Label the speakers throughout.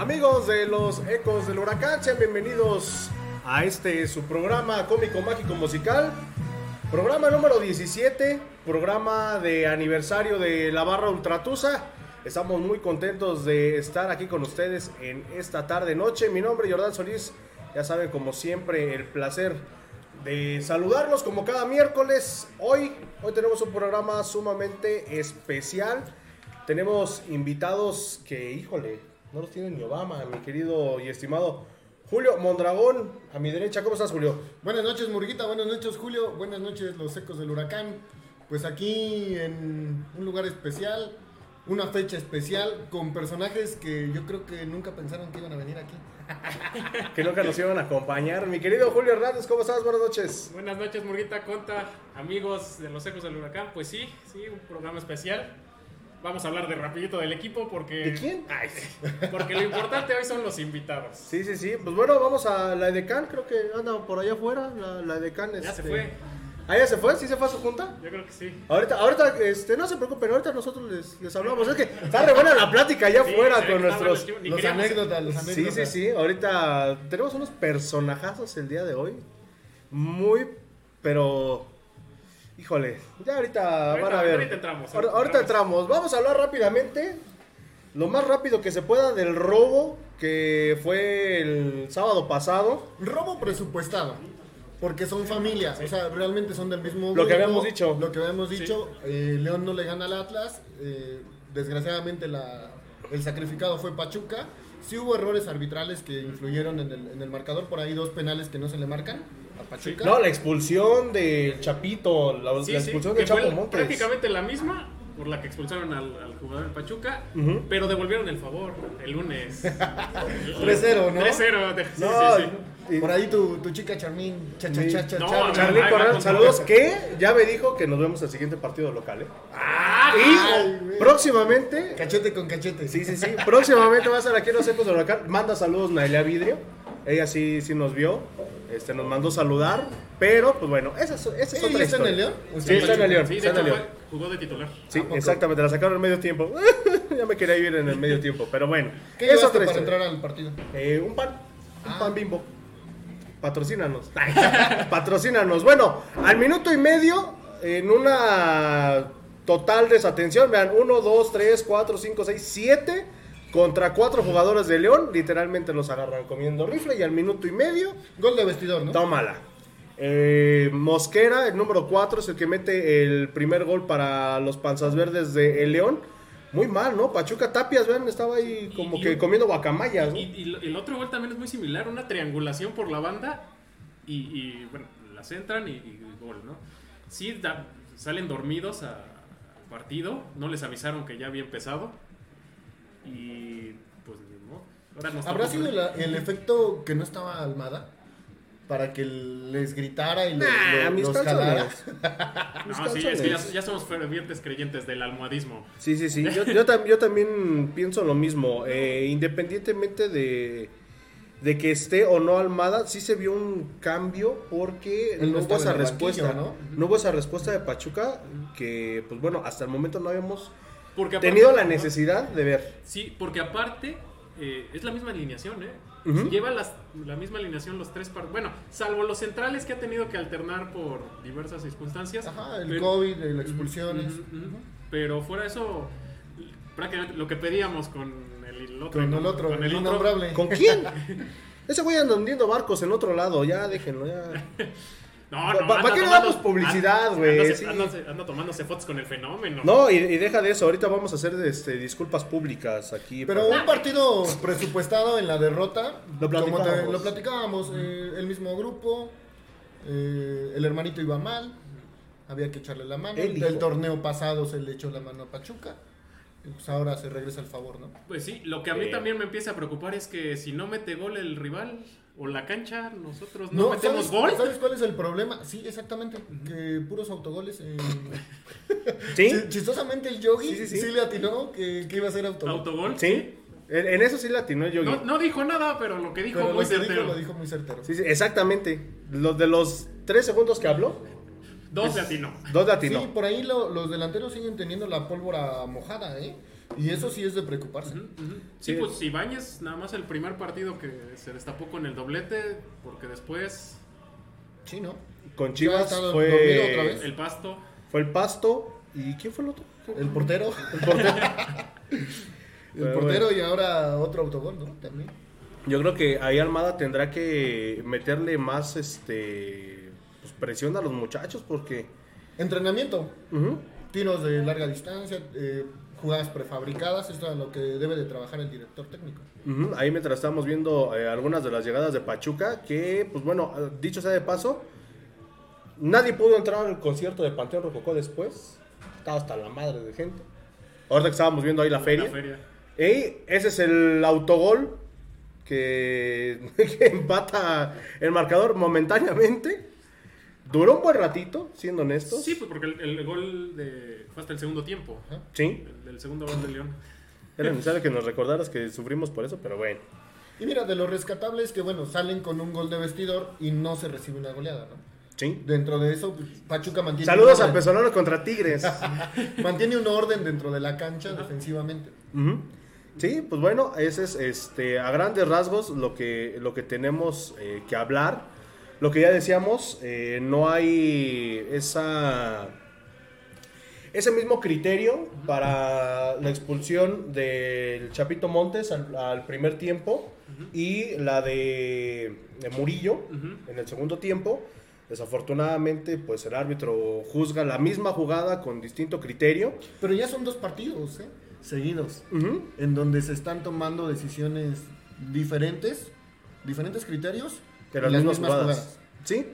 Speaker 1: Amigos de los Ecos del Huracán, sean bienvenidos a este su programa cómico mágico musical. Programa número 17, programa de aniversario de la barra Ultratusa. Estamos muy contentos de estar aquí con ustedes en esta tarde noche. Mi nombre es Jordán Solís. Ya saben, como siempre, el placer de saludarlos como cada miércoles. Hoy, hoy tenemos un programa sumamente especial. Tenemos invitados que, híjole, no los tiene ni Obama, mi querido y estimado Julio Mondragón, a mi derecha. ¿Cómo estás, Julio?
Speaker 2: Buenas noches, Murguita. Buenas noches, Julio. Buenas noches, los ecos del huracán. Pues aquí en un lugar especial, una fecha especial, con personajes que yo creo que nunca pensaron que iban a venir aquí.
Speaker 1: que nunca nos iban a acompañar. Mi querido Julio Hernández, ¿cómo estás? Buenas noches.
Speaker 3: Buenas noches, Murguita Conta, amigos de los ecos del huracán. Pues sí, sí, un programa especial. Vamos a hablar de rapidito del equipo porque...
Speaker 1: ¿De quién?
Speaker 3: Ay, porque lo importante hoy son los invitados.
Speaker 1: Sí, sí, sí. Pues bueno, vamos a la Edecán, creo que anda por allá afuera. La, la Edecán
Speaker 3: Ya
Speaker 1: este-
Speaker 3: se fue.
Speaker 1: ¿Ah, ya se fue? ¿Sí se fue a su junta?
Speaker 3: Yo creo que sí.
Speaker 1: Ahorita, ahorita, este, no se preocupen, ahorita nosotros les, les hablamos. Es que está re buena la plática allá afuera
Speaker 3: sí,
Speaker 1: con nuestros...
Speaker 3: ni
Speaker 2: Los anécdotas, los
Speaker 1: Sí,
Speaker 2: anécdotas.
Speaker 1: sí, sí. Ahorita tenemos unos personajazos el día de hoy. Muy, pero... Híjole, ya ahorita,
Speaker 3: Ahorita-
Speaker 1: van a ver.
Speaker 3: ahorita entramos, ahorita
Speaker 1: ahorita
Speaker 3: entramos.
Speaker 1: Vamos a hablar rápidamente, lo más rápido que se pueda del robo que fue el sábado pasado.
Speaker 2: Robo presupuestado. Porque son familias, o sea, realmente son del mismo
Speaker 1: Lo que habíamos dicho.
Speaker 2: Lo que habíamos dicho, eh, León no le gana al Atlas. eh, desgraciadamente la, el sacrificado fue Pachuca. Sí hubo errores arbitrales que influyeron en el, en el marcador. Por ahí dos penales que no se le marcan Pachuca.
Speaker 1: No, la expulsión del Chapito, la,
Speaker 3: Sí,
Speaker 1: la
Speaker 3: sí,
Speaker 1: expulsión
Speaker 3: fue
Speaker 1: Chapo Montes.
Speaker 3: prácticamente la misma por la que expulsaron al, al jugador del Pachuca, pero devolvieron el favor el lunes.
Speaker 2: 3-0, ¿no?
Speaker 3: 3-0. de- sí,
Speaker 1: No,
Speaker 3: sí, sí.
Speaker 1: y-
Speaker 2: Por ahí tu, tu chica Charmín, cha, cha, cha, cha,
Speaker 3: No,
Speaker 2: cha,
Speaker 3: no,
Speaker 1: Charly
Speaker 3: Ay,
Speaker 1: Corral, saludos, que ya me dijo que nos vemos el siguiente partido local, ¿eh?
Speaker 3: ¡Ah!
Speaker 1: Y
Speaker 2: Ay, güey.
Speaker 1: próximamente,
Speaker 2: Cachete con cachete.
Speaker 1: sí, sí, sí, próximamente va a estar aquí en los Ecos del Huracán. Manda saludos Naelia Vidrio, ella sí, sí nos vio, este, nos mandó saludar, pero pues bueno, esa es, esa es
Speaker 2: ¿Ella
Speaker 1: otra
Speaker 2: ya está en
Speaker 1: historia.
Speaker 2: el León? ¿O
Speaker 1: Sí, está en el León,
Speaker 3: Sí, de
Speaker 1: está en
Speaker 3: hecho
Speaker 1: el León.
Speaker 3: fue- jugó de titular.
Speaker 1: Sí,
Speaker 2: ¿A poco?
Speaker 1: exactamente, la sacaron en medio tiempo. ya me quería ir en el medio tiempo, pero bueno.
Speaker 2: ¿Qué
Speaker 1: es
Speaker 2: llevaste
Speaker 1: otra
Speaker 2: para
Speaker 1: historia.
Speaker 2: entrar al partido?
Speaker 1: Eh, un pan, un
Speaker 2: Ah.
Speaker 1: pan bimbo. Patrocínanos. Patrocínanos. Bueno, al minuto y medio, en una total desatención, vean, 1, 2, 3, 4, 5, 6, 7 contra cuatro jugadores de León. Literalmente los agarran comiendo rifle y al minuto y medio,
Speaker 2: Gol de vestidor, ¿no?
Speaker 1: tómala. Eh, Mosquera, el número 4, es el que mete el primer gol para los panzas verdes de el León. Muy mal, ¿no? Pachuca Tapias, vean, estaba ahí como
Speaker 3: Y-
Speaker 1: que
Speaker 3: y-
Speaker 1: comiendo guacamayas, ¿no?
Speaker 3: Y, el otro gol también es muy similar, una triangulación por la banda y, y, bueno, las entran y, y gol, ¿no? Sí, da- salen dormidos a- al partido, no les avisaron que ya había empezado y pues ni modo. Ahora nos
Speaker 2: ¿Habrá sido la- el efecto que no estaba Almada? Para que les gritara y lo-
Speaker 1: Nah,
Speaker 2: lo-
Speaker 1: mis
Speaker 2: los
Speaker 3: No, sí, es que ya, ya somos fervientes creyentes del almohadismo.
Speaker 1: Sí, sí, sí. Yo, yo, tam- yo también pienso lo mismo. Eh, independientemente de, de que esté o no Almada, sí se vio un cambio porque no
Speaker 2: no
Speaker 1: hubo esa respuesta. ¿no?
Speaker 2: ¿no?
Speaker 1: hubo esa respuesta de Pachuca que, pues bueno, hasta el momento no habíamos
Speaker 3: Porque aparte-
Speaker 1: tenido la necesidad de ver.
Speaker 3: Sí, porque aparte eh, es la misma alineación, ¿eh? Lleva las- la misma alineación los tres partidos. Bueno, salvo los centrales que ha tenido que alternar por diversas circunstancias.
Speaker 2: Ajá, el
Speaker 3: Pero-
Speaker 2: COVID, las expulsiones.
Speaker 3: Pero fuera de eso, prácticamente lo que pedíamos con el otro.
Speaker 2: Con el otro,
Speaker 3: con
Speaker 2: el
Speaker 3: el otro.
Speaker 2: innombrable.
Speaker 1: ¿Con quién? Ese güey anda hundiendo barcos en otro lado, ya déjenlo, ya.
Speaker 3: No,
Speaker 1: ¿Pa-
Speaker 3: no,
Speaker 1: para qué le damos publicidad, güey?
Speaker 3: anda-
Speaker 1: Sí.
Speaker 3: anda- anda tomándose fotos con el fenómeno.
Speaker 1: No, y, y deja de eso, ahorita vamos a hacer este, disculpas públicas aquí.
Speaker 2: Pero un partido presupuestado en la derrota.
Speaker 1: Lo
Speaker 2: como te-
Speaker 1: platicábamos.
Speaker 2: lo platicábamos. eh, el mismo grupo. eh, el hermanito iba mal. Había que echarle la mano.
Speaker 1: El
Speaker 2: El, torneo pasado se le echó la mano a Pachuca. Pues ahora se regresa al favor, ¿no?
Speaker 3: Pues sí, lo que a mí
Speaker 1: Eh.
Speaker 3: también me empieza a preocupar es que si no mete gol el rival o la cancha, nosotros no, metemos
Speaker 2: ¿sabes,
Speaker 3: gol.
Speaker 2: ¿Sabes cuál es el problema? Sí, exactamente. Que puros autogoles. eh,
Speaker 1: ¿Sí?
Speaker 2: chi- Chistosamente el Yogi
Speaker 1: Sí,
Speaker 2: sí,
Speaker 1: sí, sí.
Speaker 2: le atinó que, que iba a ser autogol.
Speaker 3: Autogol.
Speaker 1: ¿Sí? En, en eso sí latinó el Yogi.
Speaker 3: No, no dijo nada, pero lo que dijo
Speaker 2: Pero
Speaker 3: muy
Speaker 2: lo que dijo
Speaker 3: certero.
Speaker 2: lo dijo muy certero.
Speaker 1: Sí, sí, exactamente. Los de los tres segundos que habló,
Speaker 3: Dos de atino.
Speaker 1: Dos de
Speaker 2: Sí,
Speaker 1: atino.
Speaker 2: por ahí lo- los delanteros siguen teniendo la pólvora mojada, ¿eh? Y eso sí es de preocuparse.
Speaker 3: Sí,
Speaker 1: Sí.
Speaker 3: pues Ibáñez, nada más el primer partido que se destapó con el doblete, porque después
Speaker 2: Sí, ¿no?
Speaker 1: Con Chivas
Speaker 2: otra
Speaker 1: fue,
Speaker 2: vez.
Speaker 3: el pasto.
Speaker 1: fue el Pasto. ¿Y quién fue el otro?
Speaker 2: El portero.
Speaker 1: El portero.
Speaker 2: El portero y ahora otro autogol, ¿no? También.
Speaker 1: Yo creo que ahí Almada tendrá que meterle más este pues, presión a los muchachos porque
Speaker 2: Entrenamiento.
Speaker 1: Ujú.
Speaker 2: Tiros de larga distancia, eh, jugadas prefabricadas, esto es lo que debe de trabajar el director técnico.
Speaker 1: Ahí mientras estamos viendo eh, algunas de las llegadas de Pachuca, que, pues bueno, eh, dicho sea de paso, nadie pudo entrar al concierto de Panteón Rococó después. Estaba hasta la madre de gente. Ahorita que estábamos viendo ahí la feria.
Speaker 3: La feria.
Speaker 1: Y ese es el autogol que, que empata el marcador momentáneamente. Duró un buen ratito, siendo honestos.
Speaker 3: Sí, pues porque el, el gol de, fue hasta el segundo tiempo.
Speaker 1: Sí.
Speaker 3: El, del segundo gol de León.
Speaker 1: Era necesario que nos recordaras que sufrimos por eso, pero bueno.
Speaker 2: Y mira, de lo rescatable es que, bueno, salen con un gol de vestidor y no se recibe una goleada, ¿no?
Speaker 1: Sí.
Speaker 2: Dentro de eso, pues, Pachuca mantiene
Speaker 1: Saludos
Speaker 2: un
Speaker 1: a Pesolano contra Tigres.
Speaker 2: mantiene un orden dentro de la cancha defensivamente.
Speaker 1: Ujú. Sí, pues bueno, ese es este, a grandes rasgos lo que, lo que tenemos eh, que hablar. Lo que ya decíamos, eh, no hay esa, ese mismo criterio para la expulsión del Chapito Montes al, al primer tiempo y la de, de Murillo en el segundo tiempo. Desafortunadamente, pues el árbitro juzga la misma jugada con distinto criterio.
Speaker 2: Pero ya son dos partidos, ¿eh? Seguidos. En donde se están tomando decisiones diferentes, diferentes criterios.
Speaker 1: De
Speaker 2: y
Speaker 1: las, mismas, jugadas. Sí.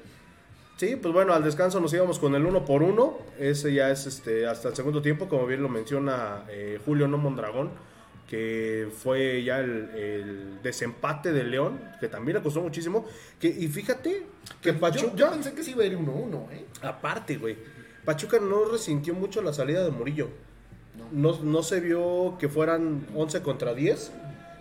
Speaker 1: Sí, pues bueno, al descanso nos íbamos con el uno por uno. Ese ya es este hasta el segundo tiempo, como bien lo menciona eh, Julio No Mondragón, que fue ya el, el desempate de León, que también le costó muchísimo. Que, y fíjate que Pachuca,
Speaker 2: Yo, yo pensé que sí iba a ir 1-1, ¿eh?
Speaker 1: aparte, güey, Pachuca no resintió mucho la salida de Murillo. No, no se vio que fueran 11 contra 10.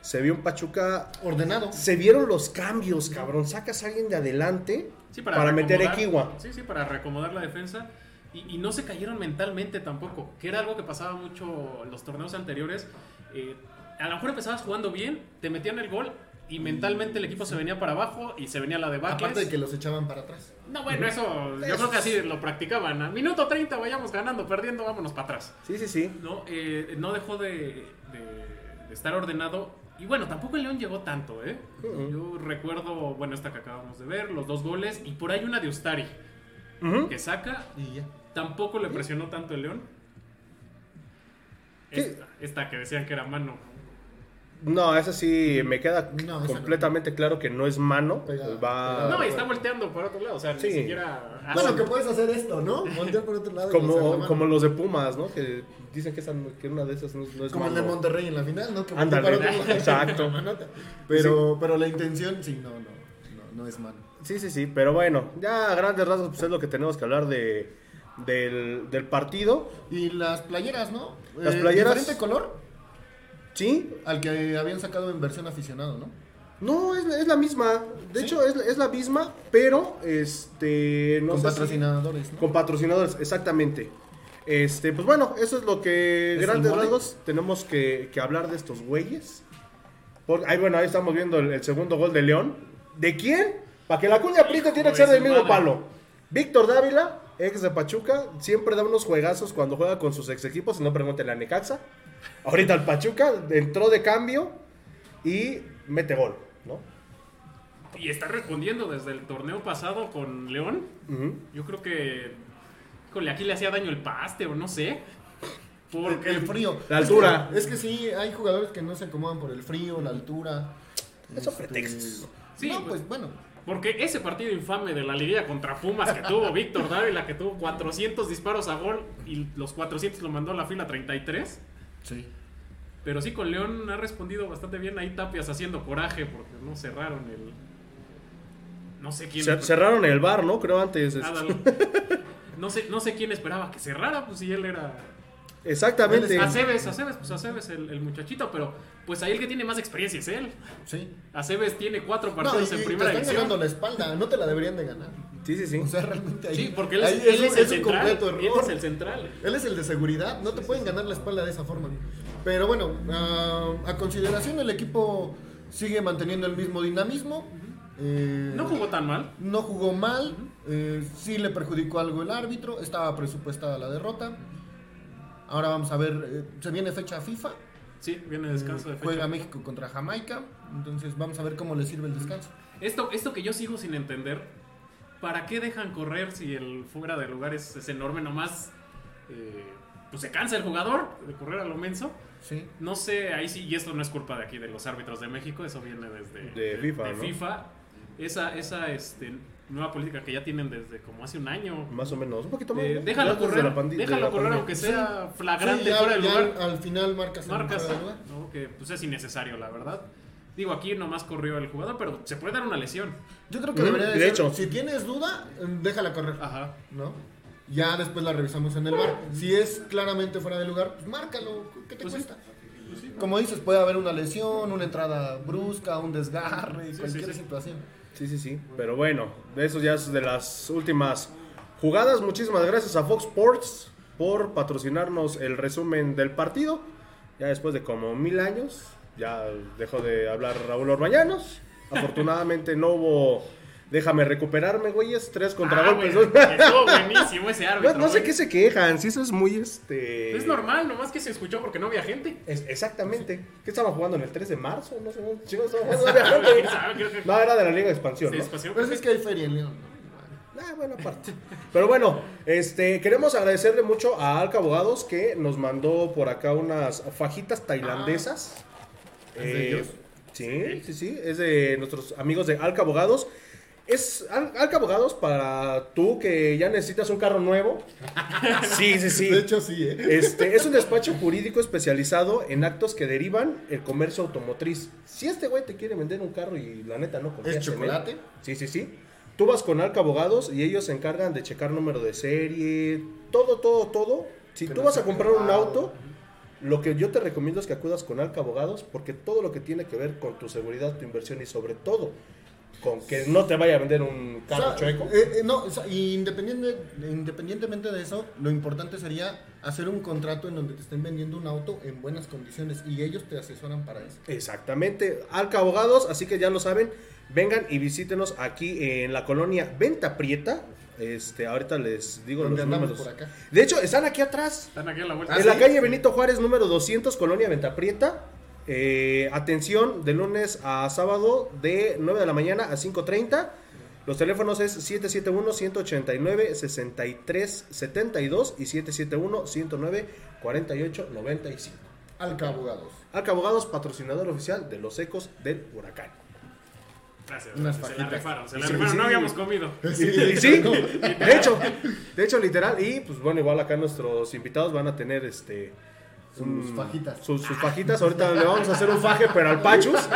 Speaker 1: Se vio un Pachuca
Speaker 2: Ordenado.
Speaker 1: se vieron los cambios, cabrón. Sacas a alguien de adelante
Speaker 3: Sí,
Speaker 1: para,
Speaker 3: para,
Speaker 1: meter Equiwa.
Speaker 3: Sí, sí, para reacomodar la defensa. Y, y no se cayeron mentalmente tampoco, que era algo que pasaba mucho en los torneos anteriores. Eh, a lo mejor empezabas jugando bien, te metían el gol y mentalmente el equipo se venía para abajo y se venía la de
Speaker 2: Aparte de que los echaban para atrás.
Speaker 3: No, bueno, eso yo creo que así lo practicaban. A minuto 30 vayamos ganando, perdiendo, vámonos para atrás.
Speaker 1: Sí, sí, sí.
Speaker 3: No, Eh, no dejó de, de- de estar ordenado. Y bueno, tampoco el León llegó tanto, ¿eh? Yo recuerdo, bueno, esta que acabamos de ver, los dos goles. Y por ahí una de Ustari, que saca.
Speaker 2: Y ya.
Speaker 3: Tampoco le presionó tanto el León. Esta que decían que era mano.
Speaker 1: No, esa sí me queda
Speaker 2: No,
Speaker 1: completamente claro que no es mano.
Speaker 2: Pegada,
Speaker 1: Va
Speaker 2: pegada.
Speaker 3: No, y está volteando por otro lado. O sea,
Speaker 1: Sí.
Speaker 3: ni siquiera. hace-
Speaker 2: Bueno, que puedes hacer esto, ¿no? Voltear por otro lado.
Speaker 1: como, como los de Pumas, ¿no? Que dicen que, esa no- que una de esas no, no es
Speaker 2: Como el
Speaker 1: mano.
Speaker 2: de Monterrey en la final, ¿no? Que
Speaker 1: Ándale.
Speaker 2: para otro lado.
Speaker 1: Exacto.
Speaker 2: Pero, pero la intención, sí, no, no, no, no es mano.
Speaker 1: Sí, sí, sí. Pero bueno, ya a grandes rasgos pues es lo que tenemos que hablar de, del, del partido.
Speaker 2: Y las playeras, ¿no?
Speaker 1: Las playeras-
Speaker 2: Diferente color
Speaker 1: Sí,
Speaker 2: al que habían sacado en versión aficionado, ¿no?
Speaker 1: No, es, es la misma. De
Speaker 2: ¿Sí?
Speaker 1: hecho, es, es la misma, pero este. No
Speaker 2: Con
Speaker 1: sé si-
Speaker 2: patrocinadores, ¿no?
Speaker 1: con patrocinadores, exactamente. Este, pues bueno, eso es lo que
Speaker 2: ¿Es
Speaker 1: grandes rasgos tenemos que, que hablar de estos güeyes. Ahí, bueno, ahí estamos viendo el, el segundo gol de León. ¿De quién? Para que la cuña apriete tiene que ser del mismo palo. Víctor Dávila, ex de Pachuca, siempre da unos juegazos cuando juega con sus ex equipos, no pregúntenle a Necaxa. Ahorita el Pachuca entró de cambio y mete gol, ¿no?
Speaker 3: Y está respondiendo desde el torneo pasado con León. Yo creo que. Híjole, aquí le hacía daño el paste o no sé. Porque
Speaker 2: El frío.
Speaker 1: La
Speaker 2: Es que-
Speaker 1: altura.
Speaker 2: Es que, sí, hay jugadores que no se acomodan por el frío, la altura.
Speaker 1: Eso
Speaker 2: Este,
Speaker 1: pretextos.
Speaker 3: Sí,
Speaker 2: no,
Speaker 3: pues-
Speaker 2: pues bueno.
Speaker 3: Porque ese partido infame de la liguilla contra Pumas que tuvo Víctor Dávila, que tuvo 400 disparos a gol y los 400 lo mandó a la fila 33.
Speaker 2: Sí.
Speaker 3: Pero sí, con León ha respondido bastante bien. Ahí Tapias haciendo coraje porque no cerraron el. No sé quién.
Speaker 1: Cer- cerraron el bar, ¿no? Creo antes. este.
Speaker 3: No sé, no sé quién esperaba que cerrara, pues si él era.
Speaker 1: Exactamente.
Speaker 3: Aceves, Aceves, pues Aceves, el, el muchachito, pero pues ahí el que tiene más experiencia es él.
Speaker 2: Sí.
Speaker 3: Aceves tiene cuatro
Speaker 2: No,
Speaker 3: partidos
Speaker 2: y,
Speaker 3: en
Speaker 2: y
Speaker 3: primera
Speaker 2: te están
Speaker 3: división.
Speaker 2: ganando la espalda, no te la deberían de ganar.
Speaker 1: Sí, sí, sí.
Speaker 2: O sea, realmente ahí.
Speaker 3: Sí, porque él es, él
Speaker 2: un-
Speaker 3: es el
Speaker 2: un
Speaker 3: central.
Speaker 2: completo
Speaker 3: Él es el central.
Speaker 2: Él es el de seguridad, no te pueden ganar la espalda de esa forma. Pero bueno, ah, a consideración el equipo sigue manteniendo el mismo dinamismo. eh,
Speaker 3: No jugó tan mal.
Speaker 2: no jugó mal, eh, sí le perjudicó algo el árbitro, estaba presupuestada la derrota. Ahora vamos a ver, eh, se viene fecha FIFA,
Speaker 3: Sí, viene descanso de fecha.
Speaker 2: juega México contra Jamaica, entonces vamos a ver cómo le sirve el descanso.
Speaker 3: Esto, esto que yo sigo sin entender, ¿para qué dejan correr si el fuera de lugar es, es enorme nomás? eh, pues se cansa el jugador de correr a lo menso.
Speaker 2: Sí.
Speaker 3: No sé, ahí sí, y esto no es culpa de aquí de los árbitros de México, eso viene desde
Speaker 1: De FIFA,
Speaker 3: de
Speaker 1: ¿no?
Speaker 3: FIFA. Esa, esa este, nueva política que ya tienen desde como hace un año.
Speaker 1: Más o menos. Un poquito más.
Speaker 3: Eh,
Speaker 1: ¿no?
Speaker 3: déjalo correr,
Speaker 1: la
Speaker 3: déjalo correr aunque sea flagrante
Speaker 2: Sí, ya-
Speaker 3: fuera de
Speaker 2: ya
Speaker 3: lugar.
Speaker 2: al final marcas,
Speaker 3: Marcas,
Speaker 2: fuera de lugar.
Speaker 3: ¿no? que pues es innecesario, la verdad. Digo, aquí nomás corrió el jugador, pero se puede dar una lesión.
Speaker 2: Yo creo que debería de,
Speaker 1: de
Speaker 2: ser,
Speaker 1: hecho.
Speaker 2: si tienes duda, eh, déjala correr,
Speaker 3: Ajá.
Speaker 2: ¿no? Ya después la revisamos en el bar. Si es claramente fuera de lugar, pues márcalo, ¿qué te
Speaker 3: Pues sí.
Speaker 2: cuesta? Como dices, puede haber una lesión, una entrada brusca, un desgarre,
Speaker 3: Sí,
Speaker 2: cualquier
Speaker 3: sí, sí.
Speaker 2: situación.
Speaker 1: Sí, sí, sí. Pero bueno, de eso ya es de las últimas jugadas. Muchísimas gracias a Fox Sports por patrocinarnos el resumen del partido. Ya después de como mil años, ya dejó de hablar Raúl Orbañanos. Afortunadamente no hubo. Déjame recuperarme, güeyes. Tres
Speaker 3: Ah,
Speaker 1: contragolpes.
Speaker 3: estuvo buenísimo ese
Speaker 1: No,
Speaker 3: árbitro.
Speaker 1: no sé
Speaker 3: güey.
Speaker 1: qué se quejan. Si eso es muy este.
Speaker 3: Es normal, nomás que se escuchó porque no había gente.
Speaker 1: Es- exactamente. ¿Qué estaba jugando en el 3 de marzo? No sé. chicos, estaba jugando, no era de la Liga de Expansión,
Speaker 3: se
Speaker 1: ¿no?
Speaker 3: espació.
Speaker 2: Pues es que hay feria en León. ¿no?
Speaker 1: Ah, bueno, aparte. Pero bueno, este, queremos agradecerle mucho a Alca Abogados que nos mandó por acá unas fajitas tailandesas.
Speaker 2: ¿Es de ellos?
Speaker 1: Sí, sí, sí. Es de nuestros amigos de Alca Abogados. Es Al- Alca Abogados para tú que ya necesitas un carro nuevo. Sí, sí, sí.
Speaker 2: De hecho, sí, ¿eh?
Speaker 1: Este, es un despacho jurídico especializado en actos que derivan el comercio automotriz. Si este güey te quiere vender un carro y la neta no confías
Speaker 2: ¿Es
Speaker 1: en él,
Speaker 2: chocolate?
Speaker 1: Sí, sí, sí. Tú vas con Alca Abogados y ellos se encargan de checar número de serie, todo, todo, todo. Si
Speaker 2: Que
Speaker 1: tú
Speaker 2: no
Speaker 1: vas a comprar un auto, lo que yo te recomiendo es que acudas con Alca Abogados porque todo lo que tiene que ver con tu seguridad, tu inversión y sobre todo con que no te vaya a vender un
Speaker 2: O
Speaker 1: carro
Speaker 2: sea,
Speaker 1: chueco.
Speaker 2: eh, eh, no, o sea, independiente, independientemente de eso, lo importante sería hacer un contrato en donde te estén vendiendo un auto en buenas condiciones y ellos te asesoran para eso.
Speaker 1: Exactamente, Alca Abogados, así que ya lo saben, vengan y visítenos aquí en la colonia Venta Prieta. Este, ahorita les digo los
Speaker 2: andamos
Speaker 1: números.
Speaker 2: por acá.
Speaker 1: De hecho, están aquí atrás.
Speaker 3: Están aquí a la vuelta.
Speaker 2: Ah,
Speaker 1: en la
Speaker 2: ¿sí?
Speaker 1: calle Benito Juárez, número 200, Colonia Venta Prieta. Eh, atención, de lunes a sábado, de 9 de la mañana a 5.30. Los teléfonos es 771-189-6372 y 771-109-4895.
Speaker 2: Alca Abogados.
Speaker 1: Alca Abogados, patrocinador oficial de los ecos del huracán.
Speaker 3: Gracias.
Speaker 2: Unas
Speaker 3: se la rifaron, se la
Speaker 1: Sí,
Speaker 3: rifaron.
Speaker 1: sí.
Speaker 3: No habíamos comido.
Speaker 1: Y sí, de hecho, de hecho, literal. Y pues bueno, igual acá nuestros invitados van a tener este.
Speaker 2: Sus
Speaker 1: un-
Speaker 2: fajitas.
Speaker 1: Sus, sus fajitas. Ahorita le vamos a hacer un faje, pero al pachus.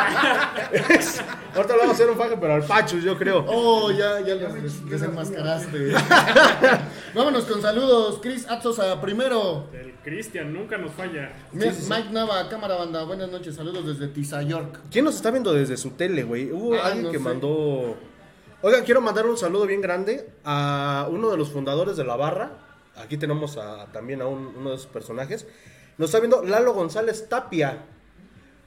Speaker 1: Ahorita le vamos a hacer un faje, pero al pachus, yo creo.
Speaker 2: Oh, ya, ya los des- desenmascaraste. Vámonos con saludos. Chris Atzosa, primero.
Speaker 3: El Cristian nunca nos falla.
Speaker 2: Mi- Mike Nava, cámara banda. Buenas noches, saludos desde Tiza York.
Speaker 1: ¿Quién nos está viendo desde su tele, güey? Hubo
Speaker 2: Ah,
Speaker 1: alguien
Speaker 2: no
Speaker 1: que
Speaker 2: sé.
Speaker 1: mandó. Oigan, quiero mandar un saludo bien grande a uno de los fundadores de la barra. Aquí tenemos a- también a un- uno de sus personajes. Nos está viendo Lalo González Tapia,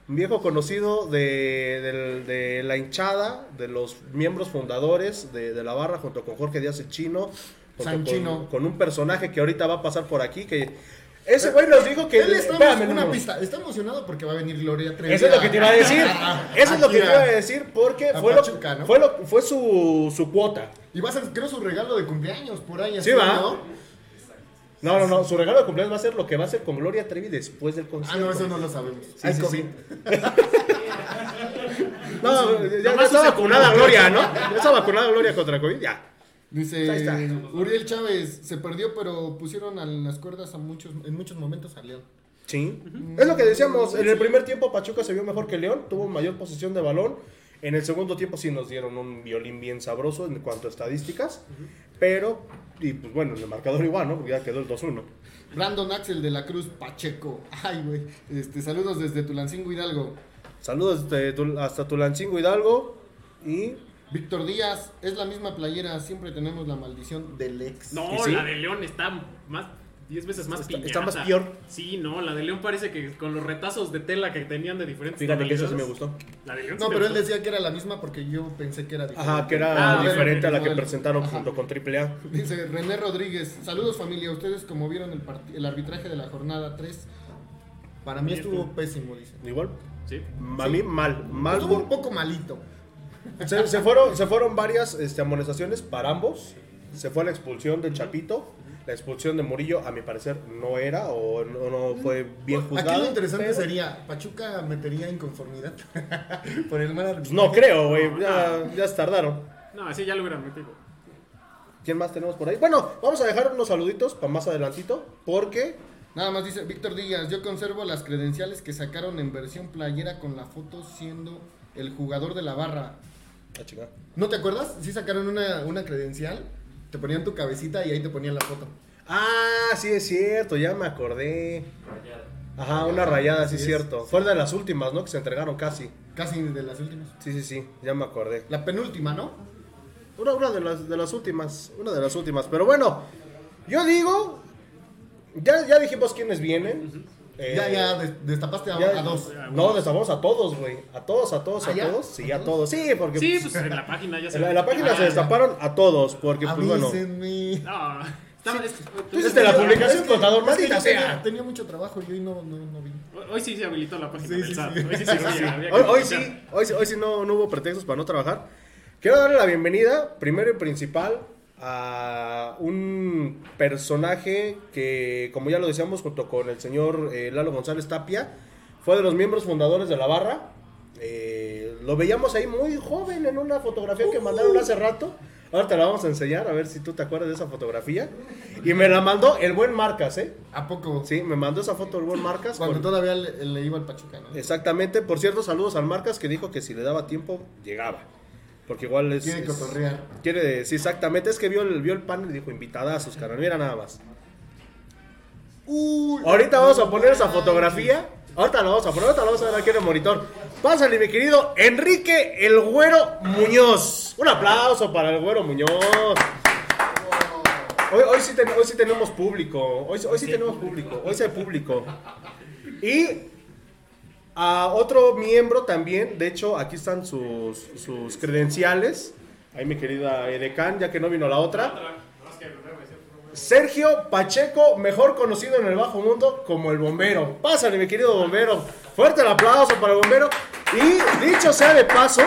Speaker 1: un viejo conocido de, de la hinchada, de los miembros fundadores de, de la barra, junto con Jorge Díaz el Chino.
Speaker 2: San
Speaker 1: con,
Speaker 2: Chino.
Speaker 1: con un personaje que ahorita va a pasar por aquí. que Ese güey nos dijo que.
Speaker 2: Él está,
Speaker 1: espérame,
Speaker 2: una
Speaker 1: no,
Speaker 2: pista. Está emocionado porque va a venir Gloria Trevi.
Speaker 1: Eso es lo que te iba a decir. Eso es lo que te iba a decir porque
Speaker 2: a
Speaker 1: fue, lo,
Speaker 2: Pachuca, ¿no?
Speaker 1: fue, lo- fue su, su cuota.
Speaker 2: Y va a ser, creo, su regalo de cumpleaños por ahí.
Speaker 1: Sí,
Speaker 2: así,
Speaker 1: va.
Speaker 2: ¿no?
Speaker 1: No, no, no. Su regalo de cumpleaños va a ser lo que va a hacer con Gloria Trevi después del
Speaker 2: Ah,
Speaker 1: concierto.
Speaker 2: no, eso no lo sabemos.
Speaker 1: Sí,
Speaker 2: Hay
Speaker 1: sí,
Speaker 2: COVID.
Speaker 1: sí. No, ya, está vacunada. Gloria, ¿no? Ya está vacunada Gloria contra COVID, ya.
Speaker 2: Dice
Speaker 1: Ahí está.
Speaker 2: Uriel Chávez, se perdió, pero pusieron a las cuerdas a muchos, en muchos momentos a León.
Speaker 1: Sí. Es lo que decíamos. En el primer tiempo Pachuca se vio mejor que León. Tuvo mayor posesión de balón. En el segundo tiempo sí nos dieron un violín bien sabroso en cuanto a estadísticas. pero, y pues bueno, el marcador igual, ¿no? Porque ya quedó el 2-1.
Speaker 2: Brandon Axel de la Cruz Pacheco. Ay, güey. Este, saludos desde Tulancingo Hidalgo.
Speaker 1: Saludos desde hasta Tulancingo Hidalgo y
Speaker 2: Víctor Díaz, es la misma playera, siempre tenemos la maldición del ex.
Speaker 3: No, la de León está más 10 veces más
Speaker 1: Está- más peor.
Speaker 3: Sí, no, la de León parece que con los retazos de tela que tenían de diferentes
Speaker 1: fíjate que eso sí me gustó.
Speaker 3: La de León sí
Speaker 2: No, pero él decía que era la misma porque yo pensé que era diferente.
Speaker 1: Ajá, que era
Speaker 3: Ah,
Speaker 1: diferente a la que
Speaker 2: modelo.
Speaker 1: presentaron
Speaker 2: Ajá.
Speaker 1: junto con AAA.
Speaker 2: Dice René Rodríguez, saludos familia, ustedes como vieron el, el arbitraje de la jornada 3, para mí estuvo pésimo, dice.
Speaker 1: Igual,
Speaker 3: Sí.
Speaker 1: a mí mal, mal.
Speaker 2: Estuvo un poco malito.
Speaker 1: Se, se fueron, se fueron varias este, amonestaciones para ambos. Se fue la expulsión de Chapito. La expulsión de Murillo, a mi parecer, no era o no, no fue bien juzgado.
Speaker 2: Aquí lo interesante
Speaker 1: pero-
Speaker 2: sería, ¿Pachuca metería inconformidad por el mal
Speaker 1: Pues
Speaker 2: arbitraje?
Speaker 1: no creo, güey.
Speaker 3: No,
Speaker 1: Ya, ya se tardaron.
Speaker 3: No, así ya lo hubieran metido.
Speaker 1: ¿Quién más tenemos por ahí? Bueno, vamos a dejar unos saluditos para más adelantito. Porque
Speaker 2: Nada más dice Víctor Díaz, yo conservo las credenciales que sacaron en versión playera con la foto siendo el jugador de la barra.
Speaker 1: Ah.
Speaker 2: ¿No te acuerdas? Sí sacaron una, una credencial, te ponían tu cabecita y ahí te ponían la foto.
Speaker 1: Ah, sí es cierto, ya me acordé. Ajá, una rayada, sí es cierto. Fue de las últimas, ¿no? Que se entregaron casi.
Speaker 2: Casi de las últimas.
Speaker 1: Sí, sí, sí, ya me acordé.
Speaker 2: La penúltima, ¿no?
Speaker 1: Una, una de, las, de las últimas, una de las últimas. Pero bueno, yo digo, ya, ya dijimos quiénes vienen. Eh,
Speaker 2: ya, ya, des- destapaste a,
Speaker 1: ya-
Speaker 2: a dos.
Speaker 1: No, destapamos a todos, güey. A todos, a todos,
Speaker 2: ¿Ah,
Speaker 1: a
Speaker 2: ya?
Speaker 1: todos. Sí,
Speaker 2: ¿A
Speaker 1: todos. Sí, porque
Speaker 3: Sí,
Speaker 1: pues,
Speaker 3: pues en la página ya se
Speaker 1: en, la, en la página
Speaker 3: Ah,
Speaker 1: se
Speaker 3: ya.
Speaker 1: destaparon a todos. Porque, pues bueno.
Speaker 3: No, estaba- es-
Speaker 1: es de la publicación, contador,
Speaker 2: es que
Speaker 1: sea.
Speaker 2: Tenía, tenía mucho trabajo y hoy no, no, no vi.
Speaker 3: Hoy sí se habilitó la página
Speaker 2: Sí,
Speaker 3: del
Speaker 2: sí,
Speaker 3: SAT.
Speaker 2: sí.
Speaker 3: Hoy sí
Speaker 1: Hoy, hoy sí, hoy, sí- hoy sí no, no hubo pretextos para no trabajar. Quiero darle la bienvenida, primero y principal, a un personaje que, como ya lo decíamos, junto con el señor eh, Lalo González Tapia, fue de los miembros fundadores de la barra. Eh, lo veíamos ahí muy joven en una fotografía que mandaron hace rato. Ahora te la vamos a enseñar, a ver si tú te acuerdas de esa fotografía. Y me la mandó el buen Marcas, ¿eh?
Speaker 2: ¿A poco?
Speaker 1: Sí, me mandó esa foto el buen Marcas.
Speaker 2: Cuando
Speaker 1: con-
Speaker 2: todavía le, le iba al Pachuca, ¿no?
Speaker 1: Exactamente, por cierto, saludos al Marcas que dijo que si le daba tiempo, llegaba. Porque igual es.
Speaker 2: Quiere
Speaker 1: es-
Speaker 2: cotorrear.
Speaker 1: Quiere, sí, exactamente. Es que vio el, vio el panel y dijo invitadazos, carnal. Mira nada más.
Speaker 2: Uy,
Speaker 1: Ahorita vamos a poner esa fotografía. Ahorita la vamos a poner, ahorita la vamos a ver aquí en el monitor. Pásale, mi querido Enrique el Güero Muñoz. Un aplauso para el Güero Muñoz. Hoy, hoy, sí, ten- hoy sí tenemos público. Hoy, hoy sí tenemos público. Hoy sí hay público. Y a otro miembro también. De hecho, aquí están sus, sus credenciales. Ahí mi querida Edecán, ya que no vino la otra. Sergio Pacheco, mejor conocido en el bajo mundo como el bombero. Pásale, mi querido bombero. Fuerte el aplauso para el bombero. Y dicho sea de paso,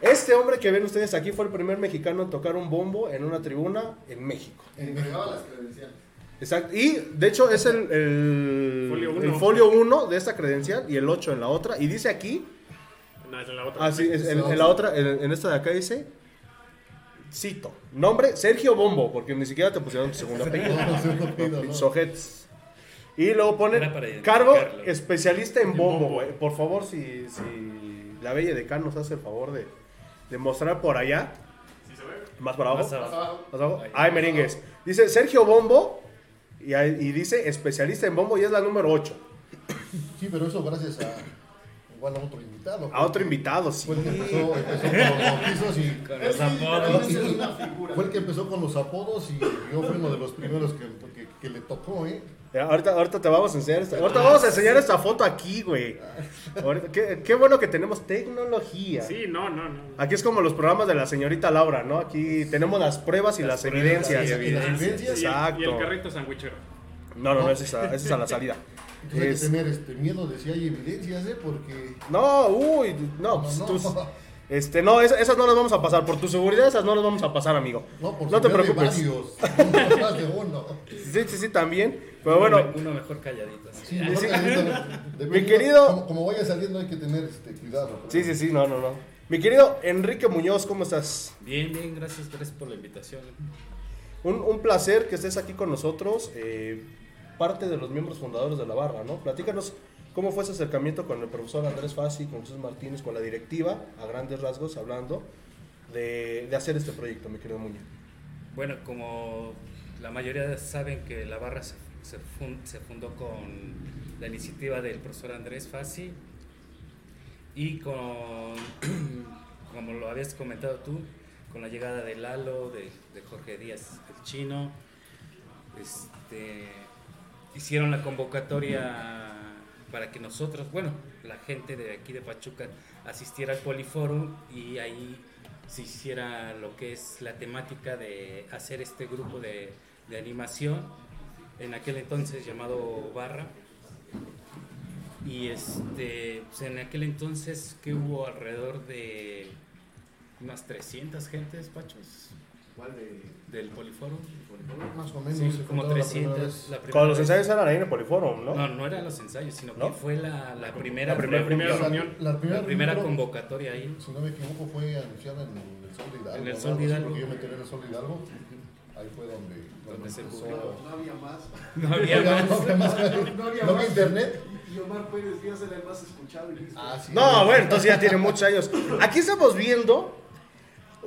Speaker 1: este hombre que ven ustedes aquí fue el primer mexicano en tocar un bombo en una tribuna en México.
Speaker 2: Entregaba las credenciales.
Speaker 1: Exacto. Y de hecho es el, el,
Speaker 3: Folio
Speaker 1: el
Speaker 3: uno.
Speaker 1: folio 1 de esta credencial y el 8 en la otra. Y dice aquí,
Speaker 3: No, es en la otra.
Speaker 1: así, es, en, en la otra, en, en esta de acá dice, cito, nombre Sergio Bombo, porque ni siquiera te pusieron tu segundo apellido.
Speaker 2: No,
Speaker 1: ojetes. Y luego ponen
Speaker 4: identificarlo.
Speaker 1: cargo especialista en bombo, güey. Por favor, si, si la bella decán nos hace el favor de, de mostrar por allá. Más para abajo.
Speaker 4: Más abajo.
Speaker 1: Más abajo. Ay, merengues. Dice Sergio Bombo y, ahí- y dice especialista en bombo y es la número 8.
Speaker 5: Sí, pero eso gracias a igual a otro invitado.
Speaker 1: A otro invitado, sí.
Speaker 5: Fue el que empezó, empezó con los bautizos y
Speaker 4: Con los apodos.
Speaker 5: Fue el que empezó con los apodos y yo fui uno de los primeros que, que, que le tocó, ¿eh?
Speaker 1: Ahorita, ahorita te vamos a enseñar esta, ahorita vamos a enseñar esta foto aquí, güey. Ahorita- Qué, qué bueno que tenemos tecnología.
Speaker 3: Sí, no, no, no.
Speaker 1: Aquí es como los programas de la señorita Laura, ¿no? Aquí tenemos las pruebas y las, evidencias.
Speaker 5: y evidencias.
Speaker 3: Y el,
Speaker 1: Exacto.
Speaker 3: y el carrito sandwichero.
Speaker 1: No, no, no, esa es a, esa es a la salida.
Speaker 5: Entonces hay
Speaker 1: Es-
Speaker 5: que tener este miedo de si hay evidencias, ¿eh? Porque
Speaker 1: No, uy, no, pues
Speaker 5: no,
Speaker 1: tus- este, no, esas, esas no las vamos a pasar. Por tu seguridad, esas no las vamos a pasar, amigo.
Speaker 5: no, por
Speaker 1: no te preocupes.
Speaker 5: varios, no más de uno.
Speaker 1: Sí, sí, sí, también. Pero bueno,
Speaker 4: Uno mejor calladito. así.
Speaker 5: Sí, mejor que de- de-
Speaker 1: Mi querido-
Speaker 5: Como, como vaya saliendo hay que tener este, cuidado.
Speaker 1: sí, sí, sí, no, no, no. Mi querido Enrique Muñoz, ¿cómo estás?
Speaker 4: Bien, bien, gracias, gracias por la invitación.
Speaker 1: Un, un placer que estés aquí con nosotros, eh, parte de los miembros fundadores de la barra, ¿no? Platícanos cómo fue ese acercamiento con el profesor Andrés Fassi, con Jesús Martínez, con la directiva, a grandes rasgos hablando, de, de hacer este proyecto, mi querido Muñoz.
Speaker 4: Bueno, como la mayoría saben que la barra se, se fun- se fundó con la iniciativa del profesor Andrés Fassi y con, como lo habías comentado tú, con la llegada de Lalo, de, Jorge Díaz, el chino, este, hicieron la convocatoria para que nosotros, bueno, la gente de aquí de Pachuca asistiera al Poliforum y ahí se hiciera lo que es la temática de hacer este grupo de animación, en aquel entonces llamado Barra. Y este, pues en aquel entonces que hubo alrededor de unas 300 gentes, Pachos,
Speaker 5: ¿Cuál de-
Speaker 4: del Poliforum.
Speaker 5: Más o menos.
Speaker 4: Sí, como
Speaker 5: juntaron la primera
Speaker 4: 300.
Speaker 5: vez.
Speaker 4: la primera
Speaker 1: Cuando los ensayos eran ahí en el Poliforum, ¿no?
Speaker 4: No, no eran los ensayos, sino
Speaker 1: ¿No?
Speaker 4: que fue la, la primera,
Speaker 1: La primera-
Speaker 3: primera
Speaker 4: reunión,
Speaker 3: reunión.
Speaker 5: La primera,
Speaker 4: la primera
Speaker 5: reunión,
Speaker 4: convocatoria ahí.
Speaker 5: Si no me equivoco, fue anunciada en el Sol de Hidalgo.
Speaker 4: En el. Sol de Hidalgo.
Speaker 5: Porque yo me enteré en el Sol de Hidalgo. Ahí fue donde,
Speaker 4: Donde se
Speaker 5: empezó-
Speaker 4: publicó.
Speaker 6: No había más.
Speaker 4: No había más.
Speaker 5: no había más.
Speaker 6: No había
Speaker 5: No había
Speaker 6: más.
Speaker 5: internet.
Speaker 6: Y Omar Pérez Díaz era el más escuchado y listo.
Speaker 5: Ah, sí.
Speaker 1: No, bueno, entonces ya tiene muchos años. Aquí estamos viendo.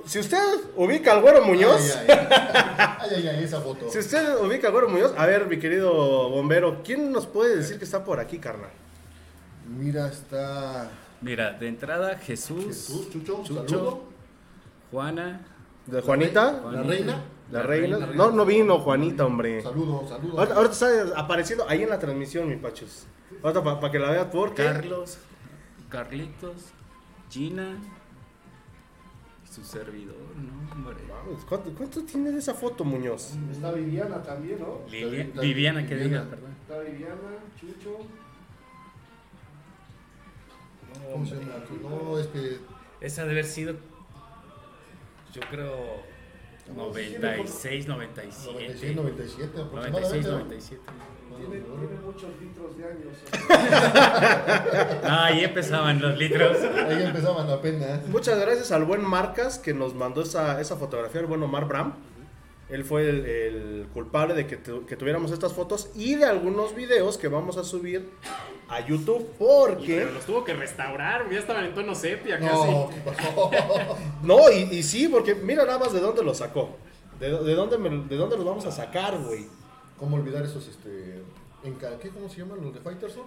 Speaker 1: Si usted ubica al Güero Muñoz,
Speaker 5: Ay, ay, ay, ay, ay, ay, esa foto.
Speaker 1: si usted ubica al Güero Muñoz, a ver, mi querido bombero, ¿quién nos puede decir que está por aquí, carnal?
Speaker 5: Mira, está
Speaker 4: Mira, de entrada Jesús,
Speaker 5: Jesús, Chucho,
Speaker 4: Chucho.
Speaker 5: saludo.
Speaker 4: Juana,
Speaker 1: ¿De Juanita?
Speaker 5: La reina.
Speaker 1: ¿La reina? No, no vino Juanita, hombre.
Speaker 5: Saludo, saludo.
Speaker 1: Ahorita, ahorita está apareciendo ahí en la transmisión, mi pachos. Ahorita para que la veas porque...
Speaker 4: Carlos, Carlitos, Gina y su servidor, ¿no? Hombre.
Speaker 1: Vamos, ¿Cuánto, cuánto tiene de esa foto, Muñoz?
Speaker 6: Está Viviana también, ¿no?
Speaker 4: Lilia- Viviana, que
Speaker 5: Viviana.
Speaker 4: diga, perdón.
Speaker 6: Está Viviana, Chucho.
Speaker 5: ¿Cómo se llama? No, es que
Speaker 4: Esa debe haber sido, yo creo, 96, 97.
Speaker 5: 96, 97
Speaker 4: 96,
Speaker 5: aproximadamente. ¿no?
Speaker 4: 97.
Speaker 6: Tiene, tiene muchos litros de años.
Speaker 4: Ah, ahí empezaban los litros.
Speaker 5: Ahí empezaban apenas.
Speaker 1: Muchas gracias al buen Marcas que nos mandó esa, esa fotografía, el buen Omar Bram. Él fue el, el culpable de que, tu- que tuviéramos estas fotos y de algunos videos que vamos a subir a YouTube porque...
Speaker 3: Pero los tuvo que restaurar, ya estaban en tono sepia
Speaker 5: No,
Speaker 3: casi.
Speaker 1: No, y, y sí, porque mira nada más de dónde lo sacó. De, de dónde, me- de dónde los vamos a sacar, güey.
Speaker 5: ¿Cómo olvidar esos, este... En ¿Qué, ¿Cómo se llaman? ¿Los de Fighterson?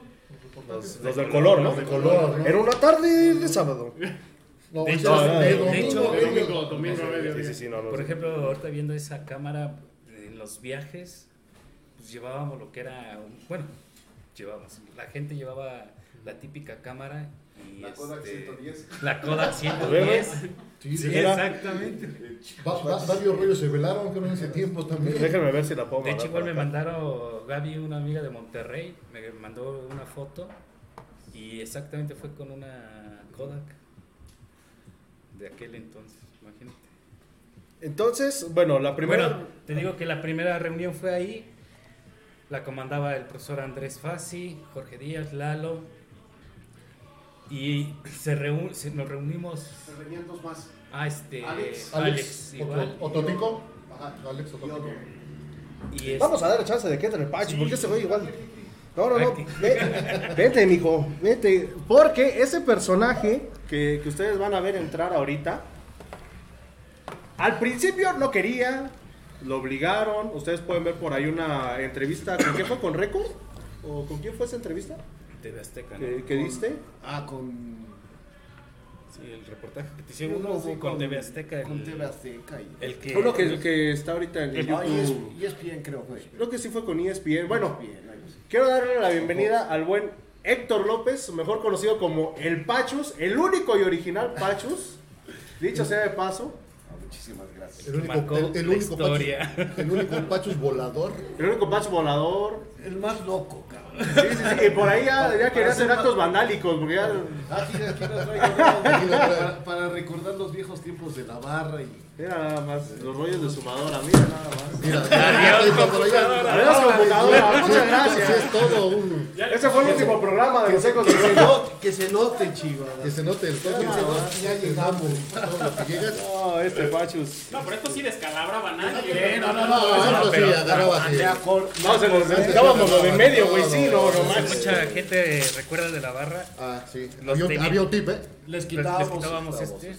Speaker 1: Los, los del color, ¿no?
Speaker 5: Los de color, ¿no?
Speaker 1: Era una tarde de sábado.
Speaker 5: No,
Speaker 4: De hecho,
Speaker 5: domingo,
Speaker 3: domingo,
Speaker 4: Por ejemplo, ahorita viendo esa cámara en los viajes, pues llevábamos lo que era, un- bueno, llevábamos, la gente llevaba la típica cámara y
Speaker 6: La Kodak
Speaker 4: este,
Speaker 6: 110.
Speaker 4: La Kodak 110.
Speaker 5: Sí,
Speaker 4: Sí, exactamente.
Speaker 5: Va- va- varios rollos se velaron, creo, en ese tiempo también.
Speaker 1: Déjenme ver si la puedo
Speaker 4: De hecho, igual me mandaron, Gaby, una amiga de Monterrey, me mandó una foto y exactamente fue con una Kodak de aquel entonces, imagínate.
Speaker 1: Entonces, bueno, la primera...
Speaker 4: Bueno, te digo que la primera reunión fue ahí. La comandaba el profesor Andrés Fassi, Jorge Díaz, Lalo. Y se nos reunimos.
Speaker 6: Se venían dos más.
Speaker 4: Ah, este.
Speaker 6: Alex.
Speaker 4: Alex, igual.
Speaker 6: Ajá.
Speaker 5: Alex
Speaker 6: otro.
Speaker 4: Y este,
Speaker 1: Vamos a darle chance de que entre el Pachi, porque ese güey igual. No, no, no.
Speaker 4: Aquí.
Speaker 1: ve- Vente, mijo. Vente. Porque ese personaje que, que ustedes van a ver entrar ahorita. Al principio no quería. Lo obligaron. Ustedes pueden ver por ahí una entrevista. ¿Con quién fue? ¿Con Record? ¿O con quién fue esa entrevista?
Speaker 4: TV Azteca, ¿no?
Speaker 1: ¿Que, que diste?
Speaker 6: Ah, con.
Speaker 4: Sí, el reportaje que te hicieron uno fue con TV Azteca. El,
Speaker 6: Con TV Azteca. Y...
Speaker 4: el que.
Speaker 1: Uno que, el que está ahorita en
Speaker 6: y es,
Speaker 1: YouTube.
Speaker 6: y es bien, creo que.
Speaker 1: Creo que sí fue con ESPN. Bueno,
Speaker 6: sí.
Speaker 1: Quiero darle la bienvenida al buen Héctor López, mejor conocido como el Pachus, el único y original Pachus. Dicho sea de paso,
Speaker 6: Ah, muchísimas gracias.
Speaker 5: El único, el, el único
Speaker 4: historia.
Speaker 5: Pachus, el único Pachus volador.
Speaker 1: el único Pachus volador.
Speaker 6: El más loco, cabrón.
Speaker 1: Sí, sí, sí. Y por ahí ya, ya quería hacer actos vandálicos, porque ya.
Speaker 6: Aquí, aquí lo traigo. para, para recordar los viejos tiempos de la barra y.
Speaker 1: Mira nada más, los rollos de sumadora, mira nada más.
Speaker 5: Mira,
Speaker 4: Adiós, computadora.
Speaker 1: Adiós, computadora, muchas gracias.
Speaker 5: es todo un.
Speaker 1: Ese fue el último programa de los ecos
Speaker 6: Que se note, que se note, chivas.
Speaker 5: Que se note el toque.
Speaker 6: Ya llegamos.
Speaker 1: No, este Pachus.
Speaker 3: No, pero esto sí descalabraba a nadie.
Speaker 6: no, no,
Speaker 5: No, eso sí, agarraba así.
Speaker 1: No, se nos necesitábamos lo de medio, güey. Sí, no, no manches.
Speaker 4: Mucha gente recuerda de la barra.
Speaker 5: Ah, sí.
Speaker 4: Los
Speaker 5: Había, un- tip, ¿eh?
Speaker 6: Les quitábamos
Speaker 4: este.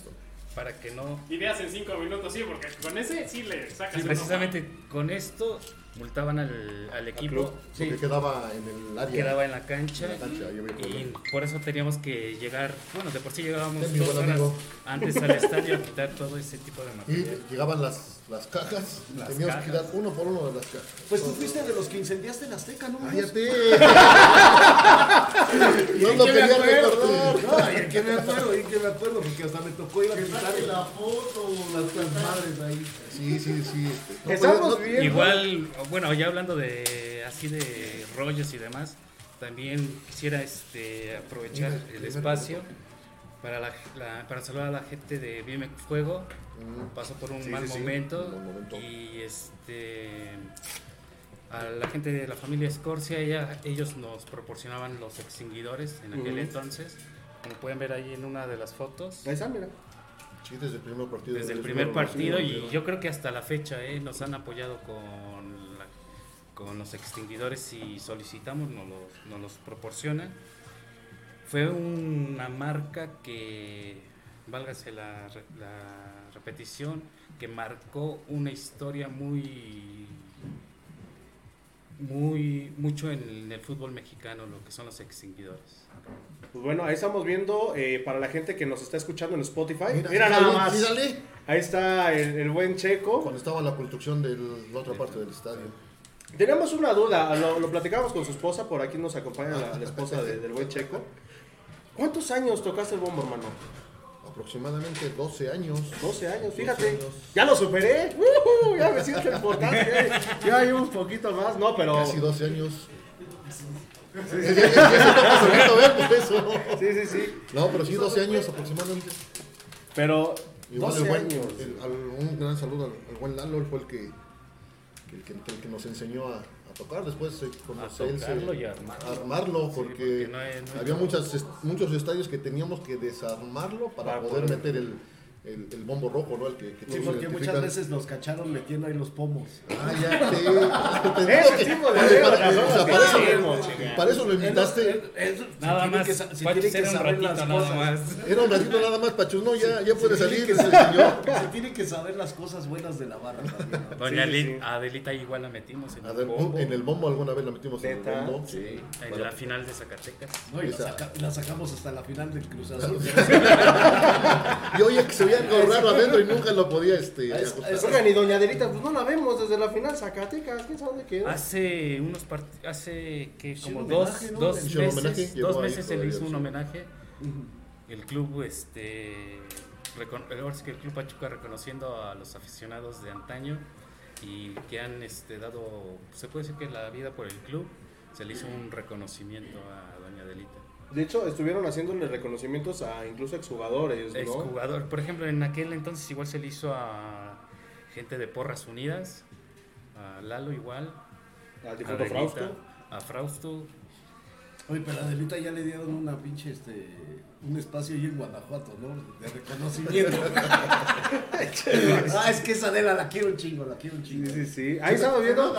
Speaker 4: Para que no...
Speaker 3: Ideas en 5 minutos, sí, porque con ese sí le sacas.
Speaker 4: Sí,
Speaker 3: uno.
Speaker 4: precisamente con esto multaban al, al equipo,
Speaker 5: Sí. Que quedaba en el área.
Speaker 4: quedaba en la cancha,
Speaker 5: En la cancha, ahí había
Speaker 4: y por eso teníamos que llegar, bueno, de por sí llegábamos dos horas
Speaker 5: amigo.
Speaker 4: antes al estadio a quitar todo ese tipo de
Speaker 5: Y
Speaker 4: material.
Speaker 5: llegaban las, las cajas,
Speaker 4: Las
Speaker 5: teníamos que dar uno por uno de las cajas.
Speaker 6: Pues tú fuiste de los que incendiaste la Azteca, ¿no?
Speaker 5: ¡Cállate! no lo
Speaker 6: ¿Y en qué me
Speaker 5: quería recordar.
Speaker 6: No, y qué me acuerdo, y qué me acuerdo, porque hasta me tocó ir a quitar la foto, las las madres ahí.
Speaker 5: Sí, sí, sí. no
Speaker 1: Estamos viendo.
Speaker 4: Igual, bueno, ya hablando de así de rollos y demás, también quisiera este aprovechar el espacio para la, la- para saludar a la gente de Vime Fuego. Pasó por un
Speaker 5: Sí,
Speaker 4: mal
Speaker 5: sí, sí,
Speaker 4: momento,
Speaker 5: un mal momento.
Speaker 4: y este a la gente de la familia Escorcia, ella- ellos nos proporcionaban los extinguidores en aquel entonces. Como pueden ver ahí en una de las fotos.
Speaker 1: Ahí está, mira.
Speaker 5: Sí, desde el primer partido.
Speaker 4: Desde el
Speaker 5: Desde
Speaker 4: primer partido y yo creo que hasta la fecha eh, nos han apoyado con, la- con los extinguidores y solicitamos, nos los, nos los proporcionan. Fue una marca que, válgase la, re- la repetición, que marcó una historia muy, muy, mucho en el fútbol mexicano, lo que son los extinguidores.
Speaker 1: Pues bueno, ahí estamos viendo eh, para la gente que nos está escuchando en Spotify. Mira,
Speaker 5: Mira,
Speaker 1: nada
Speaker 5: mírale,
Speaker 1: más.
Speaker 5: mírale.
Speaker 1: Ahí está el, el buen Checo.
Speaker 5: Cuando estaba la construcción de la otra parte del estadio.
Speaker 1: Tenemos una duda, lo, lo platicamos con su esposa, por aquí nos acompaña la, la esposa de- del buen Checo. ¿Cuántos años tocaste el bombo, hermano?
Speaker 5: Aproximadamente 12 años.
Speaker 1: 12 años,
Speaker 5: 12
Speaker 1: fíjate.
Speaker 5: años.
Speaker 1: Ya lo superé. ¡Ujú! ya me siento importante. Ya hay un poquito más, no, pero.
Speaker 5: Casi 12 años. Eso.
Speaker 1: Sí, sí, sí.
Speaker 5: No, pero sí, 12 años aproximadamente.
Speaker 1: Pero.
Speaker 5: Igual
Speaker 1: 12
Speaker 5: el buen,
Speaker 1: años.
Speaker 5: el- al- un gran saludo al, al buen Lalo, él fue el que, el que, el que nos enseñó a, a tocar. Después eh,
Speaker 4: A
Speaker 5: él se-
Speaker 4: tocarlo y a armarlo.
Speaker 5: a armarlo,
Speaker 4: Sí,
Speaker 5: porque,
Speaker 4: porque no hay- no hay
Speaker 5: había muchas, muchos estadios que teníamos que desarmarlo para,
Speaker 1: Para
Speaker 5: poder
Speaker 1: poder-
Speaker 5: meter el, el, el bombo rojo, ¿no? El que, que
Speaker 6: Sí, porque
Speaker 5: identifican.
Speaker 6: muchas veces los cacharon metiendo ahí los pomos.
Speaker 5: Ah, ya, sí.
Speaker 1: Ese tipo de
Speaker 5: para, eso, lo invitaste.
Speaker 4: Nada más,
Speaker 6: que,
Speaker 4: Pacho,
Speaker 6: tiene que
Speaker 4: era un
Speaker 6: saber
Speaker 4: ratito
Speaker 6: las
Speaker 4: nada
Speaker 6: cosas.
Speaker 4: más.
Speaker 5: Era un ratito nada más, Pachus. No, ya, ya puede salir. ese señor.
Speaker 6: Se tiene que saber las cosas buenas de la barra también. ¿no?
Speaker 4: Doña
Speaker 1: Sí,
Speaker 4: Li-
Speaker 1: sí.
Speaker 4: Adelita igual la metimos en, el bombo,
Speaker 5: en el bombo alguna vez la metimos en el bombo.
Speaker 4: sí, en la final de Zacatecas.
Speaker 6: No, y la,
Speaker 5: Esa.
Speaker 6: saca- la sacamos hasta la final del Cruz Azul.
Speaker 5: Y oye, que se veía algo raro adentro y nunca lo podía este,
Speaker 6: Es- es-
Speaker 1: Oigan, y Doña Adelita, pues no la vemos desde la final Zacatecas. ¿Quién sabe dónde quedó?
Speaker 4: Hace unos part hace que como dos,
Speaker 6: homenaje, ¿no?
Speaker 4: dos meses,
Speaker 5: homenaje,
Speaker 4: dos meses se le hizo un
Speaker 5: sí.
Speaker 4: homenaje. El club, este, recon- ahora sí que el club Pachuca reconociendo a los aficionados de antaño y que han este, dado, se puede decir que la vida por el club, se le hizo un reconocimiento a Doña Adelita.
Speaker 1: De hecho, estuvieron haciéndole reconocimientos a incluso exjugadores, ¿no?
Speaker 4: Exjugador. Por ejemplo, en aquel entonces igual se le hizo a gente de Porras Unidas, a Lalo igual,
Speaker 1: Al
Speaker 4: a
Speaker 1: difunto Frausto.
Speaker 4: a Frausto.
Speaker 6: Oye, pero a Adelita ya le dieron una pinche, este, un espacio ahí en Guanajuato, ¿no? De reconocimiento. ah, es que esa Adela la quiero un chingo, la quiero un
Speaker 1: Sí,
Speaker 6: chingo.
Speaker 1: sí, sí. Ahí estamos viendo.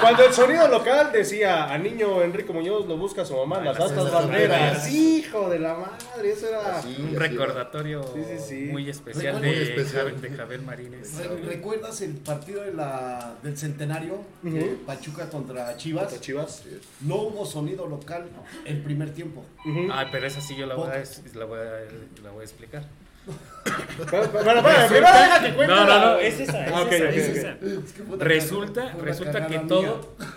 Speaker 1: Cuando el sonido local decía a niño Enrique Muñoz lo busca su mamá en las astas banderas. Hijo de la madre, eso era.
Speaker 5: Así,
Speaker 4: Un
Speaker 5: así
Speaker 4: recordatorio
Speaker 1: Sí, sí, sí.
Speaker 4: muy especial
Speaker 6: Muy
Speaker 4: de,
Speaker 5: especial.
Speaker 4: Javier- de Javier Marínez.
Speaker 6: Re- ¿Recuerdas el partido de la, del centenario? de
Speaker 1: Ujú.
Speaker 6: Pachuca contra Chivas.
Speaker 1: Contra Chivas.
Speaker 6: No hubo sonido local el primer tiempo.
Speaker 1: Ujú.
Speaker 4: Ah, pero esa sí yo la voy a, la voy a, la voy a explicar.
Speaker 1: Pero, pero, pero, pero, primero deja que cuente
Speaker 4: No, no, no, es esa, es esa, es esa.
Speaker 6: Es que
Speaker 4: Resulta, resulta que todo,
Speaker 6: mía.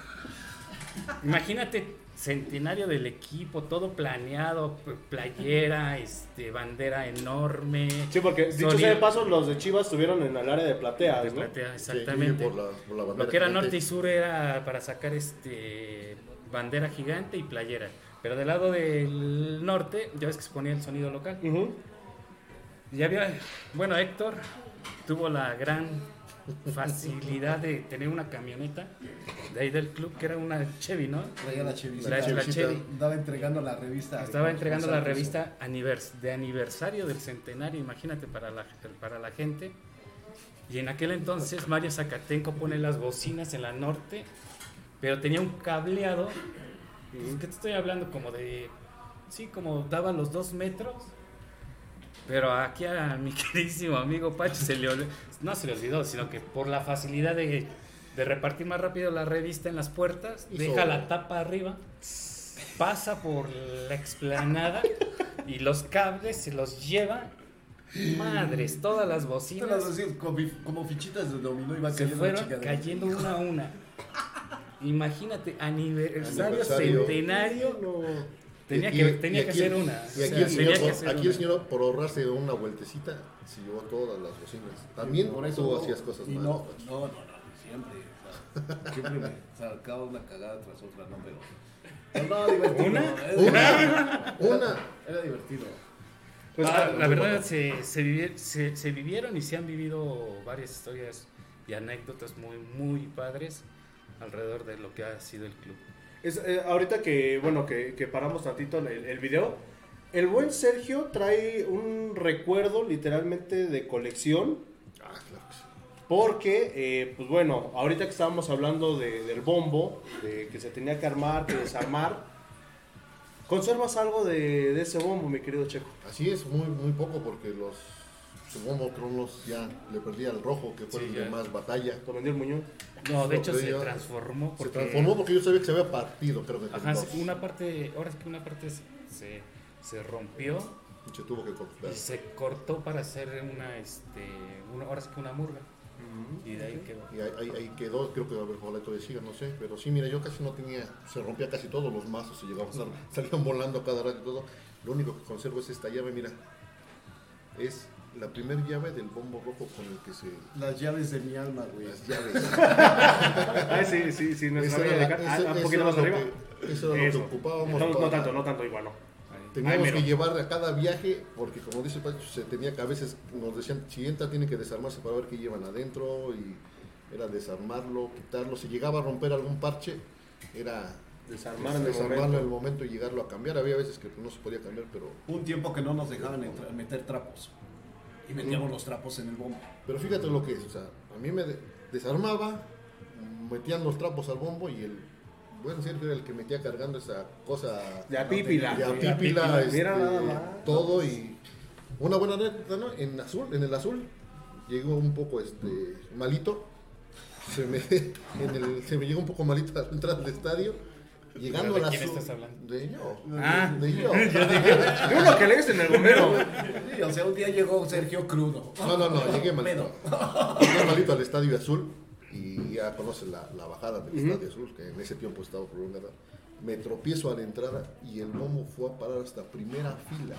Speaker 4: imagínate, centenario del equipo, todo planeado, playera, este, bandera enorme.
Speaker 1: Sí, porque dicho
Speaker 4: sonido
Speaker 1: sea de paso, los de Chivas estuvieron en el área de plateas,
Speaker 4: de
Speaker 1: ¿no?
Speaker 4: platea,
Speaker 5: Sí,
Speaker 4: exactamente.
Speaker 5: por la, por la bandera
Speaker 4: Lo que era norte y sur era para sacar este bandera gigante y playera. Pero del lado del norte, ya ves que se ponía el sonido local.
Speaker 1: Ujú.
Speaker 4: Ya había, bueno, Héctor tuvo la gran facilidad de tener una camioneta de ahí del club que era una Chevy, ¿no?
Speaker 6: Traía la Chevy.
Speaker 4: La. Chevy.
Speaker 6: Andaba entregando la revista.
Speaker 4: Estaba
Speaker 6: de-
Speaker 4: entregando la revista anivers- de aniversario del centenario, imagínate para la, para la gente. Y en aquel entonces Mario Zacatenco pone las bocinas en la norte, pero tenía un cableado, pues, ¿qué te estoy hablando? Como de, sí, como daba los dos metros. Pero aquí a mi queridísimo amigo Pacho se le olvidó, no se le olvidó, sino que por la facilidad de, de repartir más rápido la revista en las puertas,
Speaker 5: Hizo-
Speaker 4: deja la tapa arriba, pasa por la explanada y los cables se los lleva. Madres, todas las
Speaker 6: Te las
Speaker 4: bocinas
Speaker 6: como, como fichitas de dominó iban
Speaker 4: se
Speaker 6: cayendo
Speaker 4: fueron cayendo una a una. Imagínate, aniversario,
Speaker 5: Aniversario.
Speaker 4: centenario.
Speaker 1: No.
Speaker 4: Tenía
Speaker 5: Y-
Speaker 4: que,
Speaker 5: y-
Speaker 4: tenía
Speaker 5: y
Speaker 4: que
Speaker 5: aquí-
Speaker 4: hacer una.
Speaker 5: Y
Speaker 4: o
Speaker 5: aquí,
Speaker 4: sea,
Speaker 5: el señor,
Speaker 4: que
Speaker 5: por,
Speaker 4: hacer
Speaker 5: aquí
Speaker 4: una.
Speaker 5: el señor, por ahorrarse una vueltecita, se llevó todas las bocinas. También
Speaker 6: Por eso
Speaker 5: tú
Speaker 6: no,
Speaker 5: hacías cosas malas.
Speaker 6: no,
Speaker 5: Pacho.
Speaker 6: no, no, no, siempre. o sea, siempre me sacaba una cagada tras otra, no, pero. no, divertido.
Speaker 4: ¿Una?
Speaker 6: Era,
Speaker 5: Una, una.
Speaker 6: era divertido.
Speaker 1: Pues,
Speaker 4: Ah, la verdad, se, se, se- se vivieron y se han vivido varias historias y anécdotas muy, muy padres alrededor de lo que ha sido el club.
Speaker 1: Es, eh, ahorita que, bueno, que, que paramos tantito el, el video, el buen Sergio trae un recuerdo literalmente de colección,
Speaker 5: Ah, claro que sí.
Speaker 1: porque, eh, pues bueno, ahorita que estábamos hablando de- del bombo, de que se tenía que armar, que desarmar, ¿conservas algo de, de ese bombo, mi querido Checo?
Speaker 5: Así es, muy, muy poco porque los Subomo Cronos ya le perdí al rojo, que fue
Speaker 4: Sí,
Speaker 5: el
Speaker 4: ya.
Speaker 5: de más batalla.
Speaker 1: ¿Te vendió el muñón?
Speaker 4: No, de hecho se transformó
Speaker 5: Se
Speaker 4: porque...
Speaker 5: transformó porque yo sabía que se había partido, creo que
Speaker 4: Ajá, sí, una parte, ahora es que una parte se, se, se rompió
Speaker 5: Y se tuvo que cortar.
Speaker 4: y se cortó para hacer una, este, una, ahora sí que una murga. Y de ahí quedó.
Speaker 5: Y ahí, ahí- ahí quedó, creo que ojalá todavía siga, no sé. Pero sí, mira, yo casi no tenía, se rompía casi todos los mazos, se llegaban salían volando cada rato y todo. Lo único que conservo es esta llave, mira. Es la primera llave del bombo rojo con el que se...
Speaker 6: Las llaves de mi alma, güey.
Speaker 5: Las llaves.
Speaker 1: Ah, sí, sí, sí, acá-
Speaker 5: ese-
Speaker 1: ah, un poquito
Speaker 5: era
Speaker 1: más
Speaker 5: lo
Speaker 1: arriba.
Speaker 5: que- Eso era lo que ocupábamos.
Speaker 1: No, no tanto, no tanto, igual no.
Speaker 5: Teníamos
Speaker 1: Ay,
Speaker 5: que llevar a cada viaje, porque como dice Pacho, se tenía que a veces nos decían, si entra tiene que desarmarse para ver qué llevan adentro, y era desarmarlo, quitarlo. Si llegaba a romper algún parche, era
Speaker 1: Desarmar en el
Speaker 5: desarmarlo en el
Speaker 1: momento.
Speaker 5: momento y llegarlo a cambiar. Había veces que no se podía cambiar, pero,
Speaker 6: Un tiempo que no nos dejaban entrar- meter trapos. Y metíamos los trapos en el bombo.
Speaker 5: pero fíjate lo que es. O sea, a mí me de- desarmaba, metían los trapos al bombo y el buen Sergio era el que metía cargando esa cosa
Speaker 1: De a pípila.
Speaker 5: de a
Speaker 1: De a
Speaker 5: pípila, este,
Speaker 1: Mira nada más.
Speaker 5: todo y una buena anécdota, ¿no? En azul, en el azul llegó un poco este malito. Se me, en el- se me llegó un poco malito al entrar al estadio. Llegando
Speaker 4: ¿Pero
Speaker 5: al
Speaker 4: de quién
Speaker 5: azul.
Speaker 4: estás hablando?
Speaker 5: De yo.
Speaker 4: Ah.
Speaker 5: De yo.
Speaker 1: De uno que lees en el bombero.
Speaker 6: Sí, o sea, un día llegó Sergio crudo.
Speaker 5: No, no, no, llegué malito. Llegué malito al estadio azul y ya conoces la, la bajada del estadio azul, que en ese tiempo estaba prolongada. Me tropiezo a la entrada y el bombo fue a parar hasta primera fila.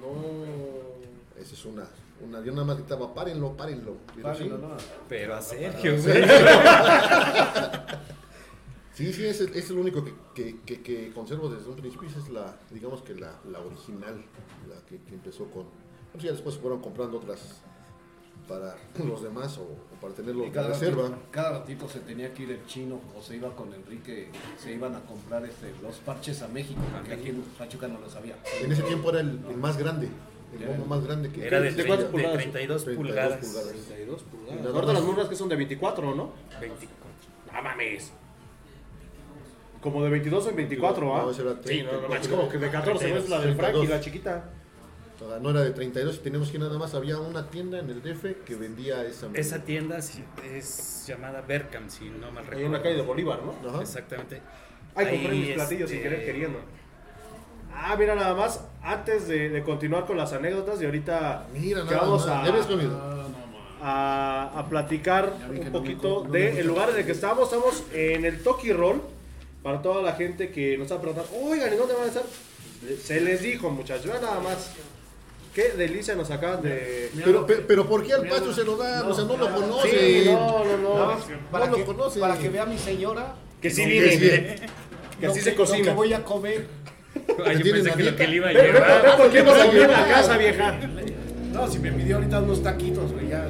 Speaker 1: No.
Speaker 5: Esa es una. una yo nada más gritaba, párenlo, párenlo. Pero sí,
Speaker 6: Párenlo, no.
Speaker 4: Pero a Sergio, güey.
Speaker 5: sí, sí, ese, ese es lo único que, que, que, que conservo desde un principio. Esa es la, digamos que la, la original, la que, que empezó con. Bueno, sí, ya después fueron comprando otras para los demás o, o para tenerlo
Speaker 6: Y
Speaker 5: de
Speaker 6: cada
Speaker 5: reserva.
Speaker 6: ratito, cada ratito se tenía que ir el chino o se iba con Enrique, se iban a comprar este, los parches a México, porque aquí en Pachuca no los había.
Speaker 5: En ese tiempo era el, el más grande, el bombo más grande que
Speaker 4: Era de,
Speaker 1: ¿De
Speaker 4: tre-
Speaker 1: cuántas
Speaker 4: de
Speaker 1: pulgadas?
Speaker 4: 32
Speaker 5: 32
Speaker 4: pulgadas.
Speaker 5: pulgadas.
Speaker 1: 32
Speaker 5: Y
Speaker 1: pulgadas.
Speaker 5: nada
Speaker 1: Ahorita
Speaker 5: más.
Speaker 1: las murgas que son de 24, ¿no?
Speaker 4: 24.
Speaker 1: No mames. Como de 22 en 24, ¿ah?
Speaker 5: No, era
Speaker 1: sí,
Speaker 5: 30,
Speaker 1: no, no,
Speaker 5: no,
Speaker 1: es como que de 14 no es la del Frankie, la chiquita.
Speaker 5: O sea, no era de 32 y teníamos que nada más había una tienda en el DF que vendía esa
Speaker 4: Esa tienda sí es llamada Berkham, si no mal recuerdo.
Speaker 1: Ahí en la calle de Bolívar, ¿no?
Speaker 5: Ajá.
Speaker 4: Exactamente.
Speaker 1: Ay, compré
Speaker 4: Ahí,
Speaker 1: mis platillos sin
Speaker 4: este,
Speaker 1: querer queriendo. Ah, mira nada más, antes de, de continuar con las anécdotas y ahorita
Speaker 5: Mira, nada
Speaker 1: vamos
Speaker 5: más.
Speaker 1: a,
Speaker 5: ¿Ya habías comido?
Speaker 6: Ah,
Speaker 1: a, a platicar un
Speaker 6: no me
Speaker 1: poquito del lugar en el que estamos. Estamos en el Toki Roll. Para toda la gente que nos está preguntando, oigan, ¿y dónde van a estar? Se les dijo, muchachos, vean nada más. Qué delicia nos acaban de...
Speaker 5: Pero, pero, pero ¿por qué al Pacho se lo dan?
Speaker 6: no,
Speaker 5: o sea, no lo
Speaker 6: no,
Speaker 5: conoce.
Speaker 1: Sí, no, no, no.
Speaker 6: Más para,
Speaker 5: no lo conoce.
Speaker 6: para que vea mi señora
Speaker 1: Que sí
Speaker 5: No,
Speaker 1: viene.
Speaker 5: que sí.
Speaker 1: Que así
Speaker 6: que-
Speaker 1: se
Speaker 6: lo
Speaker 1: cocina.
Speaker 6: que voy a comer.
Speaker 4: Ay, yo
Speaker 5: ¿Tienen
Speaker 4: pensé
Speaker 5: la
Speaker 4: que lo
Speaker 5: dieta?
Speaker 4: que le iba a llevar.
Speaker 1: por qué nos aquí en la casa, vieja.
Speaker 6: No, si me pidió ahorita unos taquitos, güey, ya.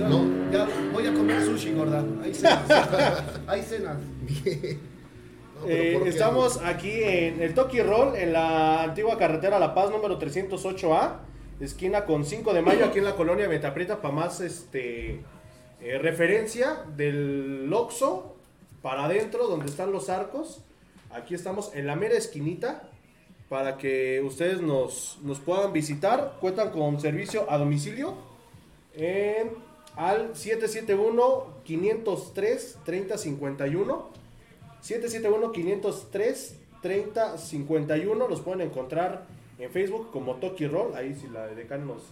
Speaker 6: Ya,
Speaker 5: No.
Speaker 6: ya voy a comer sushi, gorda. Ahí cenas. Ahí cenas.
Speaker 5: No, pero
Speaker 1: Eh, estamos aquí en el Toki Roll, en la antigua carretera La Paz, número 308A, esquina con 5 de mayo, aquí en la colonia Metaprieta, para más este, eh, referencia del Oxo para adentro, donde están los arcos. Aquí estamos en la mera esquinita. para que ustedes nos, nos puedan visitar. Cuentan con servicio a domicilio en, al 771-503-3051. 771-503-3051. Los pueden encontrar en Facebook como Toki Roll. Ahí si la decana nos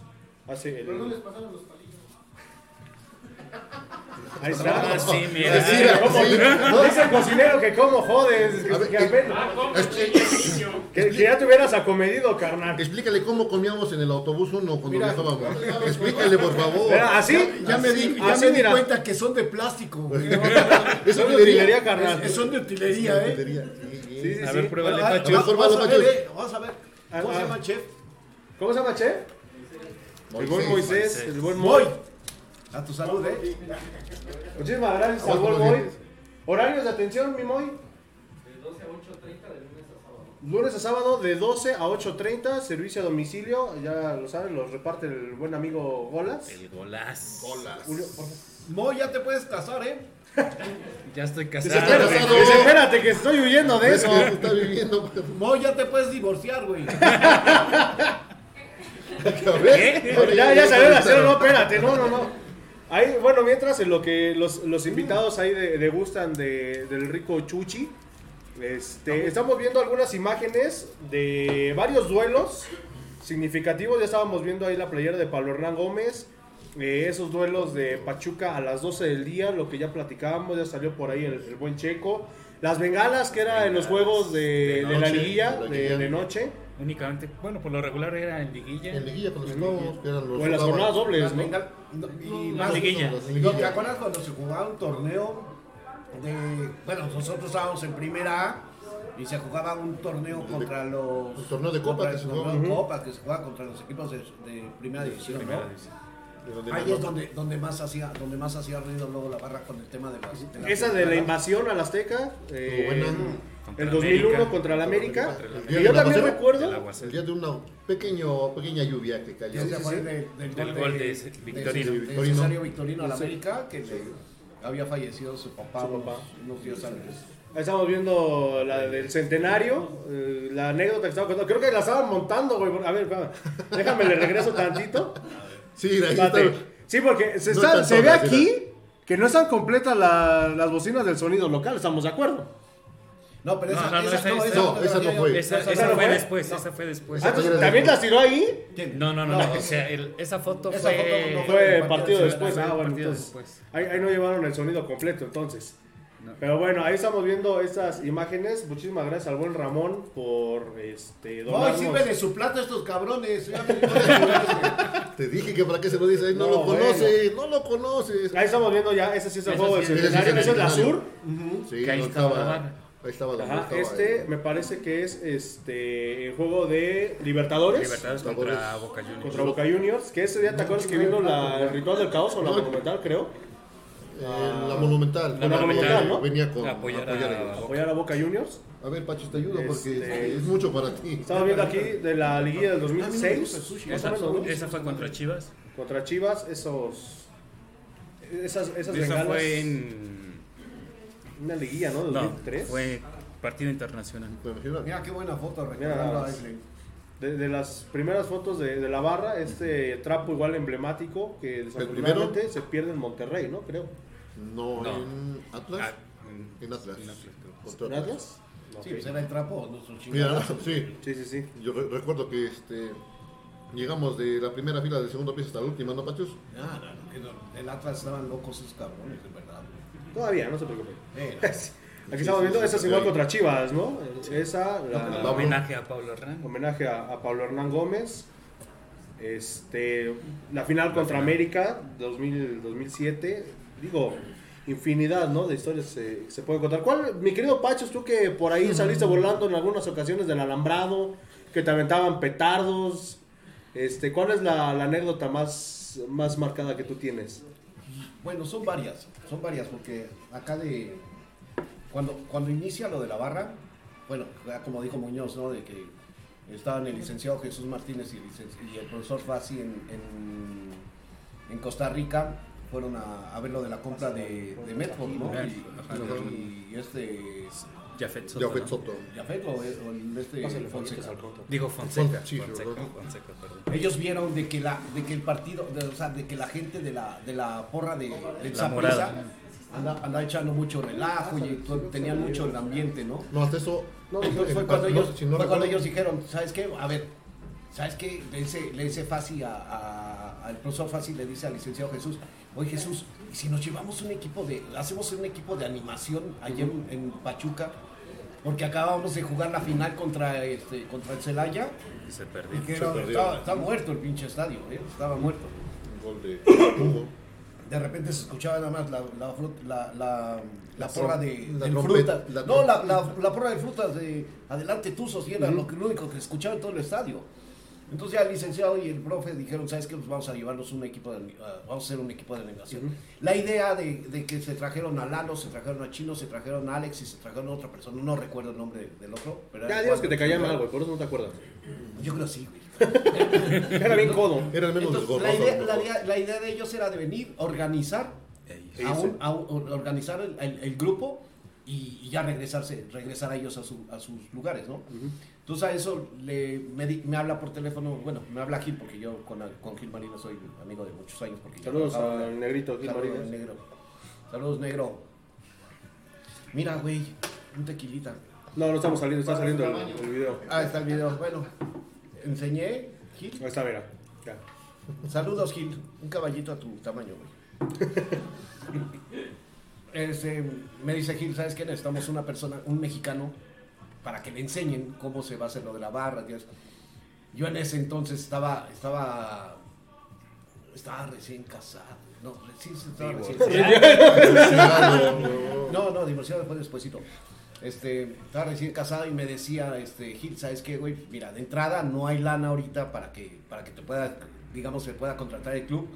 Speaker 1: hace el...
Speaker 2: Pero no les pasaron los palillos.
Speaker 1: Ahí está.
Speaker 4: Ah, sí,
Speaker 5: Sí,
Speaker 4: mira.
Speaker 1: ¿Cómo?
Speaker 5: sí.
Speaker 1: Dice el cocinero que como jodes. Que,
Speaker 5: A ver,
Speaker 1: que
Speaker 5: ¿qué?
Speaker 1: apenas-
Speaker 3: Ah, ¿cómo?
Speaker 1: Que- que ya te hubieras acomedido, carnal.
Speaker 5: Explícale cómo comíamos en el autobús uno cuando
Speaker 2: Mira,
Speaker 5: viajábamos. Explícale, por favor.
Speaker 1: Mira, así.
Speaker 6: Ya me di, ya
Speaker 1: así,
Speaker 6: me di
Speaker 1: mira.
Speaker 6: cuenta que son de plástico, güey.
Speaker 5: ¿Es
Speaker 1: Son de
Speaker 5: utilería?
Speaker 1: utilería, carnal.
Speaker 6: Es- son de utilería, ¿eh?
Speaker 5: Utilería, sí, sí.
Speaker 1: Sí, sí,
Speaker 4: A
Speaker 1: sí.
Speaker 4: ver, pruébale,
Speaker 6: ah,
Speaker 4: Pacho.
Speaker 5: Pacho.
Speaker 6: vamos, a ver, eh, vamos a ver. ¿Cómo
Speaker 1: Ah,
Speaker 6: se
Speaker 1: ah.
Speaker 6: llama, chef?
Speaker 1: ¿Cómo se llama, Che? El buen Moisés, el buen
Speaker 6: Moy.
Speaker 1: Moy.
Speaker 6: A tu salud, ¿eh?
Speaker 1: Muchísimas gracias al
Speaker 5: Vamos
Speaker 1: buen
Speaker 5: con los
Speaker 1: Moy.
Speaker 5: dientes.
Speaker 1: Horarios de atención, mi Moy. Lunes a sábado de 12 a 8.30, servicio a domicilio, ya lo saben, los reparte el buen amigo Golas.
Speaker 4: El golazo.
Speaker 1: Julio, por favor.
Speaker 6: Moy, ya te puedes casar, ¿eh?
Speaker 4: Ya estoy
Speaker 1: Dice,
Speaker 4: casado.
Speaker 1: espérate,
Speaker 5: casado.
Speaker 1: dice, espérate, que estoy huyendo de
Speaker 5: ¿Ves
Speaker 1: eso.
Speaker 5: está viviendo?
Speaker 6: Moy, ya te puedes divorciar, güey.
Speaker 4: ¿Qué?
Speaker 1: Ya, ya salió la cena, no, espérate, no, no, no. Ahí, bueno, mientras en lo que los, los invitados ahí de- degustan de, del rico chuchi, este, estamos viendo algunas imágenes de varios duelos significativos. Ya estábamos viendo ahí la playera de Pablo Hernán Gómez, eh, esos duelos de Pachuca a las 12 del día, lo que ya platicábamos, ya salió por ahí el, el buen Checo. Las bengalas, que era en los juegos de,
Speaker 5: De
Speaker 1: de la
Speaker 5: de
Speaker 1: de,
Speaker 5: liguilla.
Speaker 1: de noche,
Speaker 4: Únicamente, bueno, por lo regular era en liguilla.
Speaker 5: En liguilla con los esclavos, que eran los
Speaker 1: o en las jornadas dobles, ¿no?
Speaker 6: y más
Speaker 5: no,
Speaker 4: liguilla.
Speaker 6: No, ¿Te acuerdas cuando se jugaba un torneo de. Bueno, nosotros estábamos en primera A y se jugaba un torneo contra los.
Speaker 5: el torneo de Copa
Speaker 6: contra
Speaker 5: que se
Speaker 6: torneo
Speaker 5: jugaba.
Speaker 6: de Copa que se jugaba contra los equipos de, de primera división. ¿no?
Speaker 5: De donde
Speaker 6: Ahí es donde, donde, más hacía, donde más hacía ruido luego la barra con el tema de las. de
Speaker 1: Esa de la invasión al Azteca, eh,
Speaker 5: buena.
Speaker 4: Contra
Speaker 1: el
Speaker 4: la
Speaker 1: 2001
Speaker 4: América.
Speaker 1: contra la América.
Speaker 4: Contra
Speaker 5: El
Speaker 1: Y
Speaker 5: día
Speaker 1: yo
Speaker 5: del
Speaker 1: también recuerdo.
Speaker 5: El día de una pequeño, pequeña lluvia que cayó.
Speaker 6: Fue
Speaker 1: sí.
Speaker 6: de- del
Speaker 4: Del gol de ese- Victorino.
Speaker 6: de
Speaker 5: Victorino.
Speaker 6: Cesario Victorino a la América, que le había fallecido su papá,
Speaker 1: Su papá.
Speaker 6: unos días antes.
Speaker 1: ahí estamos viendo la del centenario, eh, la anécdota que estaba contando. Creo que la estaban montando, güey. A ver, déjame le regreso tantito.
Speaker 5: Sí.
Speaker 1: Sí, porque se,
Speaker 5: No
Speaker 1: está- se ve aquí que no están completas la- las bocinas del sonido local, estamos de acuerdo.
Speaker 6: No, pero esa
Speaker 4: no, no,
Speaker 6: esa-
Speaker 4: esa-
Speaker 6: no,
Speaker 4: esa-
Speaker 5: no, esa no fue.
Speaker 4: Esa,
Speaker 1: ¿Esa
Speaker 4: esa
Speaker 1: no
Speaker 4: fue después, esa fue después.
Speaker 1: Ah, ¿También las tiró ahí?
Speaker 6: ¿Quién?
Speaker 4: No, no, no,
Speaker 6: No.
Speaker 4: no, o sea, el- esa foto
Speaker 6: Esa
Speaker 4: fue...
Speaker 6: foto no
Speaker 1: Fue partido
Speaker 6: partido
Speaker 1: después.
Speaker 4: fue
Speaker 1: Ah,
Speaker 4: el
Speaker 1: bueno,
Speaker 4: partido
Speaker 1: entonces.
Speaker 4: después.
Speaker 1: Ahí, ahí no llevaron el sonido completo, entonces.
Speaker 4: No.
Speaker 1: Pero bueno, ahí estamos viendo estas imágenes. Muchísimas gracias al buen Ramón por este
Speaker 6: No, sirve de su plata a estos cabrones.
Speaker 5: Te dije que para qué se lo dices. No,
Speaker 1: No,
Speaker 5: lo conoces, no lo conoces.
Speaker 1: Ahí estamos viendo ya, ese sí es el juego del centenario,
Speaker 5: ese
Speaker 1: es la sur.
Speaker 5: Sí,
Speaker 4: Que ahí
Speaker 5: no
Speaker 4: estaba la
Speaker 5: estaba. Ahí estaba donde
Speaker 1: Ajá,
Speaker 5: estaba,
Speaker 1: este me parece que es este el juego de Libertadores,
Speaker 4: Libertadores contra Boca Juniors.
Speaker 1: contra Boca Juniors, que ese día te acuerdas que vino la, el ritual del caos o la monumental, creo,
Speaker 5: eh, la Monumental.
Speaker 1: La Monumental, ¿no?
Speaker 5: Venía con
Speaker 4: Apoyar a-
Speaker 5: ellos.
Speaker 1: apoyar a Boca Juniors.
Speaker 5: A ver, Pacho, te ayudo porque
Speaker 1: Este-
Speaker 5: es mucho para ti.
Speaker 1: Estamos viendo aquí de la liguilla del
Speaker 6: A mí no me gusta el
Speaker 1: 2006,
Speaker 6: sushi.
Speaker 1: más o
Speaker 4: Esa,
Speaker 1: menos, ¿no?
Speaker 4: esa fue contra Chivas.
Speaker 1: Contra Chivas, esos esas esas
Speaker 4: Esa
Speaker 1: bengalas,
Speaker 4: fue en...
Speaker 1: una liguilla, ¿no?
Speaker 4: No,
Speaker 1: 2003.
Speaker 4: fue partido internacional.
Speaker 6: Mira qué buena foto
Speaker 1: Mira. De, de las primeras fotos de, de la barra, este trapo igual emblemático que desafortunadamente se pierde en Monterrey, ¿no? Creo.
Speaker 5: No,
Speaker 4: No.
Speaker 5: en Atlas.
Speaker 4: Ah, en-
Speaker 5: En Atlas.
Speaker 4: en Atlas,
Speaker 1: ¿En Atlas?
Speaker 6: Sí, pues era el trapo, nuestro
Speaker 5: Mira, sí.
Speaker 1: Sí, sí, sí.
Speaker 5: Yo re- recuerdo que este llegamos de la primera fila del segundo piso hasta la última, ¿no, Pachus?
Speaker 6: Ah, no, no, que no, el Atlas estaban locos esos cabrones, de verdad.
Speaker 1: Todavía, no se preocupe.
Speaker 6: Eh,
Speaker 1: Aquí estamos viendo, esa es igual contra Chivas, ¿no? Esa, la.
Speaker 4: Homenaje a Pablo Hernán.
Speaker 1: homenaje a, a Pablo Hernán Gómez. Este, la final contra América 2000, 2007. Digo, infinidad, ¿no? De historias se, se pueden contar. ¿Cuál, mi querido Pachos, tú que por ahí saliste volando en algunas ocasiones del alambrado, que te aventaban petardos? Este, ¿Cuál es la, la anécdota más, más marcada que tú tienes?
Speaker 6: Bueno, son varias, son varias, porque acá de. Cuando, cuando inicia lo de la barra, bueno, como dijo Muñoz, ¿no? De que estaban el licenciado Jesús Martínez y el, licen- y el profesor Fassi en, en, en Costa Rica, fueron a, a ver lo de la compra de, de Medford, ¿no? Y, y- y este.
Speaker 4: Jafet Soto.
Speaker 5: Jafet
Speaker 4: ¿no?
Speaker 5: Soto.
Speaker 6: Jafet o, o el este Fonseca.
Speaker 4: Digo Fonseca.
Speaker 5: Sí,
Speaker 4: Fonseca, perdón.
Speaker 6: Ellos vieron de que la de que el partido, de, o sea, de que la gente de la de la porra de, de
Speaker 4: La
Speaker 6: Saprissa
Speaker 4: morada.
Speaker 6: anda, echando mucho relajo y tenían mucho el ambiente, ¿no?
Speaker 5: No, hasta eso. No,
Speaker 6: Entonces fue cuando
Speaker 5: no,
Speaker 6: ellos,
Speaker 5: si no
Speaker 6: fue cuando ellos dijeron, ¿sabes qué? A ver, ¿sabes qué? Le dice, le dice Fácil a, a- al profesor Fácil, le dice al licenciado Jesús, oye Jesús, ¿y si nos llevamos un equipo de, hacemos un equipo de animación allá en, en Pachuca? Porque acabamos de jugar la final contra este, contra el Celaya
Speaker 4: Y se
Speaker 6: y
Speaker 4: perdió.
Speaker 6: que
Speaker 5: Se
Speaker 6: era-
Speaker 5: perdió.
Speaker 6: estaba, estaba muerto el pinche estadio, ¿eh? estaba muerto.
Speaker 5: Un gol de.
Speaker 6: De repente se escuchaba nada más la, la, la, la, la porra de
Speaker 5: la
Speaker 6: del fruta. no, la, la, porra de frutas de Adelante Tuzos y era lo, que- lo único que escuchaba en todo el estadio. Entonces ya el licenciado y el profe dijeron, ¿sabes qué? Pues vamos a llevarnos un equipo de, ah, vamos a hacer un equipo de animación. La idea de, de que se trajeron a Lalo, se trajeron a Chino, se trajeron a Alex y se trajeron a otra persona, no recuerdo el nombre del otro. Pero
Speaker 1: Ya, dios que te caía mal, güey, por eso no te acuerdas.
Speaker 6: Yo creo sí, güey.
Speaker 1: Era bien codo.
Speaker 5: Era el menos
Speaker 6: Entonces, la, idea, la idea- la idea de ellos era de venir, organizar a un- a un- organizar el, el- el grupo y, y ya regresarse, regresar a ellos a, su- a sus lugares, ¿no? Entonces a eso le, me, di- me habla por teléfono, bueno, me habla Gil, porque yo con, con Gil Marina soy amigo de muchos años. Porque yo
Speaker 1: Saludos al negrito Gil
Speaker 6: Saludos,
Speaker 1: Marinas.
Speaker 6: negro. Saludos, negro. Mira, güey, un tequilita.
Speaker 1: No, no estamos saliendo, está saliendo el, el video.
Speaker 6: Ah, está el video. Bueno, enseñé, Gil.
Speaker 1: Ahí está, mira. Ya.
Speaker 6: Saludos, Gil. Un caballito a tu tamaño, güey. Este, me dice Gil, ¿sabes qué? Necesitamos una persona, un mexicano, para que le enseñen cómo se va a hacer lo de la barra. Yo en ese entonces estaba, estaba, estaba recién casado. No, sí, estaba recién casado. No, no, divorciado fue despuésito. Este, estaba recién casado y me decía, este, Gil, ¿sabes qué, güey? Mira, de entrada no hay lana ahorita para que, para que te pueda, digamos, se pueda contratar el club,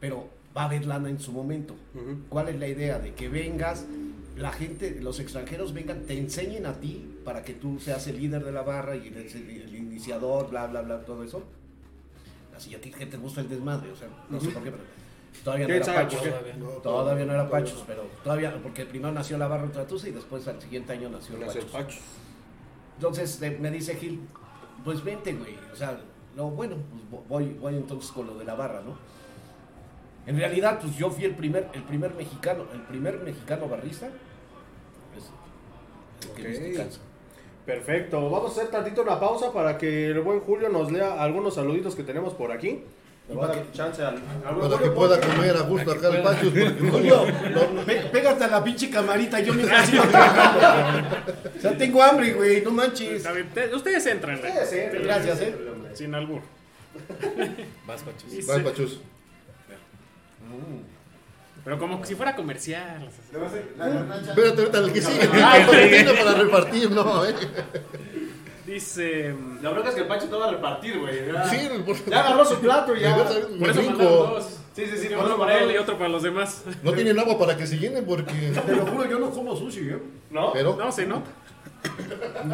Speaker 6: pero va a haber lana en su momento. ¿Cuál es la idea? De que vengas, la gente, los extranjeros vengan, te enseñen a ti para que tú seas el líder de la barra y el, el iniciador, bla, bla, bla, todo eso. Así a ti que te gusta el desmadre, o sea, no sé por qué, pero todavía no
Speaker 1: ¿Quién
Speaker 6: era
Speaker 1: sabe
Speaker 6: Pachos.
Speaker 4: Todavía.
Speaker 5: No,
Speaker 6: Todavía no era Pachos, pero todavía, porque primero nació la barra Ultratusa y después al siguiente año nació el Pachos.
Speaker 1: Pacho.
Speaker 6: Entonces me dice Gil, pues vente, güey. O sea, no, bueno, pues vo- voy, voy entonces con lo de la barra, ¿no? En realidad, pues yo fui el primer, el primer mexicano, el primer mexicano barrista. Es que
Speaker 1: Ok.
Speaker 6: viste cansa.
Speaker 1: Perfecto, vamos a hacer tantito una pausa para que el buen Julio nos lea algunos saluditos que tenemos por aquí. Chance al, al
Speaker 5: Para que
Speaker 1: Julio,
Speaker 5: pueda comer a gusto acá el no-
Speaker 6: Julio, pégate a la pinche camarita, yo. O sea, tengo hambre, güey, no manches.
Speaker 3: Ustedes entran, güey.
Speaker 1: Sí, sí,
Speaker 6: Gracias, eh.
Speaker 3: Sin albur.
Speaker 4: Vas, Pachos.
Speaker 5: Va, Pachos.
Speaker 3: Pero como si fuera comercial.
Speaker 5: Espérate, ahorita el que sigue. Tiene para repartir, no, eh.
Speaker 3: Dice.
Speaker 1: La verdad es que el Pacho te va a repartir, güey. Ya,
Speaker 5: Sí, por-
Speaker 1: ya agarró su plato y ya.
Speaker 3: Por eso dos.
Speaker 1: Sí, sí, sí,
Speaker 3: Uno para él y otro para los demás.
Speaker 5: No tienen agua para que se llenen porque.
Speaker 6: Te lo juro, yo no como sushi, ¿eh?
Speaker 1: ¿No?
Speaker 5: Pero.
Speaker 3: No, se nota.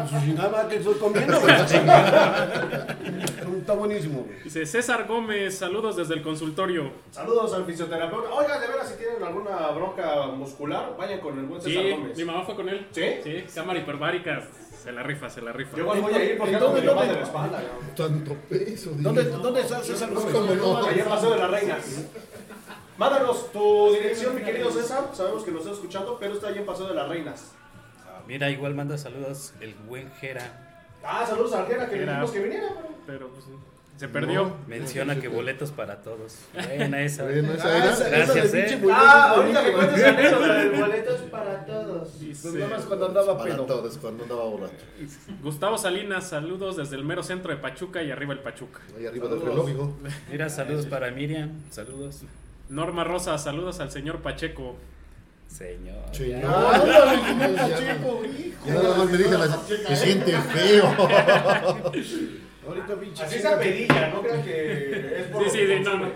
Speaker 6: Sushi nada más que estoy comiendo, güey. Está buenísimo, güey.
Speaker 3: Dice César Gómez, saludos desde el consultorio.
Speaker 1: Saludos al fisioterapeuta. Oigan, de veras, si tienen alguna bronca muscular, vayan con el buen César
Speaker 3: Sí,
Speaker 1: Gómez.
Speaker 3: mi mamá fue con él.
Speaker 1: ¿Sí?
Speaker 3: Sí, cámara hiperbárica. Se la rifa, se la rifa.
Speaker 1: Yo voy a ir porque
Speaker 6: ¿En
Speaker 1: ando
Speaker 6: dónde, dónde?
Speaker 1: de la espalda. cabrón.
Speaker 5: Tanto peso.
Speaker 6: ¿Dónde. ¿Dónde está César Gómez?
Speaker 1: Ayer pasó de las reinas. Mándanos tu dirección, mi querido César. Sabemos que nos estás escuchando, pero está ahí en Paseo de las Reinas.
Speaker 4: Mira, igual manda saludos el buen Jera.
Speaker 1: Ah, saludos a Arjera, que le dijimos que viniera. pero-
Speaker 3: Pero pues, sí, se perdió.
Speaker 4: Menciona que boletos para todos. Buena esa.
Speaker 5: Bueno, esa
Speaker 6: Ah,
Speaker 5: era.
Speaker 4: Gracias,
Speaker 6: esa
Speaker 4: eh.
Speaker 1: Ah, ahorita que anécdota de boletos para todos.
Speaker 6: Pues
Speaker 3: Dice,
Speaker 6: nada más cuando andaba
Speaker 5: Para
Speaker 6: pedo.
Speaker 5: todos, cuando andaba borracho.
Speaker 3: Gustavo Salinas, saludos desde el mero centro de Pachuca y arriba el Pachuca.
Speaker 5: Ahí arriba del reloj, hijo.
Speaker 4: Mira, saludos para Miriam. Saludos.
Speaker 3: Norma Rosa, saludos al señor Pacheco.
Speaker 4: Señor.
Speaker 6: Hijo.
Speaker 5: Ya nada más me así, se siente feo.
Speaker 6: Ahorita pinche
Speaker 1: Así esa
Speaker 6: que-
Speaker 1: pedilla, no crean que es por
Speaker 3: Sí, sí, sí, no, no.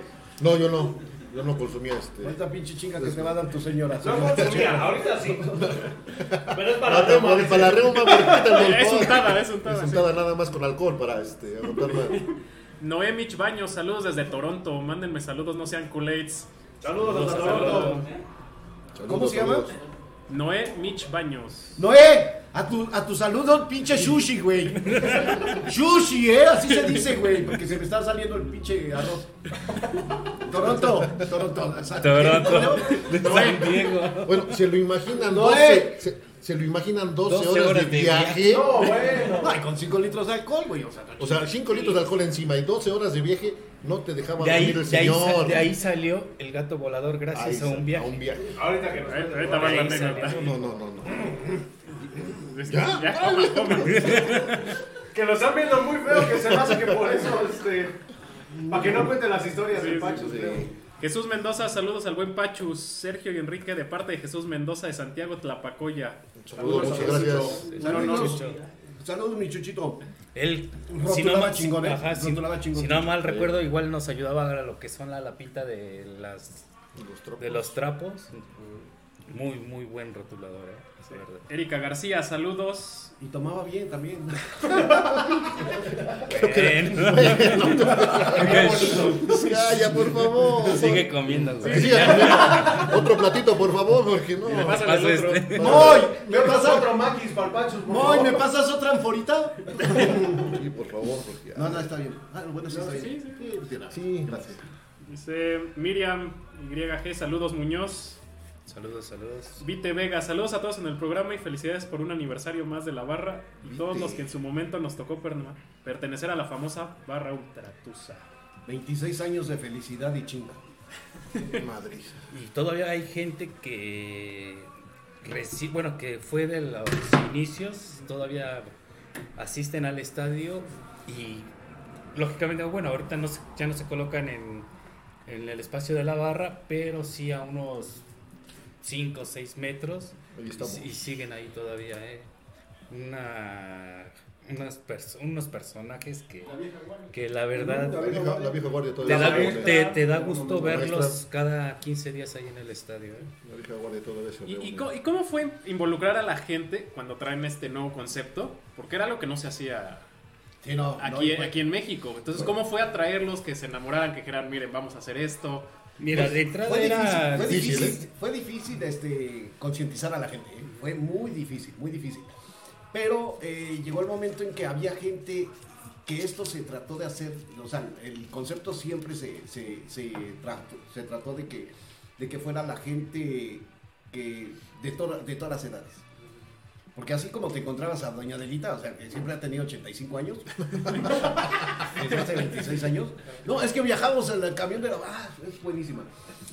Speaker 5: No, yo no. Yo no consumía este.
Speaker 6: Ahorita pinche chinga que te va a dar tu señora.
Speaker 1: No consumía, ahorita sí. Pero es para
Speaker 5: Para,
Speaker 1: la reuma.
Speaker 5: para, la reuma, porque quita el
Speaker 3: Es untada, es untada,
Speaker 5: Es untada nada más con alcohol para este, aguantar
Speaker 3: Mitch Baños, saludos desde Toronto. Mándenme saludos, no sean culades.
Speaker 1: Saludos a
Speaker 3: Saludos.
Speaker 1: Toronto.
Speaker 6: ¿Cómo se llama?
Speaker 3: Noé Mitch Baños.
Speaker 6: ¡Noé! A tu, a tu saludo, pinche sushi, güey. Sushi, ¿eh? Así se dice, güey. Porque se me está saliendo el pinche arroz. Toronto. Toronto.
Speaker 4: Toronto. De
Speaker 6: Noé.
Speaker 4: San Diego.
Speaker 5: Bueno, se lo imaginan
Speaker 6: No,
Speaker 5: 12,
Speaker 6: eh.
Speaker 5: se, se lo imaginan 12,
Speaker 4: 12
Speaker 5: horas,
Speaker 4: horas
Speaker 5: de
Speaker 4: de
Speaker 5: viaje.
Speaker 1: No, bueno.
Speaker 6: No, y con 5 litros de alcohol, güey. O sea,
Speaker 5: O sea, 5 litros de alcohol encima y 12 horas de viaje, no te dejaba
Speaker 4: De ahí,
Speaker 5: dormir el
Speaker 4: de, ahí,
Speaker 5: señor.
Speaker 4: de ahí salió el gato volador gracias
Speaker 5: Ahí
Speaker 4: a un viaje.
Speaker 5: A un viaje.
Speaker 1: Ahorita que
Speaker 3: Ahorita ahorita va la
Speaker 4: Ahí
Speaker 3: anécdota.
Speaker 5: No, no, no, no.
Speaker 3: Ya, ya, coma.
Speaker 1: Que lo están viendo muy feo, que se me hace que por eso, este. Para que no cuenten las historias
Speaker 3: Sí,
Speaker 1: de
Speaker 3: sí,
Speaker 1: Pachos,
Speaker 5: sí.
Speaker 3: Jesús Mendoza, saludos al buen Pachus, Sergio y Enrique de parte de Jesús Mendoza de Santiago Tlapacoya.
Speaker 5: Saludos, muchas gracias.
Speaker 6: Saludos. Saludos, mi chuchito.
Speaker 4: Él,
Speaker 6: Rotulaba
Speaker 4: si no, mal,
Speaker 6: chingón, ¿eh?
Speaker 4: ajá, si-
Speaker 6: Rotulaba chingón.
Speaker 4: si no mal recuerdo, igual nos ayudaba a lo que son la lapita de las
Speaker 5: Los trapos.
Speaker 4: de los trapos. Muy, muy buen rotulador, ¿eh? Verdad.
Speaker 3: Erika García, saludos.
Speaker 6: Y tomaba bien también.
Speaker 5: Ya, ya, por favor.
Speaker 4: Sigue comiendo, güey.
Speaker 5: Sí, Otro platito, por favor, porque no.
Speaker 4: Paso
Speaker 3: el otro.
Speaker 4: este.
Speaker 6: ¡Moy! ¿Me
Speaker 1: Me pasa
Speaker 6: pasas
Speaker 1: otro maquis para el Pachos, por
Speaker 6: ¡Moy! ¿Me pasas otra anforita?
Speaker 5: Sí, por favor, porque.
Speaker 6: No, no, está bien. Ah, bueno, sí, está bien.
Speaker 3: Sí, sí.
Speaker 6: Sí, sí,
Speaker 5: Sí, gracias.
Speaker 3: Dice Miriam YG, saludos Muñoz.
Speaker 4: Saludos, saludos.
Speaker 3: Vite Vega, saludos a todos en el programa y felicidades por un aniversario más de la barra y
Speaker 5: Vite.
Speaker 3: todos los que en su momento nos tocó pertenecer a la famosa barra Ultratusa.
Speaker 6: 26 años de felicidad y chinga.
Speaker 5: Madrid.
Speaker 4: Y todavía hay gente que reci- bueno, que fue de los inicios, todavía asisten al estadio y lógicamente, bueno, ahorita no se- ya no se colocan en, en el espacio de la barra, pero sí a unos 5 o 6 metros y, y siguen ahí todavía, ¿eh? Una, unas pers- unos personajes que, que la verdad...
Speaker 5: La vieja, la vieja guardia
Speaker 4: Te da, te, te da gusto
Speaker 5: La
Speaker 4: verlos
Speaker 5: maestra.
Speaker 4: cada 15 días ahí en el estadio. ¿eh?
Speaker 5: La vieja guardia
Speaker 3: ¿Y, y y cómo fue involucrar a la gente cuando traen este nuevo concepto? Porque era algo que no se hacía
Speaker 6: Sí, no. no,
Speaker 3: aquí,
Speaker 6: fue-
Speaker 3: aquí en México. Entonces, ¿cómo fue atraerlos, que se enamoraran, que dijeran, miren, vamos a hacer esto?
Speaker 4: Mira, de entrada
Speaker 6: Fue
Speaker 4: era...
Speaker 6: difícil, fue
Speaker 5: difícil,
Speaker 6: difícil, fue difícil este, concientizar a la gente, ¿eh? fue muy difícil, muy difícil. Pero eh, llegó el momento en que había gente que esto se trató de hacer, o sea, el concepto siempre se, se, se trató, se trató de que, de que fuera la gente que, de, toda- de todas las edades. Porque así como te encontrabas a Doña Delita, o sea, que siempre ha tenido 85 años, desde hace 26 años. No, es que viajamos en el camión de la barra, es buenísima.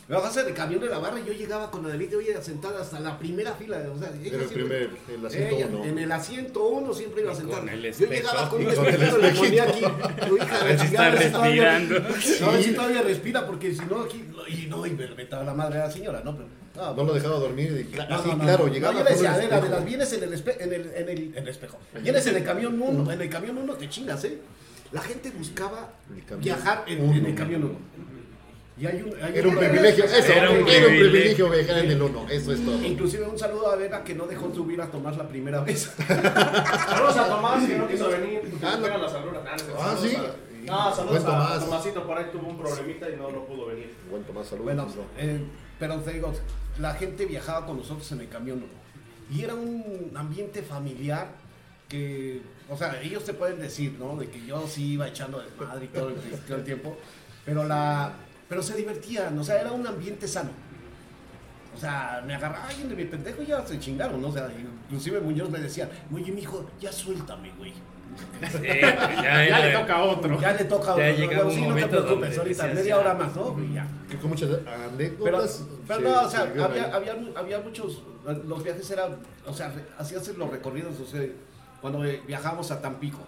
Speaker 6: Me bajaste en el camión de la barra y yo llegaba con Adelita, oye, sentada hasta la primera fila. O sea, ella
Speaker 5: Era el
Speaker 6: siempre-
Speaker 5: primer, el asiento
Speaker 6: ella,
Speaker 5: uno.
Speaker 6: En el asiento uno siempre iba sentada.
Speaker 4: con el
Speaker 6: Yo llegaba con un
Speaker 5: Y el
Speaker 6: espejo, le ponía aquí. tu hija,
Speaker 4: A ver si está
Speaker 6: si todavía-
Speaker 4: respirando.
Speaker 6: No, a ver si todavía respira, porque si no, aquí. Y no, y me metaba la madre a la señora, ¿no? Pero, ah,
Speaker 5: No lo dejaba dormir. Y,
Speaker 6: no,
Speaker 5: así,
Speaker 6: no, no,
Speaker 5: claro,
Speaker 6: no.
Speaker 5: llegaba
Speaker 6: yo le decía,
Speaker 5: espejo.
Speaker 6: Adela, vienes en el, espe- en el, en el, en el espejo. Vienes en el camión uno, en el camión uno te chingas, ¿eh? La gente buscaba viajar en,
Speaker 5: uno.
Speaker 6: en el camión uno. Y hay un, hay
Speaker 5: Era un privilegio, eso,
Speaker 4: Era
Speaker 5: era
Speaker 4: un privilegio.
Speaker 5: viajar en el uno, eso es todo.
Speaker 6: Inclusive un saludo a Vega que no dejó subir a tomar la primera vez.
Speaker 1: Saludos a Tomás, que no quiso venir.
Speaker 5: Ah, no.
Speaker 1: Las agruras. Ah,
Speaker 5: Ah,
Speaker 1: saludos
Speaker 5: sí.
Speaker 1: a-
Speaker 5: Tomás.
Speaker 1: Tomasito, por ahí tuvo un problemita y no, no pudo venir.
Speaker 5: Buen Tomás, saludos.
Speaker 6: Bueno,
Speaker 5: no.
Speaker 6: eh, pero te digo, la gente viajaba con nosotros en el camión uno. Y era un ambiente familiar que, o sea, ellos te pueden decir, ¿no? De que yo sí iba echando de madre y todo el, tiempo. Pero la pero se divertían, o sea, era un ambiente sano. O sea, me agarraba alguien de mi pendejo y ya se chingaron, ¿no? O sea, inclusive Muñoz me decía, oye, mijo, ya suéltame, güey.
Speaker 4: Sí, ya,
Speaker 3: le toca a otro.
Speaker 6: Ya le toca a otro,
Speaker 4: un
Speaker 6: Sí, no te
Speaker 4: momento
Speaker 6: preocupes, ahorita, media hora más, ¿no? Y ya.
Speaker 5: Que con muchas
Speaker 6: Pero,
Speaker 5: anécdotas.
Speaker 6: pero no, o sea, había, había, había muchos, los viajes eran, o sea, hacías los recorridos, o sea, cuando viajábamos a Tampico,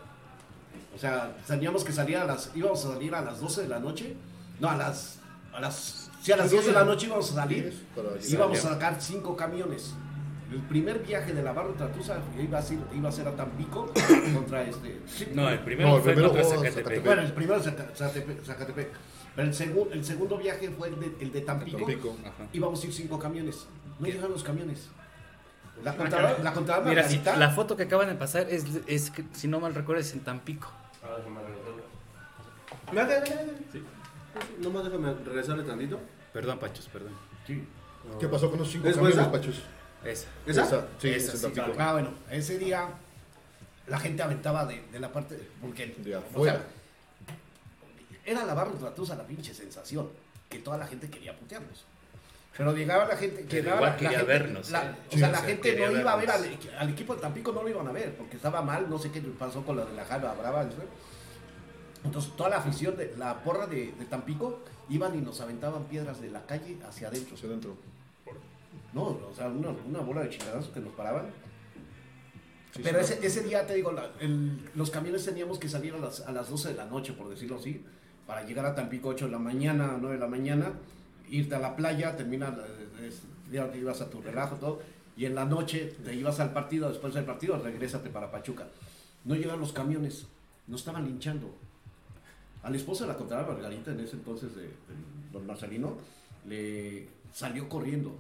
Speaker 6: o sea, teníamos que salir a las, íbamos a salir a las 12 de la noche, no, a las, a las, sí, a las 12 de la noche íbamos a salir, íbamos a sacar cinco camiones. El primer viaje de la barra Tratusa iba a ser, iba a ser a Tampico contra este. sí,
Speaker 4: No, el primero
Speaker 5: No, el
Speaker 4: fue
Speaker 5: primero
Speaker 4: contra
Speaker 5: fue
Speaker 4: Zacatepec.
Speaker 5: Zacatepec.
Speaker 6: bueno, el primero Zacatepec, Zacatepec. Pero el, segu- el segundo viaje fue el de, el de Tampico.
Speaker 5: Tampico.
Speaker 6: Íbamos a ir cinco camiones. No llegaron los camiones. La contadora, la contadora
Speaker 4: Mira, si la foto que acaban de pasar es, es que, si no mal recuerdo, es en Tampico.
Speaker 7: Nomás déjame regresarle tantito.
Speaker 4: Perdón, Pachos, perdón.
Speaker 6: Sí.
Speaker 5: ¿Qué pasó con los cinco
Speaker 7: ¿Es
Speaker 5: camiones? Pachos?
Speaker 4: Esa.
Speaker 1: ¿Esa?
Speaker 5: Esa, sí,
Speaker 4: Esa,
Speaker 5: esa
Speaker 4: sí.
Speaker 6: Ah, bueno, ese día la gente aventaba de, de la parte. Porque.
Speaker 5: De
Speaker 6: o
Speaker 5: afuera.
Speaker 6: sea, era la pinche sensación. Que toda la gente quería putearnos. Pero llegaba la gente. Llegaba
Speaker 4: igual
Speaker 6: la,
Speaker 4: quería vernos,
Speaker 6: la-
Speaker 4: ¿eh?
Speaker 6: O sea,
Speaker 4: Sí,
Speaker 6: la
Speaker 4: o sea,
Speaker 6: gente no iba a ver al, equipo de Tampico, no lo iban a ver. Porque estaba mal, no sé qué pasó con la de la Java Brava. Entonces, toda la afición, de la porra de, de Tampico, iban y nos aventaban piedras de la calle hacia adentro.
Speaker 5: Hacia adentro.
Speaker 6: No, o sea, una, una bola de chingadazos que nos paraban.
Speaker 5: Sí,
Speaker 6: Pero ese, ese día, te digo, la- el- los camiones teníamos que salir a las, a las 12 de la noche, por decirlo así, para llegar a Tampico 8 de la mañana, 9 de la mañana, irte a la playa, terminar, eh, ya te ibas a tu relajo, todo, y en la noche te ibas al partido, después del partido, regrésate para Pachuca. No llegaron los camiones, nos estaban linchando. Al esposo de la contraria Margarita, en ese entonces de, de don Marcelino, le salió corriendo.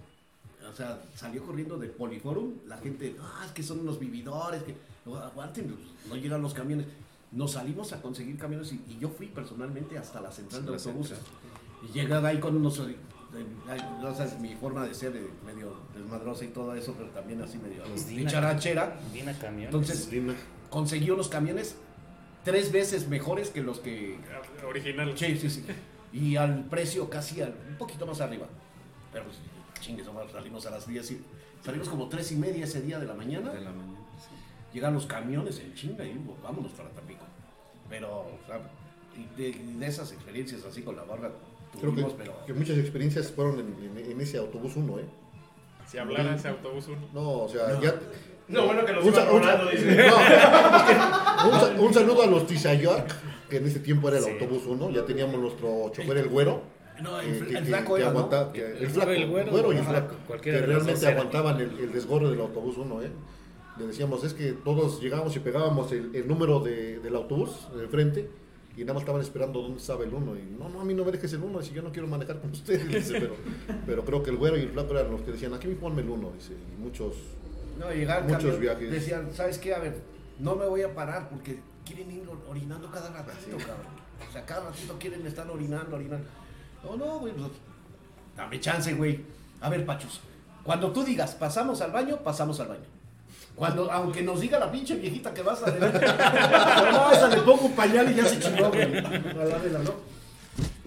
Speaker 6: O sea, salió corriendo del Poliforum. La gente, ah, es que son unos vividores, que no, aguanten, pues, no llegan los camiones. Nos salimos a conseguir camiones y, y yo fui personalmente hasta la central de
Speaker 4: La
Speaker 6: autobuses. Y llegaba ahí con unos. eh, no sabes, mi forma de ser, eh, medio desmadrosa y todo eso, pero también así medio
Speaker 4: Dina.
Speaker 6: dicharachera.
Speaker 4: Dina.
Speaker 6: Entonces,
Speaker 5: Dime.
Speaker 6: conseguí unos camiones tres veces mejores que los que
Speaker 3: Original.
Speaker 6: Sí, sí, sí. Y al precio casi al- un poquito más arriba. Pero pues, chingue, somos- salimos a las 10 y salimos como 3 y media ese día de la mañana.
Speaker 4: de la mañana. sí.
Speaker 6: Llegan los camiones en chinga y pues, vámonos para Tampico. Pero, o sea, y de, de esas experiencias así con la barra
Speaker 5: Creo que,
Speaker 6: tuvimos, pero...
Speaker 5: que muchas experiencias fueron en, en- en ese autobús 1, ¿eh?
Speaker 3: Si hablara ese autobús uno.
Speaker 5: No, o sea, ya.
Speaker 1: No, bueno que los
Speaker 5: Un, un
Speaker 1: dice.
Speaker 5: no, un sa- un saludo a los Tizayork, que en ese tiempo era el
Speaker 4: Sí.
Speaker 5: autobús 1. Ya teníamos nuestro chofer, el güero.
Speaker 6: No,
Speaker 5: eh,
Speaker 6: el,
Speaker 5: que-
Speaker 6: el
Speaker 5: que-
Speaker 6: flaco
Speaker 5: que
Speaker 6: era, ¿no?
Speaker 5: aguanta- que- el flaco,
Speaker 4: El
Speaker 5: güero,
Speaker 4: güero,
Speaker 5: y el flaco, que realmente aguantaban el, el desgorre del autobús 1, ¿eh? Le decíamos, es que todos llegábamos y pegábamos el, el número de- del autobús de frente y nada más estaban esperando dónde estaba el 1. Y no, no, a mí no me dejes el 1, dice, yo no quiero manejar con ustedes, dice, pero, pero creo que el güero y el flaco eran los que decían, aquí me ponme el 1, dice, y muchos...
Speaker 6: No,
Speaker 5: Muchos
Speaker 6: camión,
Speaker 5: viajes.
Speaker 6: Decían, ¿sabes qué? A ver, no me voy a parar porque quieren ir or- orinando cada ratito, cabrón. O sea, cada ratito quieren estar orinando, orinando. No, no, güey, pues, dame chance, güey. A ver, Pachus, cuando tú digas, pasamos al baño, pasamos al baño. Cuando, aunque nos diga la pinche viejita que vas a esa le pongo un pañal y ya se chingó, güey. A la vela, ¿no?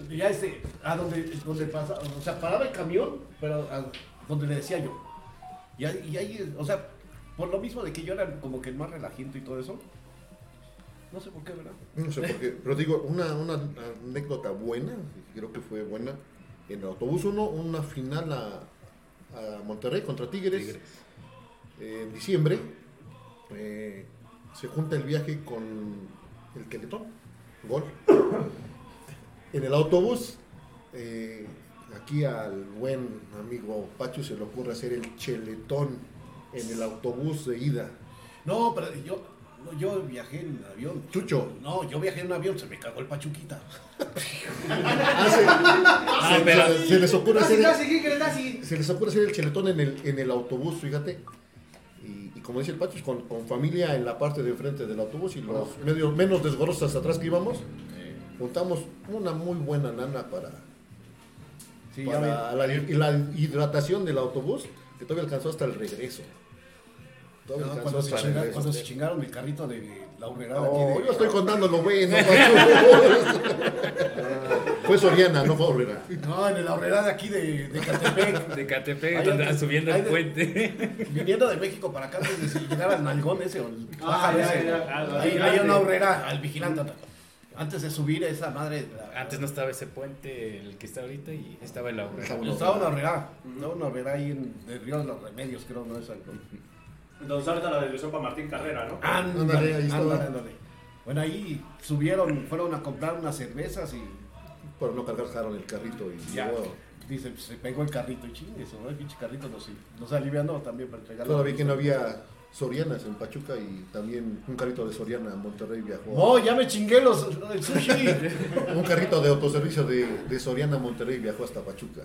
Speaker 6: Y ya este, a donde, donde pasa, o sea, paraba el camión, pero a donde le decía yo. Y ahí, y ahí, o sea, por lo mismo de que yo era como que el más relajento y todo eso. No sé por qué, ¿verdad?
Speaker 5: No sé por qué, pero digo, una, una anécdota buena, creo que fue buena, en el autobús 1, una final a, a Monterrey contra Tigres,
Speaker 4: Tigres.
Speaker 5: eh, en diciembre, eh, se junta el viaje con el Teletón, gol. En el autobús, eh, aquí al buen amigo Pacho se le ocurre hacer el cheletón en el autobús de ida.
Speaker 6: No, pero yo, no, yo viajé en avión.
Speaker 5: Chucho.
Speaker 6: No, yo viajé en avión, se me cagó el pachuquita.
Speaker 5: Se,
Speaker 4: pero-
Speaker 5: se- se les ocurre hacer el- se les ocurre hacer el cheletón en el, en el autobús, fíjate. Y, y como dice el Pacho, con, con familia en la parte de enfrente del autobús y los medio, menos desgorosos atrás que íbamos, juntamos una muy buena lana para,
Speaker 6: Sí, ya
Speaker 5: para la, y la hidratación del autobús, que todavía alcanzó hasta el regreso.
Speaker 6: No, cuando, se chingaron, cuando se chingaron el carrito de la urrera
Speaker 5: No,
Speaker 6: aquí de-
Speaker 5: yo estoy contando lo bueno, Pacho. Fue Soriana, no fue Herrera.
Speaker 6: No, en la horrera de aquí de, de Catepec.
Speaker 4: De Catepec,
Speaker 6: Ahí
Speaker 4: donde
Speaker 6: antes-
Speaker 4: subiendo el
Speaker 6: de-
Speaker 4: puente.
Speaker 6: Viniendo de México para acá antes de llegar al nalgón ese o el
Speaker 1: Ah, ya,
Speaker 6: ese.
Speaker 1: ya. Ah,
Speaker 6: Ahí hay una horrera al vigilante. Antes de subir esa madre. la-
Speaker 4: Antes no estaba ese puente, el que está ahorita, y estaba el aurora.
Speaker 5: Estaba
Speaker 6: Estaba una horrera. Estaba una horrera ahí en el Río de los Remedios, creo, ¿no? Esa,
Speaker 1: Entonces ahorita la dirección para Martín Carrera, ¿no?
Speaker 5: Ándale,
Speaker 6: Ándale,
Speaker 5: ahí estaba.
Speaker 6: ándale, ándale. Bueno, ahí subieron, fueron a comprar unas cervezas y
Speaker 5: Por no cargar jaron el carrito y
Speaker 6: ya.
Speaker 5: llegó-
Speaker 6: Dice, pues, se pegó el carrito y chingue, eso, ¿no? El pinche carrito nos, nos alivianó también para entregarlo.
Speaker 5: Todavía que no había Sorianas en Pachuca y también un carrito de Soriana a Monterrey viajó.
Speaker 6: No, ya me chingué los, el sushi.
Speaker 5: Un carrito de autoservicio de, de Soriana a Monterrey viajó hasta Pachuca.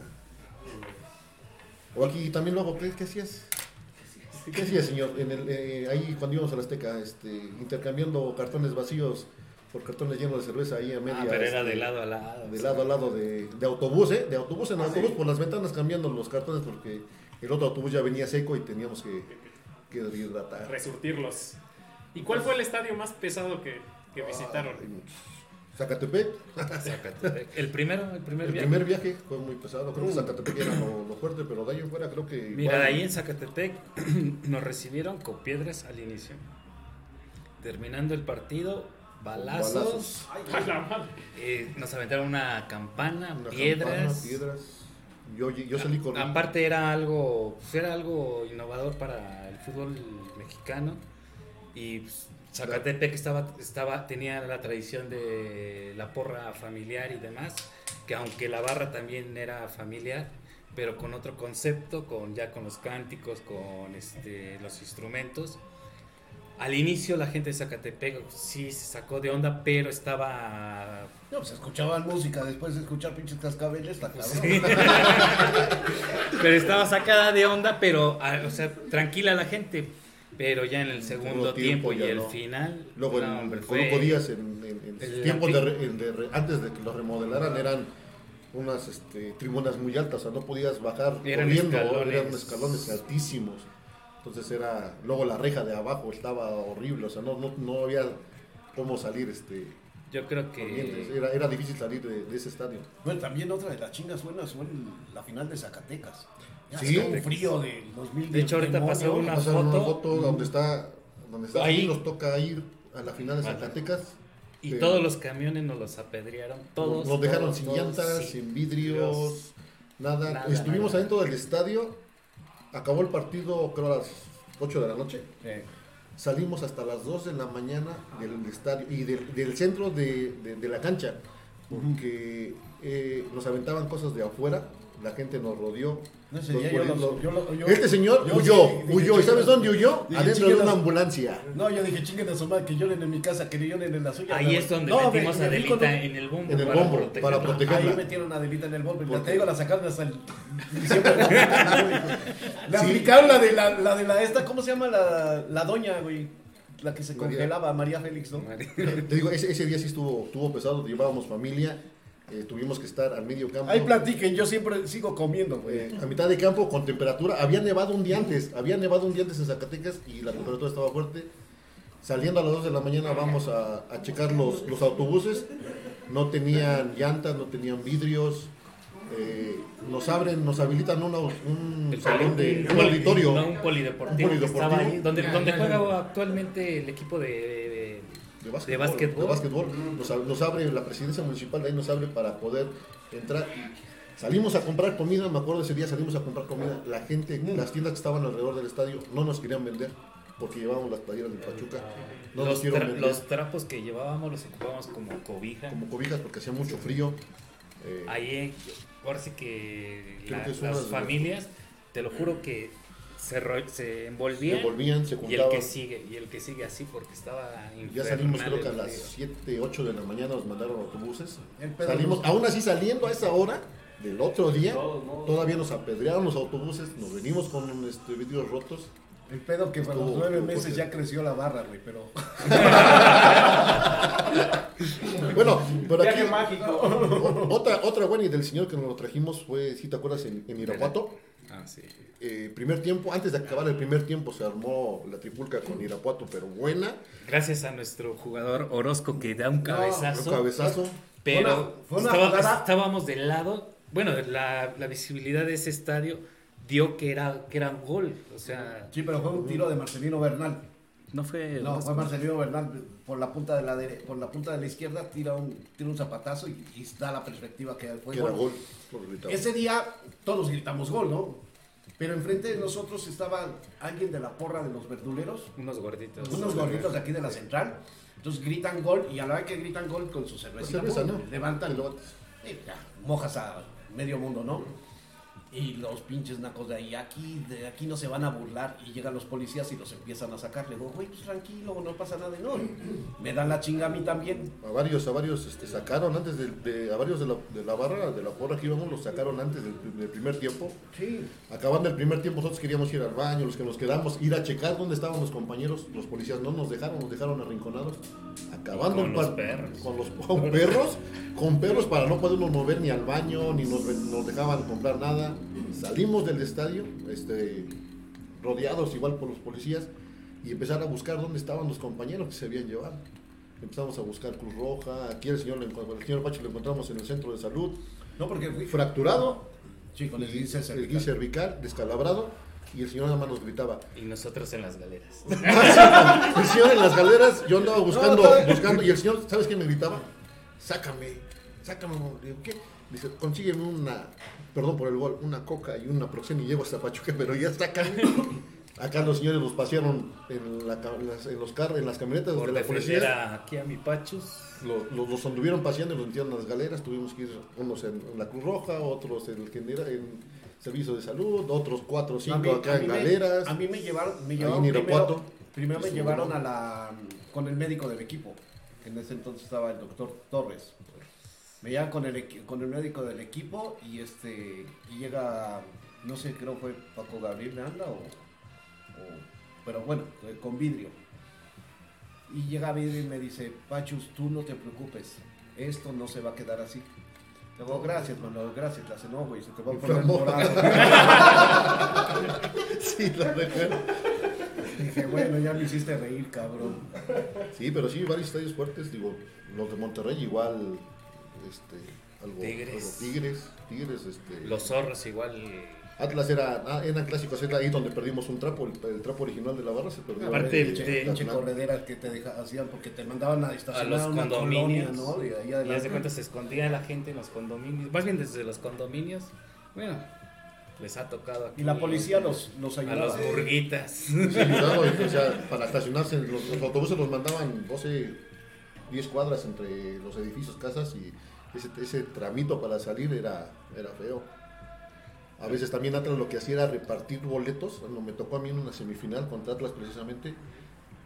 Speaker 5: O aquí también luego, ¿qué, qué hacías? ¿Qué hacías, señor? En el, eh, ahí cuando íbamos a la Azteca, este, intercambiando cartones vacíos por cartones llenos de cerveza ahí a media.
Speaker 4: Ah, pero era
Speaker 5: este,
Speaker 4: de lado a lado.
Speaker 5: de lado a lado de, de autobús, ¿eh? De autobús en autobús, por las ventanas cambiando los cartones porque el otro autobús ya venía seco y teníamos que, que deshidratar.
Speaker 3: Resurtirlos. ¿Y cuál fue el estadio más pesado que, que visitaron?
Speaker 5: Hay muchos. Zacatepec,
Speaker 4: Zacatepec. El primero, el primer
Speaker 5: el
Speaker 4: viaje.
Speaker 5: primer viaje fue muy pesado. Creo que Zacatepec era lo, lo fuerte, pero de ahí en fuera creo que.
Speaker 4: Mira,
Speaker 5: igual-
Speaker 4: ahí en Zacatepec nos recibieron con piedras al inicio. Terminando el partido, balazos.
Speaker 5: balazos.
Speaker 3: A la madre.
Speaker 4: eh, nos aventaron una campana,
Speaker 5: una
Speaker 4: piedras.
Speaker 5: campana, piedras. Yo, yo salí corriendo.
Speaker 4: Aparte era algo, pues, era algo innovador para el fútbol mexicano y pues, Zacatepec estaba, estaba, tenía la tradición de la porra familiar y demás, que aunque la barra también era familiar, pero con otro concepto, con ya con los cánticos, con este, los instrumentos. Al inicio la gente de Zacatepec sí se sacó de onda, pero estaba
Speaker 6: No, pues escuchaban música después de escuchar pinches cascabeles, cabrón.
Speaker 4: Sí. pero estaba sacada de onda, pero, ah, o sea, tranquila la gente. Pero ya en el segundo
Speaker 5: tiempo
Speaker 4: tiempo, y el
Speaker 5: no.
Speaker 4: final,
Speaker 5: Luego
Speaker 4: no,
Speaker 5: el
Speaker 4: fue-
Speaker 5: Díaz en, en- en
Speaker 4: el
Speaker 5: tiempos de, de re- antes de que lo remodelaran eran unas este, tribunas muy altas, o sea, no podías bajar
Speaker 4: Eran
Speaker 5: corriendo,
Speaker 4: escalones.
Speaker 5: eran escalones altísimos. Entonces era, luego la reja de abajo estaba horrible, o sea, no, no, no había cómo salir este
Speaker 4: yo creo que
Speaker 5: Era, era difícil salir de, de ese estadio.
Speaker 6: Bueno, también otra de las chingas buenas fue la final de Zacatecas.
Speaker 5: Sí.
Speaker 6: frío del 2000
Speaker 4: De hecho, ahorita pasó una-
Speaker 5: Pasaron una
Speaker 4: foto.
Speaker 5: foto donde está, donde está
Speaker 4: Ahí.
Speaker 5: nos toca ir a la final de. Zacatecas.
Speaker 4: y todos los camiones nos los apedrearon, todos.
Speaker 5: Nos dejaron
Speaker 4: todos,
Speaker 5: sin
Speaker 4: todos,
Speaker 5: llantas,
Speaker 4: sí.
Speaker 5: sin vidrios, nada.
Speaker 4: Nada,
Speaker 5: Estuvimos
Speaker 4: nada.
Speaker 5: adentro del estadio, acabó el partido creo a las 8 de la noche.
Speaker 6: Eh,
Speaker 5: Salimos hasta las 2 de la mañana del estadio y del, del centro de, de- de la cancha, porque eh, nos aventaban cosas de afuera, la gente nos rodeó.
Speaker 6: No, yo yo lo- yo-
Speaker 5: este señor
Speaker 6: yo
Speaker 5: huyó,
Speaker 6: sí dije,
Speaker 5: huyó. ¿Y sabes dónde huyó?
Speaker 6: dije,
Speaker 5: Adentro de una ambulancia.
Speaker 6: No, yo dije, chinguen a su madre, que lloren en mi casa, que lloren en la suya.
Speaker 4: Ahí
Speaker 6: No,
Speaker 4: es donde
Speaker 6: no,
Speaker 4: metimos
Speaker 6: me-
Speaker 4: a
Speaker 6: me fui con
Speaker 4: Delita
Speaker 6: un-
Speaker 4: en el bombo.
Speaker 5: En el bombo, para protegerla.
Speaker 6: Ahí metieron a Delita en el bombo.
Speaker 5: ¿Por
Speaker 6: La, te digo, la sacaron hasta el. Le
Speaker 5: Sí.
Speaker 6: aplicaron la de la, la de la esta, ¿cómo se llama? La, la doña, güey. La que se
Speaker 5: María.
Speaker 6: congelaba, María Félix, ¿no?
Speaker 5: Te digo, ese, ese día sí estuvo, estuvo pesado, llevábamos familia, eh, tuvimos que estar al medio campo.
Speaker 6: Ahí platiquen, yo siempre sigo comiendo, güey.
Speaker 5: Eh, a mitad de campo con temperatura. Había nevado un día antes, había nevado un día antes en Zacatecas y la temperatura estaba fuerte. Saliendo a las 2 de la mañana vamos a, a checar los, los autobuses. No tenían llantas, no tenían vidrios. Eh, nos abren, nos habilitan una- un
Speaker 4: El
Speaker 5: salón de
Speaker 4: un
Speaker 5: un auditorio.
Speaker 4: No, un polideportivo,
Speaker 5: Un polideportivo.
Speaker 4: ahí, donde, donde juega actualmente el equipo de, de-
Speaker 5: básquetbol.
Speaker 4: de básquetbol.
Speaker 5: de básquetbol. Nos, ab- nos abre la presidencia municipal, de ahí nos abre para poder entrar. Salimos a comprar comida, me acuerdo ese día salimos a comprar comida. La gente, las tiendas que estaban alrededor del estadio no nos querían vender porque llevábamos las playeras de Pachuca. No nos
Speaker 4: los,
Speaker 5: quieren
Speaker 4: tra-
Speaker 5: vender
Speaker 4: los trapos que llevábamos los ocupábamos como cobija.
Speaker 5: como cobijas porque hacía mucho frío. Eh,
Speaker 4: Ahí, ahora sí que, la-
Speaker 5: que
Speaker 4: las familias, te lo juro que se, ro- se envolvían.
Speaker 5: se volvían, se
Speaker 4: y el que sigue, y el que sigue así porque estaba
Speaker 5: Ya salimos creo que a las
Speaker 4: frío.
Speaker 5: 7, 8 de la mañana nos mandaron autobuses.
Speaker 6: El pedo
Speaker 5: Salimos, aún así saliendo a esa hora del otro día, todavía nos apedrearon los autobuses, nos venimos con este, vidrios rotos.
Speaker 6: El pedo que a los nueve meses ya creció la barra, güey, pero...
Speaker 5: Bueno, pero aquí
Speaker 1: Viaje mágico.
Speaker 5: otra, otra buena y del señor que nos lo trajimos fue, si te acuerdas, en, en Irapuato.
Speaker 4: Ah, sí.
Speaker 5: Eh, primer tiempo, antes de acabar el primer tiempo se armó la tripulca con Irapuato, pero buena.
Speaker 4: Gracias a nuestro jugador Orozco que da un cabezazo.
Speaker 5: Un cabezazo.
Speaker 4: Pero
Speaker 6: Fue una- fue una
Speaker 4: estaba-
Speaker 6: jugada-
Speaker 4: estábamos del lado. Bueno, la, la visibilidad de ese estadio dio que era, que era un gol. O sea,
Speaker 6: Sí, pero fue un tiro de Marcelino Bernal.
Speaker 4: No fue.
Speaker 6: No, fue Marcelino Bernal por la punta de la dere- por la punta de la izquierda tira un tira un zapatazo y, y da la perspectiva que fue
Speaker 5: Que
Speaker 6: gol. Ese día todos gritamos gol, ¿no? Pero enfrente de nosotros estaba alguien de la porra de los verduleros,
Speaker 4: Unos gorditos.
Speaker 6: unos gorditos de aquí de la central. Entonces gritan gol y a la vez que gritan gol con su cerveza,
Speaker 5: ¿no?
Speaker 6: levantan, y ya, mojas a medio mundo, ¿no? Y los pinches nacos de ahí, aquí, de aquí no se van a burlar. Y llegan los policías y los empiezan a sacar. Le digo, güey, pues tranquilo, no pasa nada. Y no, me dan la chinga a mí también.
Speaker 5: A varios, a varios este, sacaron antes de, de- a varios de la, de la barra, de la porra que íbamos, los sacaron antes del, del primer tiempo.
Speaker 6: Sí.
Speaker 5: Acabando el primer tiempo, nosotros queríamos ir al baño, los que nos quedamos, ir a checar dónde estaban los compañeros. Los policías no nos dejaron, nos dejaron arrinconados. Acabando
Speaker 4: Con
Speaker 5: el
Speaker 4: los perros.
Speaker 5: Con los con perros, con perros para no podernos mover ni al baño, ni nos, nos dejaban comprar nada. Salimos del estadio, este, rodeados igual por los policías, y empezar a buscar dónde estaban los compañeros que se habían llevado. Empezamos a buscar Cruz Roja, aquí el señor, el señor Pacho lo encontramos en el centro de salud,
Speaker 6: No, porque fui.
Speaker 5: fracturado,
Speaker 6: Sí, con el
Speaker 5: y-
Speaker 6: 15
Speaker 5: el
Speaker 6: cervical.
Speaker 5: descalabrado, y el señor nada más nos gritaba.
Speaker 4: Y nosotros en las galeras.
Speaker 5: El señor en las galeras, yo andaba buscando, buscando, y el señor, ¿sabes qué me gritaba? Sácame, sácame, digo, ¿qué? Dice, consígueme una, perdón por el gol, una coca y una proxen y llevo hasta Pachuca, pero ya sácame. Acá los señores los pasearon en, la en los carros, en las camionetas
Speaker 4: Por
Speaker 5: de la policía.
Speaker 4: a- aquí a mi Pachus.
Speaker 5: Los, los, los anduvieron paseando y los metieron en las galeras. Tuvimos que ir unos en, en la Cruz Roja, otros en, el genera- en servicio de salud, otros cuatro o
Speaker 6: A
Speaker 5: cinco
Speaker 6: mí-
Speaker 5: acá
Speaker 6: a
Speaker 5: en
Speaker 6: me-
Speaker 5: galeras.
Speaker 6: a mí me llevaron, me llevaron primero,
Speaker 5: Irapuato.
Speaker 6: primero me llevaron a la con el médico del equipo. En ese entonces estaba el doctor Torres. Me llevan con el con el médico del equipo y este y llega no sé creo fue Paco Gabriel Miranda o, o- pero bueno eh, con vidrio. Y llega vidrio y me dice Pachus tú no te preocupes esto no se va a quedar así. Le digo, gracias, mano, gracias. La hace, no, güey, se te va a poner morado.
Speaker 5: Sí, la verdad.
Speaker 6: Dije, bueno, ya me hiciste reír, cabrón.
Speaker 5: Sí, pero sí, varios estadios fuertes. Digo, los de Monterrey igual, este, algo,
Speaker 4: Tigres.
Speaker 5: algo Tigres, Tigres, este.
Speaker 4: Los zorros igual.
Speaker 5: Atlas era, ah, eran clásicos, era ahí donde perdimos un trapo, el, el trapo original de la barra se perdió.
Speaker 4: Aparte de-
Speaker 6: corredera que te deja- hacían porque te mandaban a
Speaker 4: A
Speaker 6: estacionar
Speaker 4: los
Speaker 6: a una
Speaker 4: condominios.
Speaker 6: colonia, ¿no? De ahí
Speaker 4: Y
Speaker 6: adelante.
Speaker 4: de cuenta se escondía la gente en los condominios. Más bien desde los condominios. Bueno, les ha tocado aquí.
Speaker 6: Y la policía los, los
Speaker 4: A
Speaker 6: ayudaba.
Speaker 4: los burguitas.
Speaker 5: Sí, claro, o sea, para estacionarse, los, los autobuses los mandaban 12, 10 cuadras entre los edificios, casas, y ese, ese tramito para salir era, era feo. A veces también Atlas lo que hacía era repartir boletos. Bueno, me tocó a mí en una semifinal contra Atlas precisamente.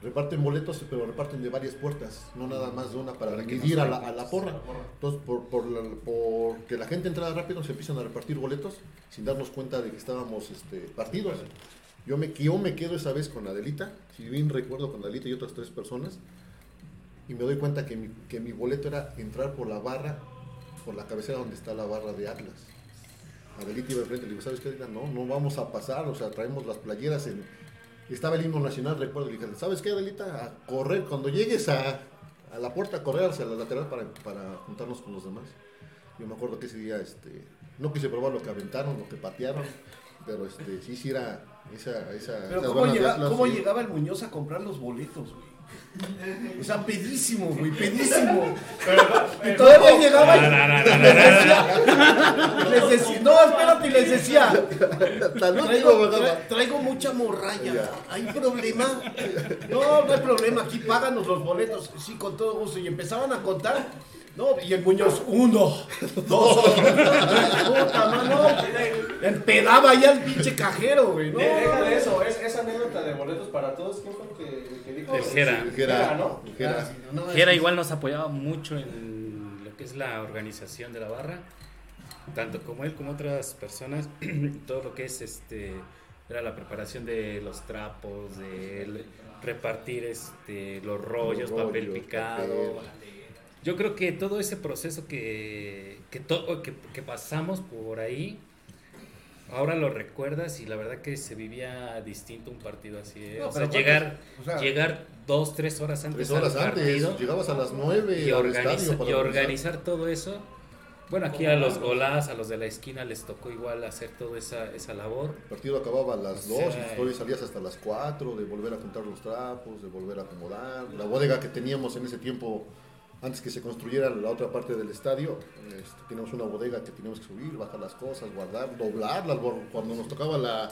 Speaker 5: Reparten boletos, pero reparten de varias puertas, no nada más de una para dividir a la, a la porra. Entonces, por, por, la- por que la gente entrara rápido, se empiezan a repartir boletos sin darnos cuenta de que estábamos este, partidos. Yo me, yo me quedo esa vez con Adelita, si bien recuerdo con Adelita y otras tres personas, y me doy cuenta que mi, que mi boleto era entrar por la barra, por la cabecera donde está la barra de Atlas. Adelita iba enfrente, le digo, ¿sabes qué? Adelita? No, no vamos a pasar, o sea, traemos las playeras en... Estaba el himno nacional, recuerdo, le dije, ¿sabes qué, Adelita? A correr, cuando llegues a, a la puerta, a correr hacia la lateral para, para juntarnos con los demás. Yo me acuerdo que ese día, este, no quise probar lo que aventaron, lo que patearon, pero este, sí, sí era esa... esa
Speaker 6: Pero
Speaker 5: esas
Speaker 6: ¿cómo, llega- cómo llegaba el Muñoz a comprar los boletos, güey? O sea, pedísimo, güey, pedísimo. Y todavía llegaba y les decía, les decía, no, espérate, y les decía, traigo, traigo mucha morralla, ¿hay problema? No, no hay problema, aquí páganos los boletos, sí, con todo gusto. Y empezaban a contar, no, y el Muñoz, uno, dos, puta, mano, empedaba ya el pinche cajero, güey, ¿no?
Speaker 1: Deja de eso, es, esa anécdota de boletos para todos, ¿quién fue el que, el que dijo?
Speaker 4: El Jera.
Speaker 5: El Jera,
Speaker 1: Jera, ¿no?
Speaker 5: el Jera.
Speaker 6: Ah, sí, no, no,
Speaker 4: Jera
Speaker 6: es-
Speaker 4: igual nos apoyaba mucho en lo que es la organización de la barra, tanto como él como otras personas, todo lo que es este era la preparación de los trapos, de el- repartir este los rollos,
Speaker 5: Los
Speaker 4: papel picado.
Speaker 5: papel.
Speaker 4: Yo creo que todo ese proceso que que, to- que que pasamos por ahí Ahora lo recuerdas y la verdad que se vivía distinto un partido así. ¿eh?
Speaker 6: No,
Speaker 4: o sea, llegar.
Speaker 6: O sea-
Speaker 4: llegar dos, tres horas antes
Speaker 5: Tres horas
Speaker 4: al
Speaker 5: antes,
Speaker 4: partido
Speaker 5: llegabas a las nueve
Speaker 4: y,
Speaker 5: al
Speaker 4: organiza-
Speaker 5: estadio para
Speaker 4: y
Speaker 5: organizar.
Speaker 4: todo eso. Bueno, aquí a los golás, a los de la esquina les tocó igual hacer toda esa, esa labor.
Speaker 5: El partido acababa a las
Speaker 4: O
Speaker 5: 2
Speaker 4: sea,
Speaker 5: y todavía salías hasta las 4 de volver a juntar los trapos, de volver a acomodar. La bodega que teníamos en ese tiempo, antes que se construyera la otra parte del estadio, este, teníamos una bodega que teníamos que subir, bajar las cosas, guardar, doblarlas. Cuando nos tocaba la,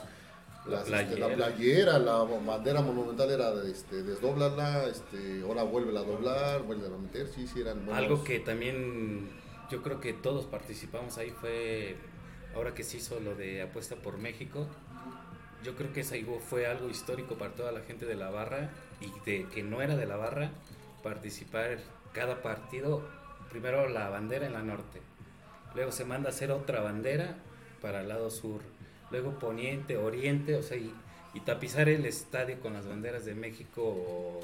Speaker 4: La
Speaker 5: este, la
Speaker 4: playera.
Speaker 5: la bandera monumental era este, desdóblala, este, ahora vuelve a doblar, vuelve a meter. Sí, sí, eran buenos.
Speaker 4: Algo que también yo creo que todos participamos ahí fue ahora que se hizo lo de apuesta por México, yo creo que eso fue algo histórico para toda la gente de la barra y de que no era de la barra participar cada partido, primero la bandera en la norte, luego se manda a hacer otra bandera para el lado sur, luego poniente, oriente, o sea, y, y tapizar el estadio con las banderas de México.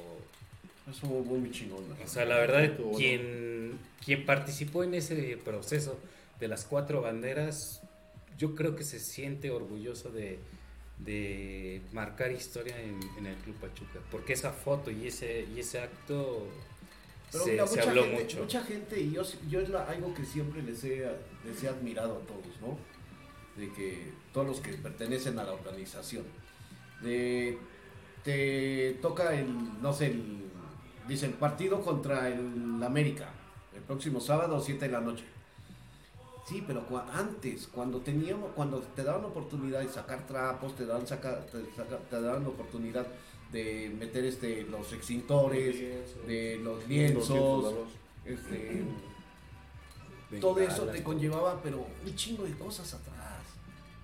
Speaker 6: Eso fue muy chingón.
Speaker 4: O sea, la verdad, quien, quien participó en ese proceso de las cuatro banderas, yo creo que se siente orgulloso de, de marcar historia en, en el Club Pachuca, porque esa foto y ese, y ese acto
Speaker 6: Pero
Speaker 4: se,
Speaker 6: mira,
Speaker 4: se habló
Speaker 6: gente,
Speaker 4: mucho.
Speaker 6: Mucha gente, y yo, yo es la- algo que siempre les he, les he admirado a todos, ¿no? De que todos los que pertenecen a la organización. De, te toca el, no sé, el, dice el partido contra el América, el próximo sábado, 7 de la noche. Sí, pero antes, cuando teníamos, cuando te daban oportunidad de sacar trapos, te daban, saca- te, saca- te daban oportunidad de meter este los extintores, de los lienzos, este, todo eso te conllevaba, pero un chingo de cosas atrás.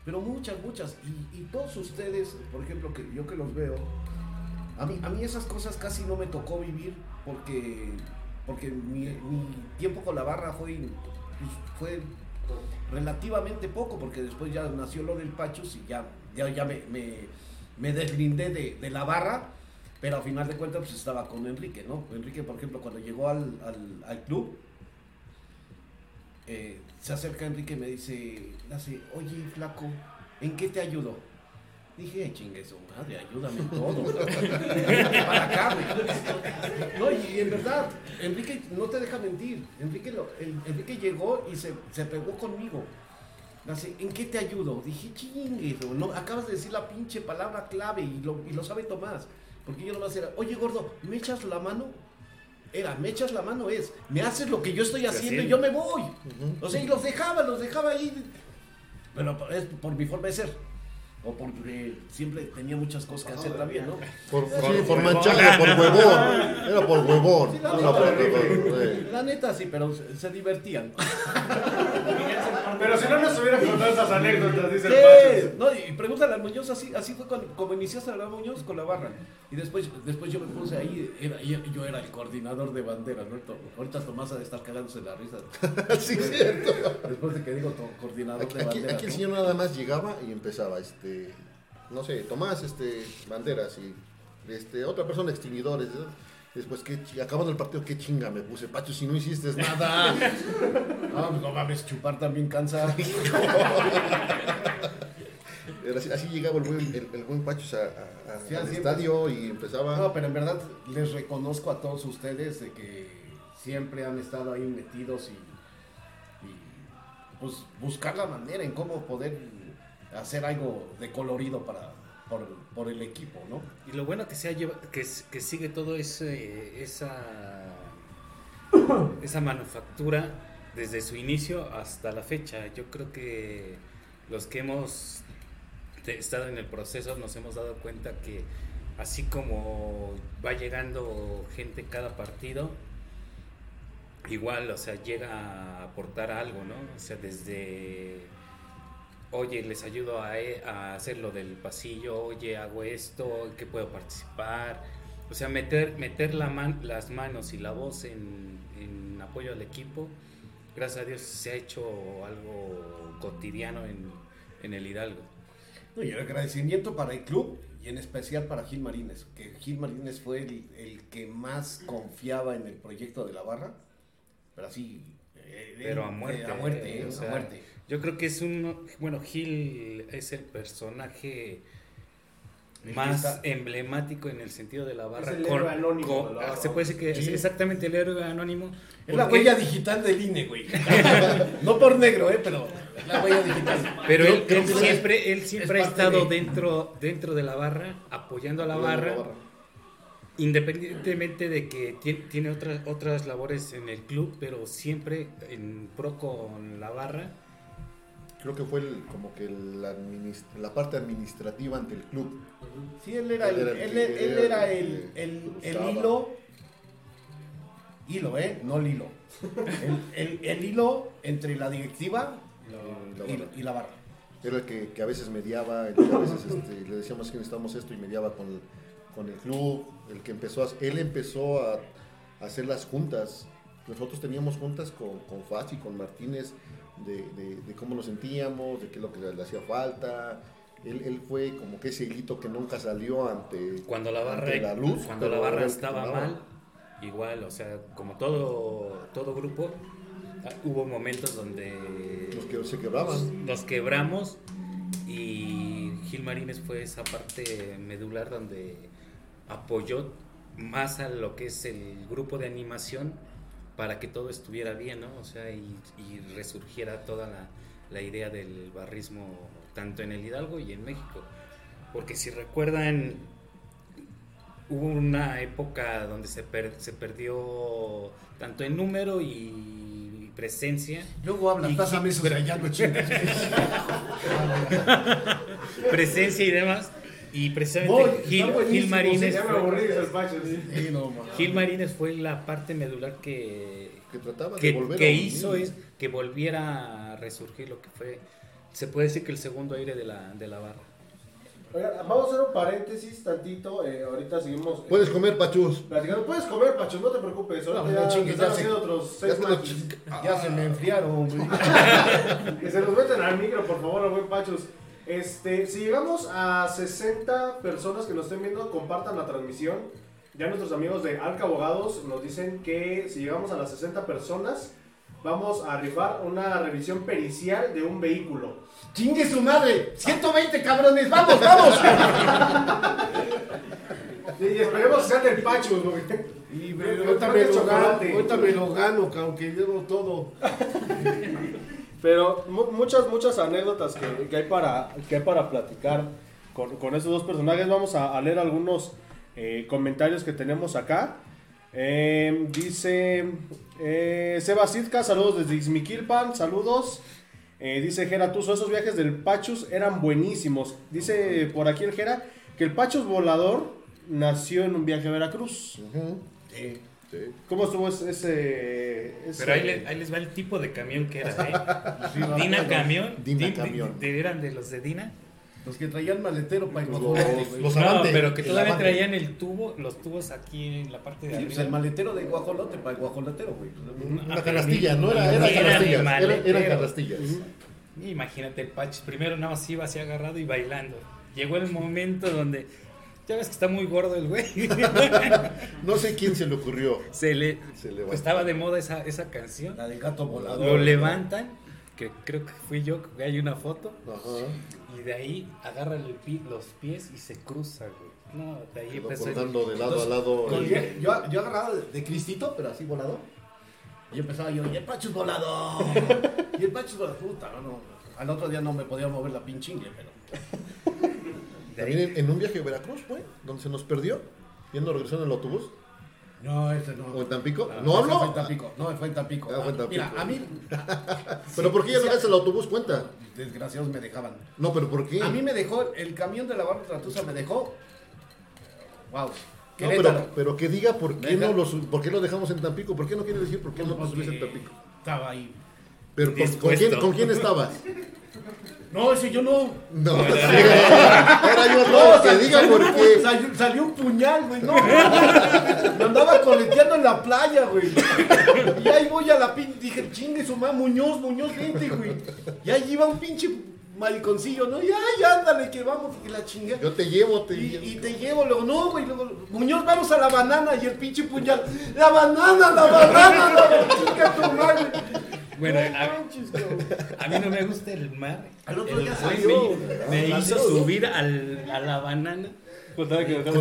Speaker 6: Pero muchas, muchas. Y, y todos ustedes, por ejemplo, que yo que los veo, a mí, a mí esas cosas casi no me tocó vivir porque, porque mi, mi tiempo con la barra fue, pues, fue relativamente poco, porque después ya nació lo del Pachos y ya, ya, ya me, me, me deslindé de, de la barra. Pero al final de cuentas, pues estaba con Enrique, ¿no? Enrique, por ejemplo, cuando llegó al, al, al club, eh, se acerca Enrique y me dice, hace, oye, flaco, ¿en qué te ayudo? Dije, "Ay, chingue su madre, ayúdame todo. Para acá. No, y en verdad, Enrique no te deja mentir. Enrique, lo- Enrique llegó y se, se pegó conmigo. Hace, ¿en qué te ayudo? Dije, chingue, no, acabas de decir la pinche palabra clave y lo, y lo sabe Tomás. Porque yo nomás era, oye, gordo, ¿me echas la mano? Era, me echas la mano es, me haces lo que yo estoy haciendo y yo me voy. O sea, y los dejaba, los dejaba ahí. Pero es por mi forma de ser. O porque siempre tenía muchas cosas que hacer también, ¿no?
Speaker 5: Por, sí, por manchado, por huevón. Era por huevón.
Speaker 6: Sí, no,
Speaker 5: por-
Speaker 6: no,
Speaker 5: por- sí.
Speaker 6: La neta sí, pero se, se divertían.
Speaker 1: Pero si no nos hubieran contado esas anécdotas, dice el
Speaker 6: ¿Qué?
Speaker 1: Pacho.
Speaker 6: No, y pregúntale al Muñoz, así, así fue cuando, como iniciaste a hablar Muñoz con la barra. Y después, después yo me puse ahí, era- yo, yo era el coordinador de bandera, ¿no? To- Ahorita Tomás ha de estar cagándose la risa.
Speaker 5: Sí, cierto.
Speaker 6: Después de que digo coordinador
Speaker 5: Aquí,
Speaker 6: de
Speaker 5: aquí-
Speaker 6: bandera.
Speaker 5: aquí el
Speaker 6: ¿no?
Speaker 5: señor nada más llegaba y empezaba, este, no sé, Tomás, este, banderas y este, otra persona extinguidores. ¿no? Después, que acabando el partido, qué chinga me puse, Pacho, si no hiciste nada.
Speaker 6: Ah, pues no mames, chupar también cansa.
Speaker 5: Así, así llegaba el buen, el, el buen Pacho a- a- a-
Speaker 6: Sí,
Speaker 5: al estadio y empezaba.
Speaker 6: No, pero en verdad les reconozco a todos ustedes de que siempre han estado ahí metidos y, y, pues buscar la manera en cómo poder hacer algo de colorido para por, por el equipo, ¿no?
Speaker 4: Y lo bueno que se ha que, sigue todo ese, esa, esa manufactura desde su inicio hasta la fecha. Yo creo que los que hemos estado en el proceso nos hemos dado cuenta que así como va llegando gente cada partido, igual, o sea, llega a aportar algo, ¿no? O sea, desde oye, les ayudo a, e- a hacer lo del pasillo, oye, hago esto, ¿qué puedo participar? O sea, meter, meter la man- las manos y la voz en, en apoyo al equipo, gracias a Dios se ha hecho algo cotidiano en, en el Hidalgo.
Speaker 6: No, y el agradecimiento para el club y en especial para Gil Marínez, que Gil Marínez fue el, el que más confiaba en el proyecto de la barra, pero así... eh,
Speaker 4: Pero
Speaker 6: eh,
Speaker 4: a muerte,
Speaker 6: a muerte,
Speaker 4: eh,
Speaker 6: eh,
Speaker 4: o sea,
Speaker 6: a muerte.
Speaker 4: Yo creo que es un, bueno, Gil es el personaje más
Speaker 6: está-
Speaker 4: emblemático en el sentido de la barra.
Speaker 1: el héroe anónimo la barra,
Speaker 4: se puede decir que es exactamente el héroe anónimo.
Speaker 6: Es la huella digital del INE, güey. no por negro, ¿eh? Pero la huella digital.
Speaker 4: Pero él, siempre, él siempre ha estado
Speaker 6: de-
Speaker 4: dentro, dentro de la barra, apoyando a la barra,
Speaker 5: la barra.
Speaker 4: independientemente de que tie- tiene otras, otras labores en el club, pero siempre en pro con la barra.
Speaker 5: Creo que fue el- como que la, parte administrativa ante el club.
Speaker 6: Sí, él era el,
Speaker 5: Él era el
Speaker 6: él,
Speaker 5: era el
Speaker 6: el, hilo. Hilo, ¿eh? No el hilo. El, hilo entre la directiva
Speaker 5: y la barra.
Speaker 6: Y, y la barra.
Speaker 5: Era el que, que a veces mediaba, el que a veces este, le decíamos que necesitamos esto y mediaba con el, con el club, el que empezó a, él empezó a, a hacer las juntas. Nosotros teníamos juntas con, con Fachi, con Martínez, de, de- de cómo nos sentíamos, de qué es lo que le, le hacía falta. Él, él fue como que ese hilito que nunca salió ante,
Speaker 4: Cuando la barra,
Speaker 5: ante la luz.
Speaker 4: cuando la barra estaba mal, igual, o sea, como todo, todo grupo, ah, hubo momentos donde
Speaker 5: Los que se quebraban.
Speaker 4: nos quebramos y Gil Marínez fue esa parte medular donde apoyó más a lo que es el grupo de animación para que todo estuviera bien, ¿no? O sea, y, y resurgiera toda la, la idea del barrismo tanto en el Hidalgo y en México. Porque si recuerdan, hubo una época donde se, per- se perdió tanto en número y presencia
Speaker 6: Luego habla,
Speaker 4: Y-
Speaker 6: pásame esos
Speaker 4: pero-
Speaker 6: allá, no chingues.
Speaker 4: presencia y demás. Y precisamente Gil, Gil fue,
Speaker 1: pachos.
Speaker 6: Sí, no.
Speaker 4: Gil Marínez fue la parte medular que,
Speaker 5: Que trataba de
Speaker 4: que,
Speaker 5: volver
Speaker 4: que
Speaker 5: a
Speaker 4: hizo es que volviera a resurgir lo que fue, se puede decir que el segundo aire de la, de la barra.
Speaker 1: Oigan, vamos a hacer un paréntesis tantito. eh, ahorita seguimos. eh,
Speaker 5: Puedes comer, Pachus.
Speaker 1: Platicando. Puedes comer, Pacho, no te preocupes. Ahorita
Speaker 6: No, no
Speaker 1: ya,
Speaker 6: chingues,
Speaker 1: están
Speaker 6: ya
Speaker 5: se
Speaker 6: me enfriaron, güey.
Speaker 1: Que se los meten al micro, por favor, buen Pachos. Este, si llegamos a 60 personas que nos estén viendo, compartan la transmisión. Ya nuestros amigos de Alca Abogados nos dicen que si llegamos a las 60 personas, vamos a rifar una revisión pericial de un vehículo.
Speaker 6: ¡Chingue su madre! ¡120 cabrones! ¡Vamos, vamos!
Speaker 1: Y esperemos que sea del Pachos, güey.
Speaker 6: Y me- ahorita
Speaker 1: que
Speaker 6: me lo gano, ahorita me lo gano, cabrón, que llevo todo.
Speaker 1: Pero mu- muchas, muchas anécdotas que, que hay, para, que hay para platicar con, con estos dos personajes. Vamos a, a leer algunos eh, comentarios que tenemos acá. Eh, dice eh, Seba Sitka, saludos desde Ixmiquilpan, saludos. Eh, dice Gera Tuzo, esos viajes del Pachus eran buenísimos. Dice por aquí el Gera que el Pachus volador nació en un viaje a Veracruz.
Speaker 6: Sí.
Speaker 1: ¿Cómo estuvo ese...? ese-
Speaker 4: Pero ahí, le- ahí les va el tipo de camión que era, ¿eh? Dina Camión.
Speaker 5: Dina
Speaker 4: Di- di-
Speaker 5: Camión.
Speaker 4: de- eran de los de Dina.
Speaker 6: Los que traían maletero para
Speaker 5: Los- los-
Speaker 4: No,
Speaker 5: Avante,
Speaker 4: pero que todavía
Speaker 5: Avante.
Speaker 4: traían el tubo, los tubos aquí en la parte de
Speaker 6: Sí, pues
Speaker 4: arriba.
Speaker 6: el maletero de guajolote para el guajolotero, güey.
Speaker 5: Una canastilla, no era, era
Speaker 4: de
Speaker 5: Era, eran canastillas.
Speaker 4: Imagínate el Pachis, primero nada más iba así agarrado y bailando. Llegó el momento donde, ya ves que está muy gordo el güey.
Speaker 5: No sé quién se le ocurrió.
Speaker 4: Se le,
Speaker 5: Se levantó.
Speaker 4: estaba de moda esa, esa canción.
Speaker 6: La del gato volador.
Speaker 4: Lo levantan, que creo que fui yo, que hay una foto.
Speaker 5: Ajá.
Speaker 4: Y de ahí agarra el pi- los pies y se cruza, güey. No, de ahí empezó.
Speaker 5: de lado a lado.
Speaker 6: Con- yo, yo, agarraba de, de Cristito, pero así volador. Y empezaba yo, y el Pacho es volador. y el Pacho es volador. Puta, no, no. Al otro día no me podía mover la pinchingue, pero.
Speaker 5: También en, en un viaje a Veracruz, fue, donde se nos perdió, yendo regresando en el autobús.
Speaker 6: No, ese no.
Speaker 5: ¿O en Tampico?
Speaker 6: Ah,
Speaker 5: No, no.
Speaker 6: Fue en Tampico. No, fue en Tampico.
Speaker 5: Ah, fue en Tampico.
Speaker 6: Mira, a mí,
Speaker 5: Pero ¿por qué ya no dejas el autobús? Cuenta.
Speaker 6: desgraciados me dejaban.
Speaker 5: No, pero ¿por qué?
Speaker 6: A mí me dejó, el camión de la barra Tratusa me dejó. Wow.
Speaker 5: No, pero, pero que diga por qué,
Speaker 6: Deja-
Speaker 5: no los, por qué lo dejamos en Tampico. ¿Por qué no quiere decir por qué no te
Speaker 6: Porque
Speaker 5: subiste en Tampico?
Speaker 6: Estaba ahí.
Speaker 5: Pero ¿con- ¿con,
Speaker 4: Dispuesto.
Speaker 5: quién, ¿con quién estabas?
Speaker 6: No, ese yo no.
Speaker 5: No, era yo no, que diga por qué.
Speaker 6: Salió, salió un puñal, güey. No, me andaba coleteando en la playa, güey. Y ahí voy a la pinche. Dije, chingue su mamá, Muñoz, Muñoz, vente, güey. Y ahí iba un pinche mariconcillo, ¿no? Y ay, ándale, que vamos, que la chingue.
Speaker 5: Yo te llevo, te
Speaker 6: Y,
Speaker 5: llevo.
Speaker 6: y te llevo, luego, no, güey, luego, Muñoz, vamos a la banana, y el pinche puñal, la banana, la banana, la chica tu madre.
Speaker 4: Bueno,
Speaker 6: No
Speaker 4: a, a mí no me gusta el mar.
Speaker 6: Al otro
Speaker 4: El
Speaker 6: día salió.
Speaker 4: me, me hizo
Speaker 6: ¿no?
Speaker 4: subir al, a la banana.
Speaker 1: Con tal
Speaker 5: de,
Speaker 4: de
Speaker 5: con-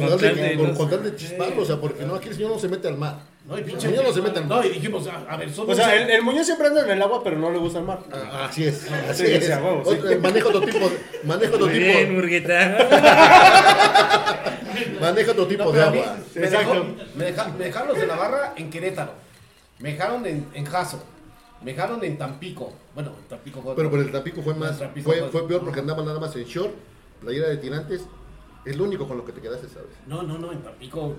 Speaker 4: no-
Speaker 5: con tal de chisparlo, o sea, porque no, aquí el señor no se mete al mar.
Speaker 6: No, y
Speaker 5: El
Speaker 6: pinche.
Speaker 5: señor no se mete al mar.
Speaker 6: No, y dijimos, a, a ver, somos.
Speaker 1: O sea, el, el Muñoz siempre anda en el agua, pero no le gusta el mar.
Speaker 5: Ah, Así es, así
Speaker 1: Sí,
Speaker 5: es.
Speaker 1: a huevo, sí.
Speaker 5: Otro- Maneja otro tipo, de- maneja otro tipo,
Speaker 4: bien, Murgueta.
Speaker 5: maneja otro tipo
Speaker 6: No,
Speaker 5: de
Speaker 6: mí
Speaker 5: agua.
Speaker 6: me, dejó- me, deja- me dejaron los de la barra en Querétaro. Me dejaron en, en Jaso. Me dejaron en Tampico. Bueno, en Tampico. fue-
Speaker 5: Pero por el Tampico fue más,
Speaker 6: Tampico
Speaker 5: fue,
Speaker 6: fue-
Speaker 5: fue peor porque andaba nada más en short, playera de tirantes. Es lo único con lo que te quedaste, ¿sabes?
Speaker 6: No, no, no, en Tampico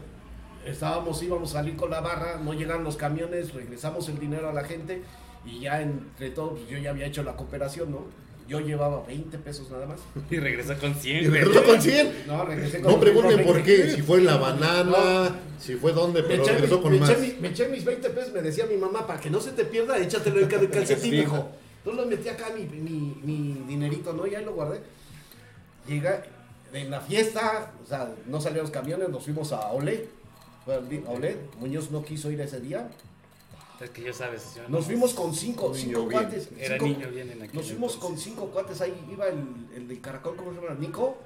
Speaker 6: estábamos, íbamos a salir con la barra, no llegaron los camiones, regresamos el dinero a la gente Y ya entre todos, pues yo ya había hecho la cooperación, ¿no? Yo llevaba 20 pesos nada más.
Speaker 4: Y regresa con 100,
Speaker 5: Y regresó con 100.
Speaker 6: No, regresé con
Speaker 5: No pregunten por
Speaker 6: 20.
Speaker 5: qué, si fue en la banana, si fue dónde, pero regresó
Speaker 6: mi-
Speaker 5: con
Speaker 6: me
Speaker 5: más.
Speaker 6: eché mi- me eché mis 20 pesos, me decía mi mamá, para que no se te pierda, échatelo en el calcetín, hijo. Entonces lo metí acá mi, mi, mi dinerito, ¿no? Y ahí lo guardé. Llega en la fiesta, o sea, no salieron los camiones, nos fuimos a Olé. Olé. Muñoz no quiso ir ese día.
Speaker 4: Es que ya sabes. yo no-
Speaker 6: Nos fuimos con cinco, cinco
Speaker 5: bien.
Speaker 6: cuates.
Speaker 4: Era
Speaker 6: cinco-
Speaker 4: niño bien en aquel
Speaker 6: Nos fuimos con cinco cuates. Ahí iba el, el de Caracol, ¿cómo se llama? Nico.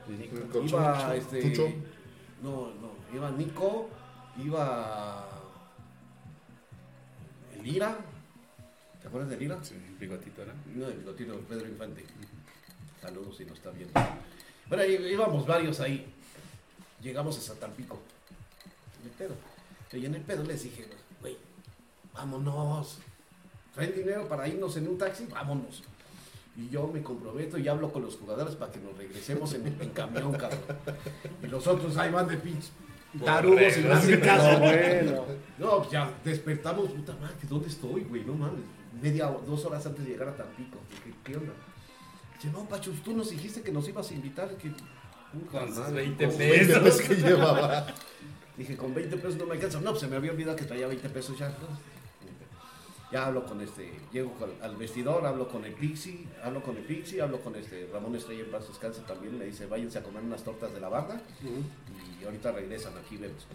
Speaker 5: Con
Speaker 6: Iba este. No, no. Iba Nico. Iba. El Lira. ¿Te acuerdas de Lira?
Speaker 4: Sí, bigotito, ¿no?
Speaker 6: No, el bigotito Pedro Infante. Saludos si nos está viendo. Bueno, íbamos varios ahí. Llegamos a Santampico. En el pedo. Y en el pedo les dije, güey, vámonos. ¿Traen dinero para irnos en un taxi? Vámonos. Y yo me comprometo y hablo con los jugadores para que nos regresemos en, en camión, cabrón. Y los otros ahí van de pinche tarugos y hacen caso.
Speaker 1: bueno.
Speaker 6: No, pues ya despertamos, puta madre, ¿dónde estoy, güey? No mames. Media dos horas antes de llegar a Tampico. ¿Qué, qué onda? Dice, no, Pacho, tú nos dijiste que nos ibas a invitar. Que... Puta madre,
Speaker 4: 20
Speaker 6: ¿cómo?
Speaker 4: pesos.
Speaker 5: 20 pesos que llevaba.
Speaker 6: Dije, con 20 pesos no me alcanza. No, pues se me había olvidado que traía 20 pesos ya. No. Ya hablo con este, llego al vestidor, hablo con el Pixie, hablo con el Pixie, hablo con este Ramón Estrella en paz descanse también, me dice, váyanse a comer unas tortas de la barda y ahorita regresan, aquí vemos.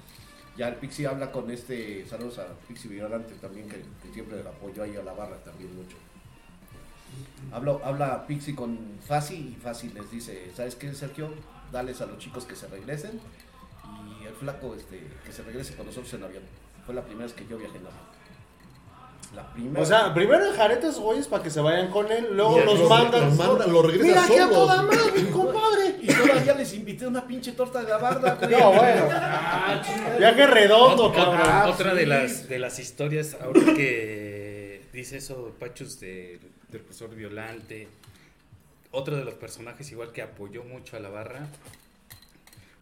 Speaker 6: Ya el Pixie habla con este, saludos a Pixie Violante también, que, que siempre apoyó ahí a la barra también mucho. Hablo, habla Pixie con Fasi y Fasi les dice, ¿sabes qué, Sergio? Dales a los chicos que se regresen y el flaco este, que se regrese con nosotros en avión. Fue la primera vez que yo viajé en avión. La primera.
Speaker 1: O sea, primero enjareta a güeyes para que se vayan con él, luego los
Speaker 5: los-
Speaker 1: mandan.
Speaker 5: los manda, los regresa
Speaker 1: Mira, aquí a
Speaker 5: solos.
Speaker 1: toda madre, compadre.
Speaker 6: y todavía les invité una pinche torta de la barda. güey.
Speaker 1: No, bueno. Viaje redondo,
Speaker 4: Otra,
Speaker 1: cabrón.
Speaker 4: otra- otra de las de las historias, ahora que dice eso Pachus de- del profesor Violante, otro de los personajes igual que apoyó mucho a la barra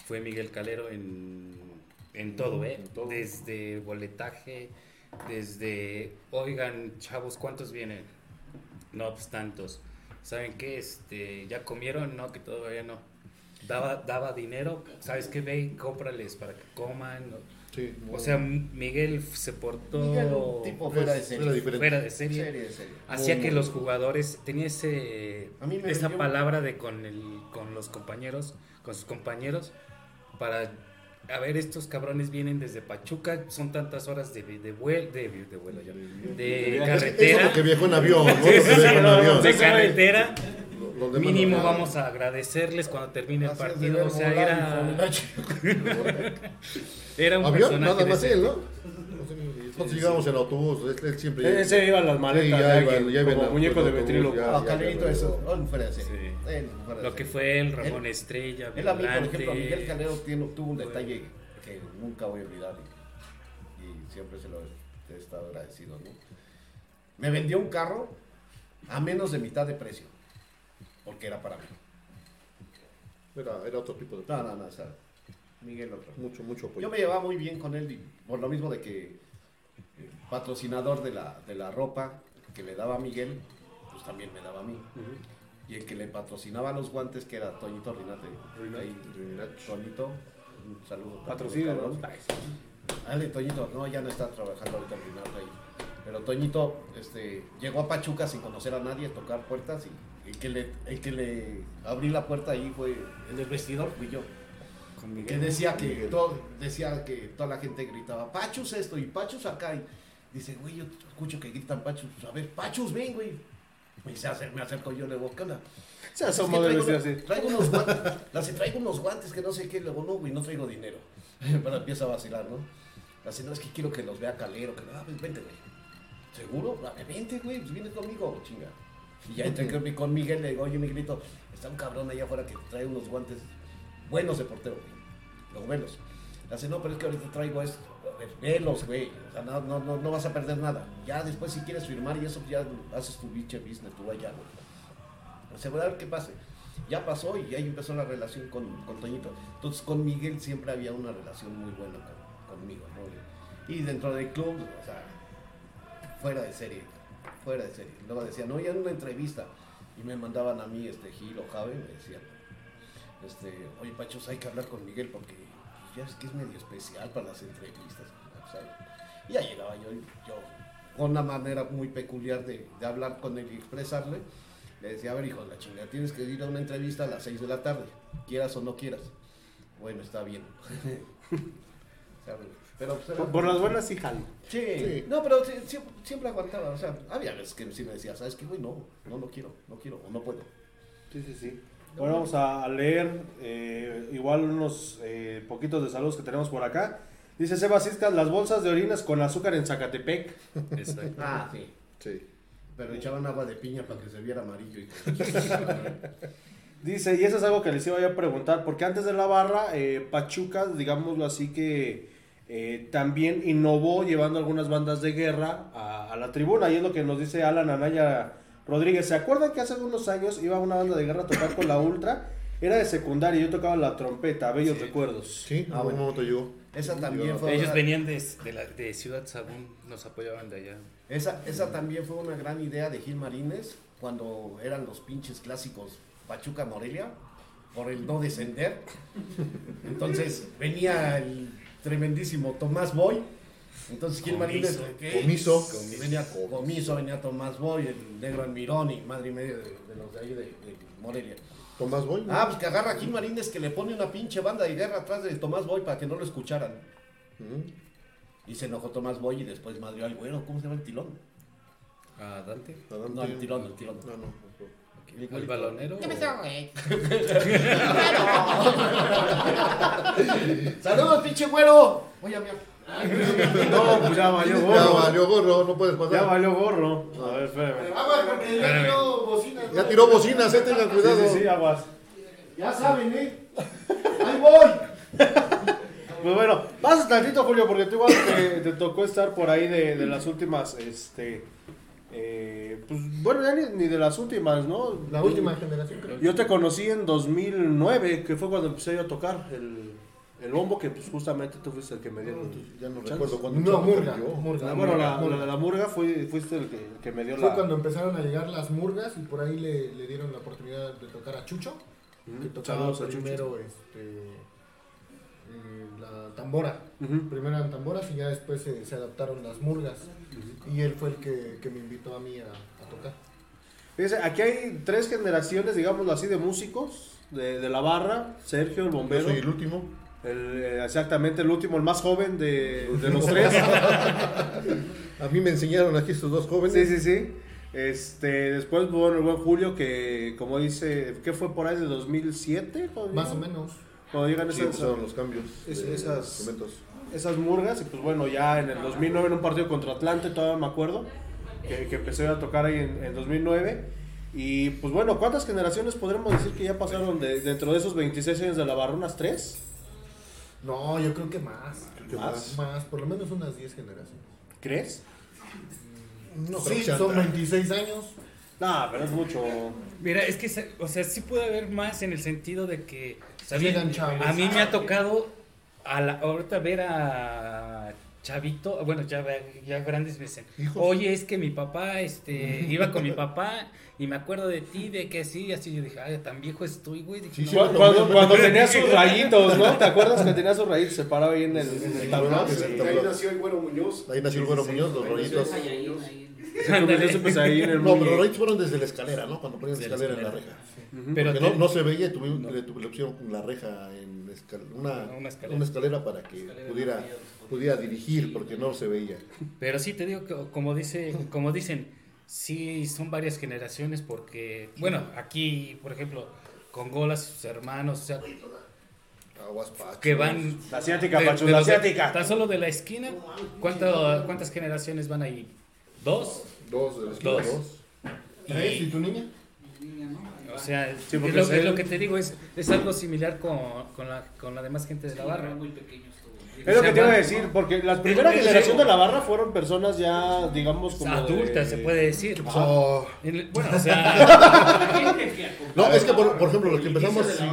Speaker 4: fue Miguel Calero en, en todo, ¿eh?
Speaker 5: En todo.
Speaker 4: Desde boletaje, desde, oigan, chavos, ¿cuántos vienen? No, pues tantos. ¿Saben qué? Este, ¿Ya comieron? No, que todavía no. Daba, daba dinero, ¿sabes qué? Ve y cómprales para que coman.
Speaker 5: Sí,
Speaker 4: O sea, Miguel se portó
Speaker 6: Miguel, tipo fuera de serie.
Speaker 4: fuera de serie.
Speaker 6: Serie.
Speaker 4: Hacía que los jugadores tenía ese
Speaker 6: A mí me
Speaker 4: esa
Speaker 6: vendió-
Speaker 4: palabra de con el con los compañeros, con sus compañeros para a ver estos cabrones vienen desde Pachuca, son tantas horas de de vuelo, de, de vuelo ya, de.
Speaker 5: Eso
Speaker 4: carretera,
Speaker 5: porque viajó en avión, ¿no? Que viajó en avión.
Speaker 4: de carretera, mínimo vamos a agradecerles cuando termine el
Speaker 6: Así es de
Speaker 4: partido, o sea, era
Speaker 6: de
Speaker 4: era un
Speaker 5: Avión,
Speaker 4: personaje
Speaker 5: nada
Speaker 4: de
Speaker 5: más él, ¿no? Nosotros llegamos en autobús, él, él siempre.
Speaker 1: Ese iba a las maletas
Speaker 5: Sí,
Speaker 1: de
Speaker 5: ya iban- ya iban
Speaker 1: como
Speaker 5: a-
Speaker 1: muñeco de ventríloco.
Speaker 5: ya.
Speaker 6: No, Calerito eso, no, fuera de serie. De
Speaker 4: Lo que fue el Ramón Estrella,
Speaker 6: Él a mí, por ejemplo, Miguel Calero tiene- tuvo un detalle que nunca voy a olvidar y, y siempre se lo he estado agradecido. ¿no? Me vendió un carro a menos de mitad de precio, porque era para mí.
Speaker 5: Era, era otro tipo de.
Speaker 6: No, no, no, o sea, Miguel otro.
Speaker 5: Mucho, mucho apoyo.
Speaker 6: Yo me llevaba muy bien con él, y por lo mismo de que patrocinador de la, de la ropa que me daba Miguel, pues también me daba a mí. Y el que le patrocinaba los guantes, que era Toñito Rinate.
Speaker 5: Rinate.
Speaker 6: Toñito, un saludo.
Speaker 1: Patrocinio,
Speaker 6: cabrón.
Speaker 1: ¿no?
Speaker 6: Dale, Toñito, no, ya no está trabajando ahorita Rinate ahí. Pero Toñito este, llegó a Pachuca sin conocer a nadie, a tocar puertas y el que le, el que le abrí la puerta ahí fue en el vestidor, fui yo.
Speaker 4: con
Speaker 6: Que decía que, todo, decía que toda la gente gritaba, Pachus esto y Pachus acá. Y dice, güey, yo escucho que gritan Pachus. A ver, Pachus, ven, güey. Me, se acer- me acerco yo, le digo, ¿qué onda?
Speaker 1: Se
Speaker 6: Es
Speaker 1: asomó
Speaker 6: que traigo,
Speaker 1: así.
Speaker 6: traigo unos guantes, le hace, traigo unos guantes que no sé qué. Le digo, no, güey, no traigo dinero. Pero empieza a vacilar, ¿no? Hace, no, es que quiero que los vea Calero. Que, ah, pues vente, güey. ¿Seguro? Vente, güey, pues vienes conmigo, chinga. Y ya entré con- Miguel, le digo, oye, Miguelito, está un cabrón allá afuera que trae unos guantes buenos de portero, güey. Los velos. Le hace, no, pero es que ahorita traigo esto. Velos, güey. O sea, no, no, no, vas a perder nada. Ya después, si quieres firmar y eso, ya haces tu biche business, tú allá, güey. Asegurar que pase. Ya pasó y ahí empezó la relación con, con Toñito. Entonces, con Miguel siempre había una relación muy buena con- conmigo, ¿no? Y dentro del club, o sea, fuera de serie. fuera de serie. Luego decían, no, ya en una entrevista. Y me mandaban a mí, este, Gil o Javi, me decían, este, oye, Pachos, hay que hablar con Miguel porque pues, ya es que es medio especial para las entrevistas. ¿sabes? Y ya llegaba yo, yo con una manera muy peculiar de, de hablar con él y expresarle. Le decía, a ver, hijo de la chingada, tienes que ir a una entrevista a las 6 de la tarde, quieras o no quieras. Bueno, está bien. Pero, pues,
Speaker 1: Por, por las buenas sí jalo.
Speaker 6: Sí.
Speaker 5: Sí.
Speaker 6: No, pero sí- siempre, siempre aguantaba. O sea, había veces que sí me decía, ¿sabes qué, güey? No, no, no quiero, no quiero, o no puedo.
Speaker 1: Sí, sí, sí. Bueno, vamos a leer eh, igual unos eh, poquitos de saludos que tenemos por acá. Dice Iscas, las bolsas de orinas con azúcar en Zacatepec.
Speaker 4: Exacto.
Speaker 6: Ah, sí.
Speaker 5: Sí.
Speaker 6: Pero echaban agua de piña para que se viera amarillo. Y...
Speaker 1: Dice, y eso es algo que les iba a preguntar, porque antes de la barra, eh, Pachuca, digámoslo así, que eh, también innovó llevando algunas bandas de guerra a, a la tribuna, y es lo que nos dice Alan Anaya Rodríguez. ¿Se acuerdan que hace algunos años iba una banda de guerra a tocar con la Ultra? Era de secundaria, yo tocaba la trompeta, bellos recuerdos.
Speaker 5: Sí,
Speaker 6: Ah,
Speaker 5: a un
Speaker 6: bueno.
Speaker 5: momento llegó.
Speaker 6: Esa también fue
Speaker 4: Ellos
Speaker 6: una-
Speaker 4: venían de, de, la, de Ciudad Sagún, nos apoyaban de allá.
Speaker 6: Esa, esa también fue una gran idea de Gil Marínez cuando eran los pinches clásicos Pachuca Morelia por el no descender. Entonces venía el tremendísimo Tomás Boy. Entonces Gil Marínez ¿qué?
Speaker 5: Comiso.
Speaker 6: venía Comiso, venía Tomás Boy, el negro Almirón y madre y media de, de los de ahí de, de Morelia.
Speaker 5: Tomás Boy.
Speaker 6: Ah, pues que agarra a Gil Marínez que le pone una pinche banda de guerra atrás de Tomás Boy para que no lo escucharan. Y se enojó Tomás Boy y después madrió al güero, ¿cómo se llama el tilón?
Speaker 4: A Dante.
Speaker 6: No, el tirón, el tirón.
Speaker 5: No, no.
Speaker 4: al balonero.
Speaker 6: ¡Saludos, pinche güero! Voy a mi...
Speaker 1: No, pues ya valió
Speaker 5: Ya
Speaker 1: gorro.
Speaker 5: valió gorro, no puedes
Speaker 1: Ya
Speaker 5: pasar.
Speaker 1: valió gorro. A ver, espérame.
Speaker 2: Aguas, porque ya tiró bocinas.
Speaker 5: Ya tiró bocinas, eh, tengan
Speaker 1: Sí,
Speaker 5: cuidado.
Speaker 1: sí, sí, aguas.
Speaker 6: Ya saben, ¿eh? ¡Ahí voy!
Speaker 1: Pues bueno, pasa tantito, Julio, porque tú igual te, te tocó estar por ahí de, de las últimas, este, eh, pues bueno, ya ni, ni de las últimas, ¿no?
Speaker 2: La última generación, creo.
Speaker 1: Yo te conocí en 2009, que fue cuando empecé yo a tocar el, el bombo, que pues justamente tú fuiste el que me dio.
Speaker 5: Ya no
Speaker 1: chance.
Speaker 5: recuerdo cuándo.
Speaker 2: No, Murga.
Speaker 5: yo.
Speaker 2: Murga.
Speaker 1: La- bueno, la,
Speaker 2: Murga.
Speaker 1: la, la murga fue, fuiste el que, el que me dio
Speaker 2: Fue
Speaker 1: la...
Speaker 2: cuando empezaron a llegar las murgas y por ahí le, le dieron la oportunidad de tocar a Chucho, que tocaba
Speaker 1: Saludos
Speaker 2: primero este, eh, la tambora. Primero eran tamboras y ya después se, se adaptaron las murgas. Y él fue el que, que me invitó a mí a, a tocar.
Speaker 1: Fíjese, aquí hay tres generaciones, digámoslo así, de músicos de, de la barra. Sergio, el
Speaker 5: Yo
Speaker 1: bombero.
Speaker 5: soy el último.
Speaker 1: El, eh, exactamente, el último, el más joven de, de los tres.
Speaker 5: A mí me enseñaron aquí estos dos jóvenes.
Speaker 1: Sí, sí, sí. Este, después, bueno, el buen Julio, que como dice, ¿qué fue por ahí de 2007? Cuando
Speaker 2: Más o menos.
Speaker 1: Cuando llegan
Speaker 5: Sí,
Speaker 1: esas,
Speaker 5: empezaron los cambios.
Speaker 1: es-
Speaker 5: de
Speaker 1: esas- esas murgas, y pues bueno, ya en el 2009 en un partido contra Atlante, todavía me acuerdo, que, que empecé a tocar ahí en, en 2009. Y pues bueno, ¿cuántas generaciones podremos decir que ya pasaron de, dentro de esos 26 años de la barra? ¿Unas tres?
Speaker 2: No, yo creo que más.
Speaker 5: ¿Qué
Speaker 1: ¿Más?
Speaker 2: Más, por lo menos unas 10 generaciones.
Speaker 1: ¿Crees?
Speaker 5: No creo
Speaker 2: sí, son
Speaker 5: tan-
Speaker 2: 26 años.
Speaker 1: No, pero es mucho.
Speaker 4: Mira, es que, se- o sea, sí puede haber más en el sentido de que, o sea, a mí me ha tocado a la, ahorita ver a Chavito, bueno, ya, ya grandes me dicen,
Speaker 5: Hijos.
Speaker 4: oye, es que mi papá, este, iba con mi papá y me acuerdo de ti, de que así, así, yo dije, ay, tan viejo estoy, güey. Dije,
Speaker 5: Sí,
Speaker 4: no,
Speaker 5: sí,
Speaker 1: Cuando, tenía sus rayitos, ¿no? ¿Te acuerdas que tenía sus rayitos? Se paraba ahí en el, en el tablón.
Speaker 5: Sí,
Speaker 1: Sí.
Speaker 5: sí.
Speaker 6: Ahí nació el güero Muñoz.
Speaker 5: Ahí nació el Güero Muñoz, los
Speaker 1: pues, ahí en el
Speaker 5: No, pero los rollitos fueron desde la escalera, ¿no? Cuando ponían la escalera en la reja.
Speaker 4: Pero
Speaker 5: Porque no,
Speaker 4: te-
Speaker 5: no se veía tuvimos, le, tu- le pusieron la reja en escal- una,
Speaker 4: Una
Speaker 5: una,
Speaker 4: escalera.
Speaker 5: escalera. para que pudiera, pudiera dirigir, porque no se veía.
Speaker 4: Pero sí te digo que como dice, como dicen, sí son varias generaciones porque, bueno, aquí, por ejemplo, con Golas, sus hermanos, o sea,
Speaker 5: Aguas Pacho.
Speaker 4: que van
Speaker 1: La asiática,
Speaker 4: de-
Speaker 1: Pachu,
Speaker 4: de
Speaker 1: la
Speaker 4: de-
Speaker 1: asiática.
Speaker 4: Tan solo de la esquina, ¿cuánto- ¿cuántas generaciones van ahí? ¿Dos?
Speaker 5: Dos de la esquina,
Speaker 4: Dos.
Speaker 5: dos.
Speaker 2: ¿Tres? ¿Y tu niña?
Speaker 4: O sea,
Speaker 1: Sí,
Speaker 4: es, lo, es lo que te digo, es, es algo similar con, con, la, con la demás gente de la barra.
Speaker 1: Es lo que te iba a decir, porque la primera generación de la barra fueron personas ya, digamos, como.
Speaker 4: Adultas,
Speaker 1: de-
Speaker 4: se puede decir.
Speaker 5: Oh,
Speaker 4: bueno, o sea,
Speaker 5: No, es que por, por ejemplo, los que empezamos sí,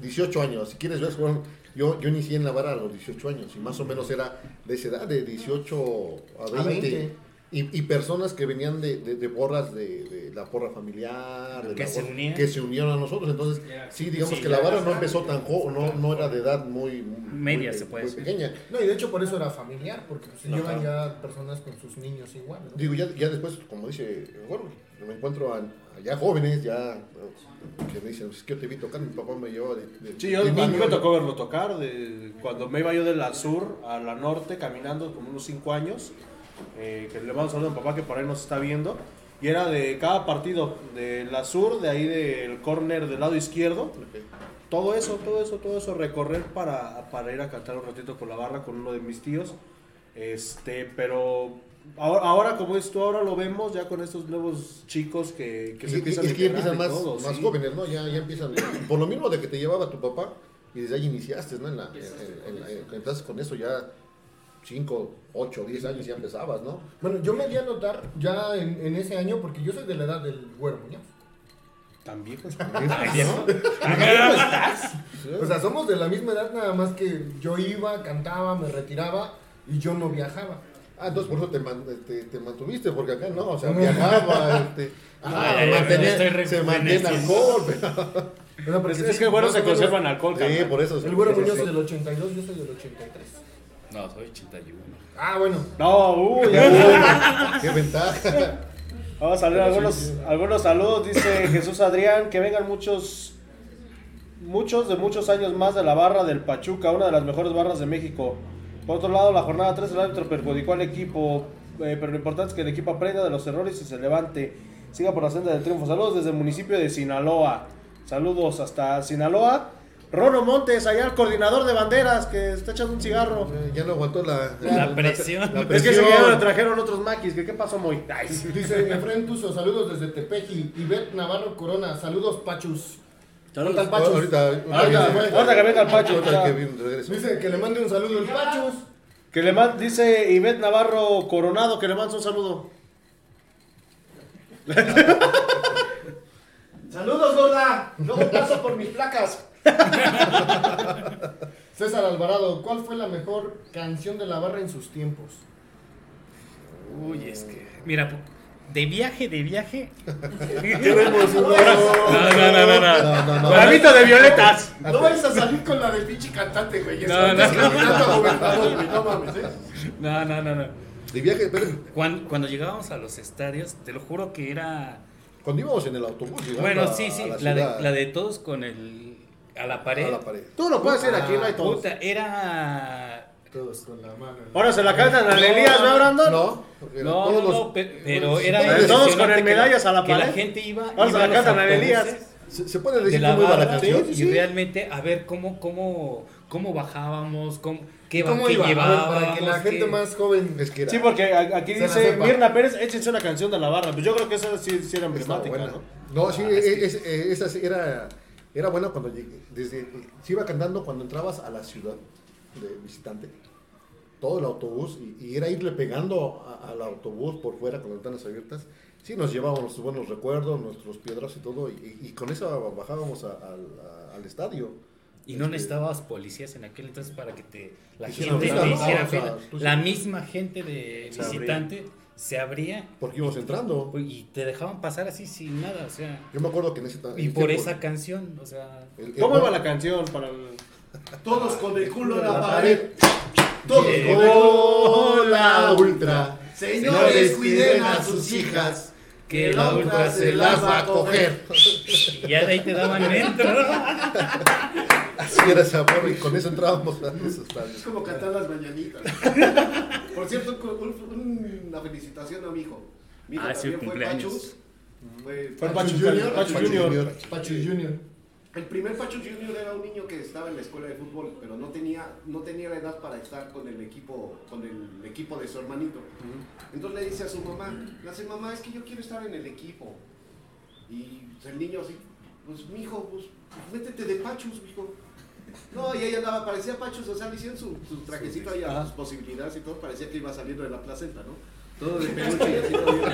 Speaker 5: 18 años, si quieres ver, fueron- yo, yo inicié en la barra a los 18 años y más o menos era de esa edad, de 18 a 20.
Speaker 2: A 20.
Speaker 5: Y, y personas que venían de, de, de porras de, de la porra familiar, de
Speaker 4: Que
Speaker 5: la
Speaker 4: se
Speaker 5: que se unieron a nosotros. Entonces, sí, digamos
Speaker 4: Sí,
Speaker 5: que la barra no empezó tan joven, no, no era de edad muy,
Speaker 4: Media,
Speaker 5: muy-
Speaker 4: se puede
Speaker 5: muy
Speaker 4: decir.
Speaker 5: pequeña.
Speaker 2: No, y de hecho por eso era familiar, porque pues, se
Speaker 1: No,
Speaker 2: llevan
Speaker 1: claro.
Speaker 2: ya personas con sus niños igual. ¿no?
Speaker 5: Digo, ya, ya después, como dice, bueno, me encuentro a, a ya jóvenes, ya que me dicen, es que yo te vi tocar, mi papá me llevaba de, de-
Speaker 1: Sí, yo,
Speaker 5: de
Speaker 1: a mí
Speaker 5: niño".
Speaker 1: me tocó verlo tocar, de, cuando me iba yo de la sur a la norte caminando como unos 5 años, eh, que le mando un saludo a mi papá que por ahí nos está viendo, y era de cada partido, de la sur, de ahí del corner del lado izquierdo, todo eso, todo eso, todo eso, recorrer para, para ir a cantar un ratito con la barra con uno de mis tíos, este, pero... Ahora, ahora, como es tú, ahora lo vemos ya con estos nuevos chicos que, que
Speaker 5: Y-
Speaker 1: se
Speaker 5: y-
Speaker 1: empiezan
Speaker 5: es
Speaker 1: a
Speaker 5: que ya empiezan más,
Speaker 1: todo,
Speaker 5: más
Speaker 1: sí.
Speaker 5: jóvenes, ¿no? Ya, ya empiezan, por lo mismo de que te llevaba tu papá, y desde ahí iniciaste, ¿no? En la, en- en- en- en- entonces con eso ya 5, 8, 10 años ya empezabas, ¿no?
Speaker 2: Bueno, yo me di a notar ya en, en ese año, porque yo soy de la edad del güero Muñoz.
Speaker 1: Tan viejos.
Speaker 2: O sea, somos de la misma edad, nada más que yo iba, cantaba, me retiraba y yo no viajaba.
Speaker 5: Ah, entonces por eso te, man- te, te mantuviste, porque acá no, o sea, viajaba, este, ah,
Speaker 4: Ay,
Speaker 5: mantenía- se mantiene alcohol, pero-
Speaker 1: Es, que bueno
Speaker 2: más
Speaker 1: se
Speaker 2: o menos,
Speaker 1: conservan alcohol,
Speaker 5: sí, por eso.
Speaker 2: El güero Muñoz es del 82, yo soy del 83.
Speaker 4: No, soy 81.
Speaker 2: Ah, bueno.
Speaker 1: No, uh, ya.
Speaker 5: Qué ventaja.
Speaker 1: Vamos a leer algunos, algunos saludos. Dice Jesús Adrián, que vengan muchos, muchos de muchos años más de la barra del Pachuca, una de las mejores barras de México. Por otro lado, la jornada 3 el árbitro perjudicó al equipo, eh, pero lo importante es que el equipo aprenda de los errores y se levante. Siga por la senda del triunfo. Saludos desde el municipio de Sinaloa. Saludos hasta Sinaloa. Rono Montes, allá el coordinador de banderas, que está echando un cigarro.
Speaker 5: Ya no aguantó la,
Speaker 4: La presión.
Speaker 5: la
Speaker 1: Es que día le trajeron otros maquis. que ¿Qué pasó, Moy?
Speaker 2: Dice Efraín saludos desde Tepeji. Ivette Navarro Corona, saludos Pachus.
Speaker 1: Saludos.
Speaker 2: ¿Dónde está el Pachus?
Speaker 5: Ahorita,
Speaker 1: Ahorita, ahorita que venga el
Speaker 5: regreso.
Speaker 2: Dice que le mande un saludo el Pachus.
Speaker 1: Que le man- dice Ivette Navarro Coronado que le manda un saludo.
Speaker 6: Saludos, gorda. Luego paso por mis placas.
Speaker 2: César Alvarado, ¿cuál fue la mejor canción de la barra en sus tiempos?
Speaker 4: Uy, es que. Mira, de viaje, de viaje.
Speaker 5: Uno.
Speaker 4: No, no, no, no, no.
Speaker 5: No, no, no.
Speaker 1: Ramito de violetas.
Speaker 6: No vayas a salir con la del pinche cantante, güey.
Speaker 4: No, no,
Speaker 6: eh.
Speaker 4: No, no, no, no.
Speaker 5: De viaje, pero
Speaker 4: Cuando, cuando llegábamos a los estadios, te lo juro que era.
Speaker 5: Cuando íbamos en el autobús,
Speaker 4: Bueno,
Speaker 5: a-
Speaker 4: sí, sí,
Speaker 5: a
Speaker 4: la,
Speaker 5: ciudad,
Speaker 4: de, la de todos con el. a la pared.
Speaker 5: a la pared.
Speaker 1: Tú lo puedes decir aquí, no hay todos.
Speaker 4: Puta, era.
Speaker 2: Todos con la mano.
Speaker 1: Ahora se la cantan a Elías, ¿no, Brandon?
Speaker 5: No, porque
Speaker 4: No, no,
Speaker 5: los-
Speaker 4: no, pe- pero era.
Speaker 1: Todos con el medallas a la
Speaker 4: Que la
Speaker 1: pared.
Speaker 4: gente iba.
Speaker 1: Ahora se la cantan a Elías.
Speaker 5: Se, se puede
Speaker 4: de
Speaker 5: decir
Speaker 4: la
Speaker 5: muy buena
Speaker 4: barra
Speaker 5: canción.
Speaker 4: y realmente a ver cómo cómo cómo bajábamos cómo qué, va-
Speaker 2: ¿Cómo
Speaker 4: qué
Speaker 2: iba? A ver,
Speaker 4: llevábamos
Speaker 2: para que la gente
Speaker 4: qué-
Speaker 2: más joven...
Speaker 5: Es que era,
Speaker 1: Sí, porque aquí
Speaker 2: Se
Speaker 1: dice. Mirna Pérez, échense una canción de la barra. Pues yo creo que esa sí, sí era emblemática. ¿no?
Speaker 5: No, sí, e- es- e- esa sí era, era buena cuando llegué. Desde, se iba cantando cuando entrabas a la ciudad de visitante. Todo el autobús y, y era irle pegando a- al autobús por fuera con las ventanas abiertas. Sí, nos llevábamos nuestros buenos recuerdos, nuestros piedras y todo, y, y con eso bajábamos a- al- a- al estadio.
Speaker 4: Y no necesitabas policías en aquel entonces para que te la
Speaker 5: Hicieran
Speaker 4: gente te
Speaker 5: ¿no?
Speaker 4: hiciera
Speaker 5: O sea,
Speaker 4: fila. la misma gente de
Speaker 1: Se abría.
Speaker 4: visitante se abría
Speaker 5: Porque íbamos entrando.
Speaker 4: pues, y te dejaban pasar así sin nada o sea
Speaker 5: Yo me acuerdo que en ese
Speaker 4: y por
Speaker 5: tiempo-
Speaker 4: esa canción o sea
Speaker 5: el- el-
Speaker 1: ¿Cómo iba la canción para el...
Speaker 6: Todos con el culo en la pared. Todos con el
Speaker 5: la ultra.
Speaker 6: Señores, cuiden a sus hijas.
Speaker 4: que la ultra se las va a coger y ya de ahí te daban dentro
Speaker 5: Así era esa porra y con eso entrábamos a los
Speaker 6: Es
Speaker 5: estadios.
Speaker 6: como cantar las mañanitas. Por cierto, un- un- una felicitación a mi hijo. Mi hijo
Speaker 4: Ah, sí,
Speaker 6: también fue
Speaker 4: cumpleaños.
Speaker 6: Pachus. Fue
Speaker 1: Fue
Speaker 6: Pachus
Speaker 1: Pachus
Speaker 6: Junior.
Speaker 1: Pachus
Speaker 5: Pachu
Speaker 1: Junior.
Speaker 2: Pachus Junior.
Speaker 6: El primer Pachus Junior era un niño que estaba en la escuela de fútbol, pero no tenía, no tenía la edad para estar con el equipo, con el equipo de su hermanito. Entonces le dice a su mamá, le hace mamá, es que yo quiero estar en el equipo. Y el niño así, pues mi hijo, pues métete de Pachus, mijo. No, y ella andaba, parecía Pachus, o sea, le hicieron su, su trajecito ahí a sus posibilidades y todo, parecía que iba saliendo de la placenta, ¿no? Todo de peluche y así todo bien.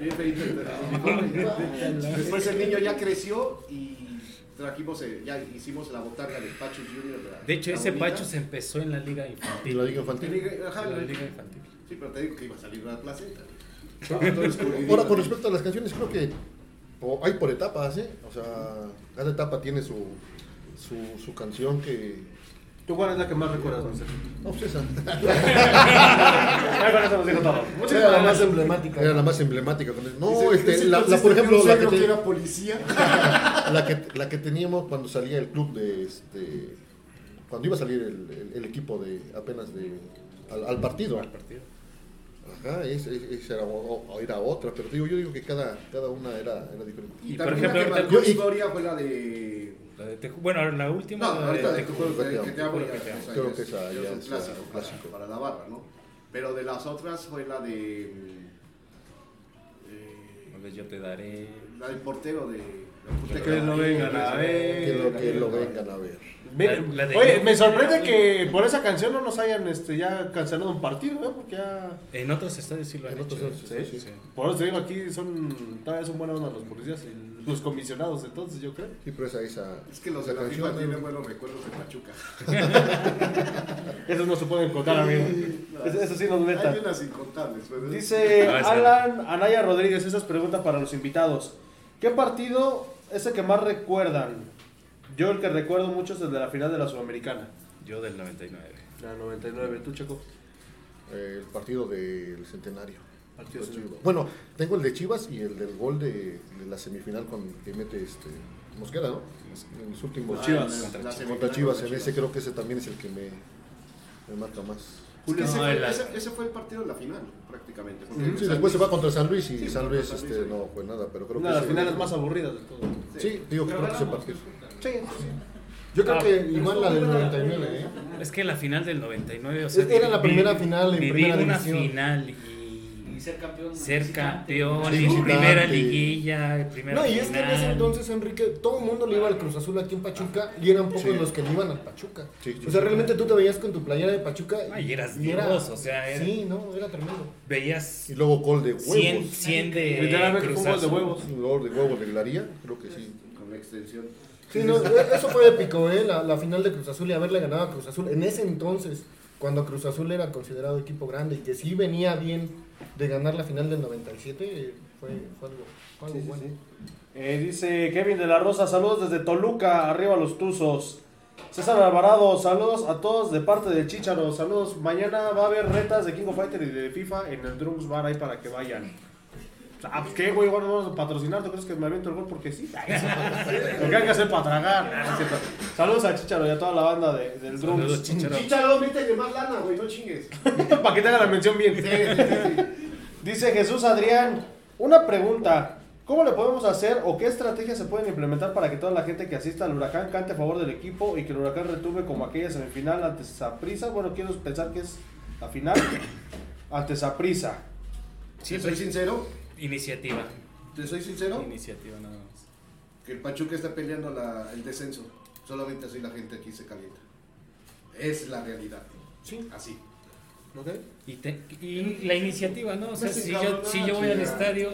Speaker 6: Bien el uniforme. Después el niño ya creció y trajimos, eh, ya hicimos la botarga de Pachus Junior. la-
Speaker 4: de hecho
Speaker 6: la
Speaker 4: ese
Speaker 6: bonita.
Speaker 4: Pacho se empezó en la liga infantil
Speaker 5: la liga infantil.
Speaker 6: Ajá,
Speaker 4: la
Speaker 6: la-
Speaker 4: liga infantil
Speaker 6: Sí, pero te digo que iba a salir una placenta.
Speaker 5: Ahora, con respecto a las canciones, creo que hay por etapas, ¿eh? O sea, cada etapa tiene su, su, su canción que...
Speaker 1: ¿Tú cuál es la que más recuerdas?
Speaker 5: No, pues esa.
Speaker 1: Ya con eso nos dijo todo.
Speaker 2: Era la más
Speaker 1: gracias.
Speaker 2: emblemática.
Speaker 5: Era la más emblemática. con el- No,
Speaker 6: Dice-
Speaker 5: este, la, por
Speaker 6: que
Speaker 5: ejemplo, la que,
Speaker 6: suegro
Speaker 5: te-
Speaker 6: que era policía.
Speaker 5: la, que, la que teníamos cuando salía el club de... Este, cuando iba a salir el, el- el equipo de apenas de al, al partido.
Speaker 4: Al partido.
Speaker 5: Ajá, esa, esa era, o- o- era otra, pero digo, yo digo que cada, cada una era, era diferente.
Speaker 6: Y,
Speaker 4: Y, por
Speaker 6: también
Speaker 4: ejemplo,
Speaker 6: la que
Speaker 5: yo-
Speaker 6: historia fue la de...
Speaker 4: La de Teju- bueno, la última.
Speaker 6: No,
Speaker 4: la de
Speaker 6: ahorita de
Speaker 4: Teju-
Speaker 6: que te, que amo
Speaker 4: que
Speaker 5: Creo que esa
Speaker 6: ya es clásico,
Speaker 5: clásico.
Speaker 6: Para, la barra, ¿no? Pero de las otras fue la de... eh,
Speaker 4: yo te daré.
Speaker 6: la del portero de...
Speaker 1: Que lo vengan a ver.
Speaker 5: Que lo, que lo vengan a ver.
Speaker 1: Mira,
Speaker 4: La- la de-
Speaker 1: oye, me sorprende que por esa canción no nos hayan este, ya cancelado un partido, ¿eh? Porque ya...
Speaker 4: En otros estadios sí lo han
Speaker 5: En otros
Speaker 4: hecho.
Speaker 5: sí, sí.
Speaker 1: Por eso te digo, aquí son, todavía son buenas ondas los policías y los comisionados, entonces yo creo.
Speaker 5: Sí, pero esa, esa,
Speaker 6: Es que los de la FIFA tienen buenos recuerdos de Pachuca.
Speaker 1: Esos no se pueden contar, amigo. Eso, eso sí nos
Speaker 6: Hay
Speaker 1: metan.
Speaker 6: unas incontables. pero-
Speaker 1: Dice. Alan Anaya Rodríguez, esa es pregunta para los invitados. ¿Qué partido es el que más recuerdan? Yo el que recuerdo mucho es el de la final de la Sudamericana.
Speaker 4: Yo del 99.
Speaker 1: La 99, tú Checo.
Speaker 5: eh, el partido del centenario.
Speaker 1: Partido del-
Speaker 5: Chivas. Bueno, tengo el de Chivas y el del gol de, de la semifinal con que mete este Mosquera, ¿no? En los últimos
Speaker 1: Los Chivas.
Speaker 6: Ah,
Speaker 4: Contra
Speaker 6: la
Speaker 4: Chivas.
Speaker 5: contra Chivas, en ese creo que ese también es el que me, me marca más.
Speaker 6: Es que ese,
Speaker 4: No,
Speaker 6: fue,
Speaker 4: la-
Speaker 6: ese- ese fue el partido de la final, prácticamente. porque
Speaker 5: Sí, después se va contra San Luis y
Speaker 6: Sí,
Speaker 5: San Luis
Speaker 6: San
Speaker 5: este,
Speaker 6: Luis,
Speaker 5: no fue nada, pero creo
Speaker 1: Una
Speaker 5: que
Speaker 1: de las finales más aburridas de todo.
Speaker 5: Sí, digo que creo que ese partido.
Speaker 1: Sí,
Speaker 2: Yo creo
Speaker 4: Ah,
Speaker 2: que igual la del 99, ¿eh?
Speaker 4: Es que la final del 99, o sea,
Speaker 2: Era la
Speaker 4: vi-
Speaker 2: primera final en primera
Speaker 4: una
Speaker 2: división.
Speaker 4: final y
Speaker 7: Y ser campeón.
Speaker 4: ser campeón,
Speaker 5: Sí,
Speaker 4: y primera liguilla, primera
Speaker 2: No, y es que en ese
Speaker 4: final.
Speaker 2: entonces, Enrique, todo el mundo le iba al Cruz Azul aquí en Pachuca y eran pocos
Speaker 5: Sí.
Speaker 2: los que le iban al Pachuca.
Speaker 5: Sí,
Speaker 2: o sea,
Speaker 5: sí.
Speaker 2: realmente tú te veías con tu playera de Pachuca
Speaker 4: y eras
Speaker 2: era-
Speaker 4: Dios, o sea, era-
Speaker 2: Sí, no, era tremendo.
Speaker 4: Veías
Speaker 5: Y luego gol de huevos.
Speaker 4: 100, 100 de
Speaker 1: de
Speaker 4: Cruz Azul.
Speaker 1: huevos.
Speaker 5: De huevos de Glaría, creo que sí.
Speaker 6: Con la extensión.
Speaker 2: Sí, no, e- eso fue épico, ¿eh? La, la final de Cruz Azul y haberle ganado a Cruz Azul. En ese entonces, cuando Cruz Azul era considerado equipo grande y que sí venía bien de ganar la final del 97, eh, fue, fue algo, fue algo bueno.
Speaker 1: Eh, dice Kevin de la Rosa, saludos desde Toluca, arriba los Tuzos. César Alvarado, saludos a todos de parte del Chicharo, saludos. Mañana va a haber retas de King of Fighter y de FIFA en el Drums Bar ahí para que vayan. Ah, pues qué, güey, bueno, vamos a patrocinar, ¿tú crees que me aviento el gol porque sí? Lo que hay que hacer para tragar. No. Saludos a Chicharo y a toda la banda de- del
Speaker 4: Saludos,
Speaker 1: Drums.
Speaker 4: Chicharo.
Speaker 6: Chicharo, métele más lana, güey, no chingues.
Speaker 1: para que te haga la mención bien. Dice Jesús Adrián, una pregunta. ¿Cómo le podemos hacer o qué estrategias se pueden implementar para que toda la gente que asista al huracán cante a favor del equipo y que el huracán retuve como aquella semifinal ante Saprisa? Bueno, quiero pensar que es la final ante Saprisa.
Speaker 6: Si soy sincero,
Speaker 4: Iniciativa.
Speaker 6: te soy sincero,
Speaker 4: Iniciativa nada más.
Speaker 6: que el Pachuca está peleando la- el descenso. Solamente así la gente aquí se calienta. Es la realidad.
Speaker 2: Sí.
Speaker 6: Así.
Speaker 4: Y, te- y la iniciativa, ¿no? O sea, si
Speaker 6: sí,
Speaker 4: yo, si
Speaker 6: no,
Speaker 4: yo voy al estadio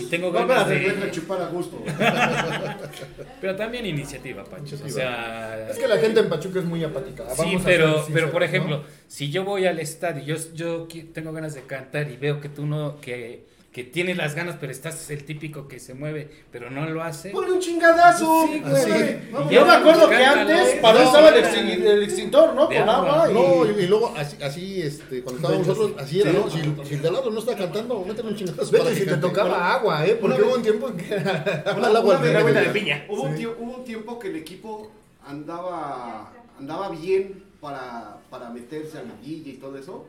Speaker 4: y tengo
Speaker 6: No,
Speaker 4: ganas
Speaker 6: déjame
Speaker 4: de...
Speaker 6: chupar a gusto.
Speaker 4: Pero también iniciativa, Pancho. O sea...
Speaker 2: Es que la gente en Pachuca es muy apática.
Speaker 4: Sí,
Speaker 2: vamos a
Speaker 4: pero,
Speaker 2: ser
Speaker 4: pero
Speaker 2: sinceros,
Speaker 4: por
Speaker 2: ¿no?
Speaker 4: ejemplo, si yo voy al estadio, yo, yo tengo ganas de cantar y veo que tú no, que, que tienes las ganas, pero estás el típico que se mueve, pero no lo hace.
Speaker 6: ¡Ponle un chingadazo!
Speaker 4: Sí, güey.
Speaker 6: Así.
Speaker 4: Vamos,
Speaker 1: Yo me acuerdo que antes, para
Speaker 4: No,
Speaker 1: estaba el,
Speaker 4: no,
Speaker 1: extin- el extintor, ¿no? Con
Speaker 4: agua.
Speaker 1: agua y...
Speaker 5: No, y, y luego así, así este, cuando estábamos nosotros, así era, ¿no? Si, si el de al lado no está cantando, métele un chingazo
Speaker 2: De
Speaker 5: para
Speaker 2: si te
Speaker 5: cante.
Speaker 2: tocaba agua, ¿eh? Porque
Speaker 6: Una
Speaker 2: hubo un tiempo en que...
Speaker 5: Una agua final.
Speaker 1: de piña.
Speaker 6: Hubo, un tiempo, hubo un tiempo que el equipo andaba, andaba bien para, para meterse a la liguilla y todo eso.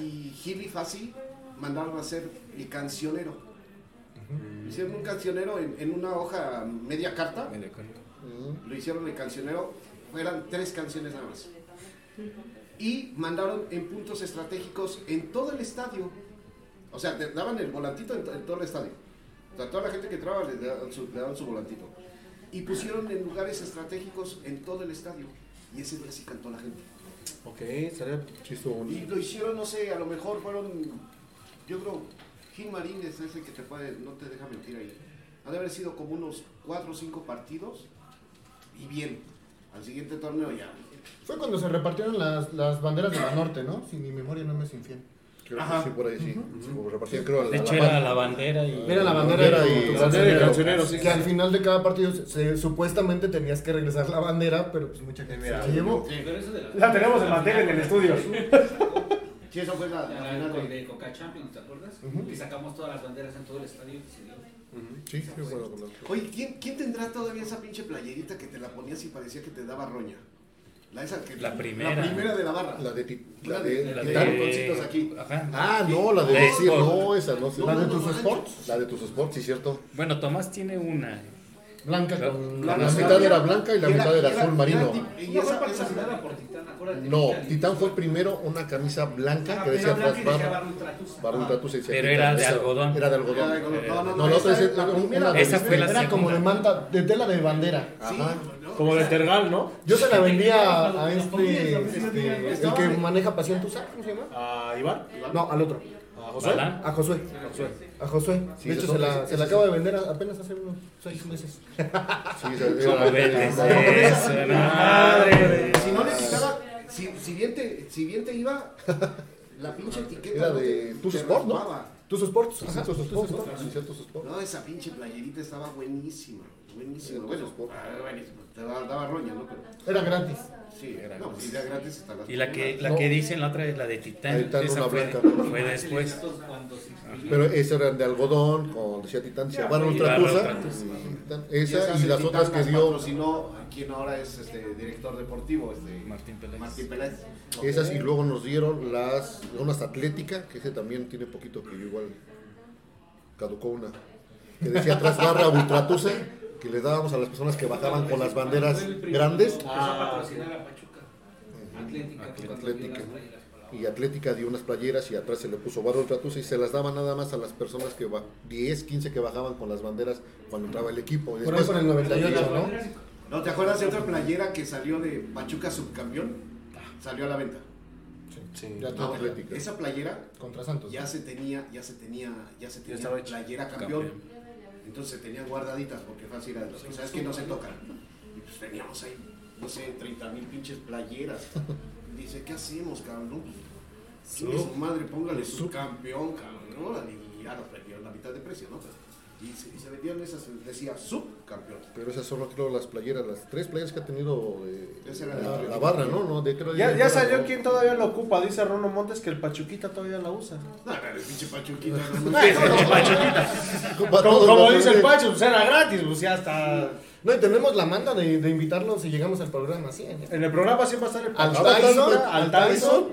Speaker 6: Y Gil y Fassi mandaron a hacer el cancionero. Hicieron un cancionero en, en una hoja media carta.
Speaker 4: Medio con-
Speaker 5: Mm.
Speaker 6: Lo hicieron el cancionero. Eran tres canciones nada más. Y mandaron en puntos estratégicos en todo el estadio. O sea, te daban el volantito en, to- en todo el estadio. O sea, toda la gente que entraba le daban su, le daban su volantito. Y pusieron en lugares estratégicos en todo el estadio. Y ese día sí cantó la gente.
Speaker 1: Ok, estaría...
Speaker 5: Estuvo
Speaker 6: Y lo hicieron, no sé, a lo mejor fueron, yo creo, Gil Marín es ese que te puede, no te deja mentir ahí. Ha de haber sido como unos 4 o 5 partidos y bien. Al siguiente torneo ya.
Speaker 2: Fue cuando se repartieron las, las banderas de la norte, ¿no? Si mi memoria no me es infiel.
Speaker 5: Creo
Speaker 6: Ajá.
Speaker 5: que sí, por ahí sí. Sí, como repartían, creo,
Speaker 4: De hecho,
Speaker 5: la
Speaker 4: era la bandera y.
Speaker 2: Era la bandera,
Speaker 5: bandera
Speaker 2: y,
Speaker 5: y-
Speaker 2: tu
Speaker 1: bandera y
Speaker 2: cancionero.
Speaker 1: cancionero, sí.
Speaker 2: Que al final de cada partido se, se- supuestamente tenías que regresar la bandera, pero pues mucha gente se la llevó.
Speaker 6: Sí,
Speaker 7: Pero eso de la,
Speaker 1: La tenemos en mantel en el estudio.
Speaker 6: Sí, eso fue la, la
Speaker 7: la,
Speaker 6: final de-
Speaker 7: de Coca Champions, ¿te acuerdas?
Speaker 2: Ujú.
Speaker 7: Y sacamos todas las banderas en todo el estadio. y se dio.
Speaker 5: Sí, sí, bueno, con la-
Speaker 6: Oye, ¿quién, ¿quién tendrá todavía esa pinche playerita que te la ponías y parecía que te daba roña? La esa que
Speaker 4: La primera.
Speaker 6: La primera de la barra.
Speaker 5: La de la
Speaker 6: de,
Speaker 5: de-
Speaker 4: la
Speaker 6: que
Speaker 4: de-
Speaker 6: aquí.
Speaker 4: Ajá.
Speaker 5: Ah, no, la de
Speaker 4: De
Speaker 5: decir, no, esa no. sí.
Speaker 2: ¿La de
Speaker 6: no,
Speaker 2: tus
Speaker 6: no,
Speaker 2: sports?
Speaker 5: La de tus sports, sí, cierto.
Speaker 4: Bueno, Tomás tiene una.
Speaker 2: Blanca
Speaker 4: La-
Speaker 2: con...
Speaker 5: La
Speaker 6: no,
Speaker 5: mitad era blanca y la
Speaker 6: era-
Speaker 5: mitad era
Speaker 6: era-
Speaker 5: azul marino.
Speaker 6: Y
Speaker 7: No fue
Speaker 6: esa, esa
Speaker 7: patrocinada por Titán, acuérdate.
Speaker 5: No,
Speaker 7: Titán.
Speaker 5: Fue primero una camisa blanca que decía
Speaker 7: y decía
Speaker 4: Pero era de algodón.
Speaker 5: Era de algodón.
Speaker 6: No,
Speaker 5: la otra
Speaker 4: fue
Speaker 2: Era como de manta, de tela de bandera.
Speaker 5: Ajá.
Speaker 1: Como de Tergal, ¿no?
Speaker 2: Yo se la vendía a este, este, el que maneja Pasión Tusa, ¿cómo se llama?
Speaker 1: A Iván.
Speaker 2: No, al otro.
Speaker 1: A José.
Speaker 4: Balán.
Speaker 2: A Josué. A Josué.
Speaker 5: Sí,
Speaker 2: De hecho, se la, se la
Speaker 5: sí.
Speaker 2: acaba de vender apenas hace unos seis meses.
Speaker 5: Sí, esa-
Speaker 4: ¿Cómo
Speaker 5: era-
Speaker 4: vendes
Speaker 5: era-
Speaker 4: eso?
Speaker 1: Madre.
Speaker 6: Si no necesitaba, si, si, bien te, si bien te iba, la pinche etiqueta.
Speaker 5: Era de Tus Sport, ¿no?
Speaker 2: Tus Sports. Ajá,
Speaker 5: tus sports. ¿no?
Speaker 6: Esa pinche playerita estaba buenísima. Buenísima. Bueno, ah, buenísima. Te daba, daba roña, ¿no? Pero,
Speaker 2: Era gratis.
Speaker 6: Sí, no, pues, si era gratis hasta las
Speaker 4: Y la que, la
Speaker 2: No.
Speaker 4: que dicen la otra es la de Titán.
Speaker 5: La de Titán,
Speaker 4: Esa
Speaker 5: una
Speaker 4: fue,
Speaker 5: blanca.
Speaker 4: fue después.
Speaker 7: Cuando se
Speaker 5: Pero esas eran de algodón, con decía Titán, decía Barra
Speaker 4: Barra
Speaker 5: Ultratusa. Esa
Speaker 6: esas
Speaker 5: y las
Speaker 6: Titán
Speaker 5: otras que dio.
Speaker 6: patrocinó quien ahora es este, director deportivo, este,
Speaker 4: Martín Peláez.
Speaker 6: Martín Pérez.
Speaker 5: Esas y luego nos dieron las unas Atlética, que ese también tiene poquito que yo igual caducó una. Que decía atrás barra Ultratusa, que les dábamos a las personas que bajaban con las banderas grandes.
Speaker 7: Empezó a patrocinar a Pachuca. Atlética.
Speaker 5: Atlética.
Speaker 6: Ah,
Speaker 7: para-
Speaker 5: Y Atlética dio unas playeras y atrás se le puso barra Ultratusa y se las daba nada más a las personas que ba- 10, 15 que bajaban con las banderas cuando entraba el equipo. Y
Speaker 2: Por ahí por el 98, ¿no?
Speaker 6: ¿No te acuerdas de otra playera que salió de Pachuca subcampeón? Salió a la venta.
Speaker 1: Sí.
Speaker 2: Ya
Speaker 6: No,
Speaker 2: te-
Speaker 5: Atlética.
Speaker 6: esa playera
Speaker 2: Contra Santos.
Speaker 6: ya se tenía, ya se tenía, ya se tenía playera campeón. Entonces se tenían guardaditas porque fácil era de los que sabes que no se tocan. Y pues teníamos ahí, no sé, 30 mil pinches playeras. Y dice, ¿qué hacemos, cabrón? Pues, su madre, póngale su campeón, cabrón. ¿no? Y ya nos la mitad de precio, ¿no? Pero- y, se, y se vendían esas, decía subcampeón.
Speaker 5: Pero esas son creo las playeras, las tres playeras que ha tenido
Speaker 6: era
Speaker 5: la,
Speaker 6: la
Speaker 5: la
Speaker 6: Atlética.
Speaker 5: barra, ¿no? no de, creo
Speaker 1: Ya,
Speaker 5: de-
Speaker 1: ya
Speaker 5: de-
Speaker 1: salió quien todavía lo ocupa, dice Rono Montes que el Pachuquita todavía la usa.
Speaker 6: No, el pinche Pachuquita. no,
Speaker 5: Ocupa
Speaker 1: Como,
Speaker 5: todos
Speaker 1: como dice el. Pacho, pues era gratis, pues ya está.
Speaker 2: No, y tenemos la manda de, de invitarlos si llegamos al programa, ¿sí?
Speaker 1: En el programa siempre va a estar el
Speaker 2: Al Tyson,
Speaker 1: al Tyson,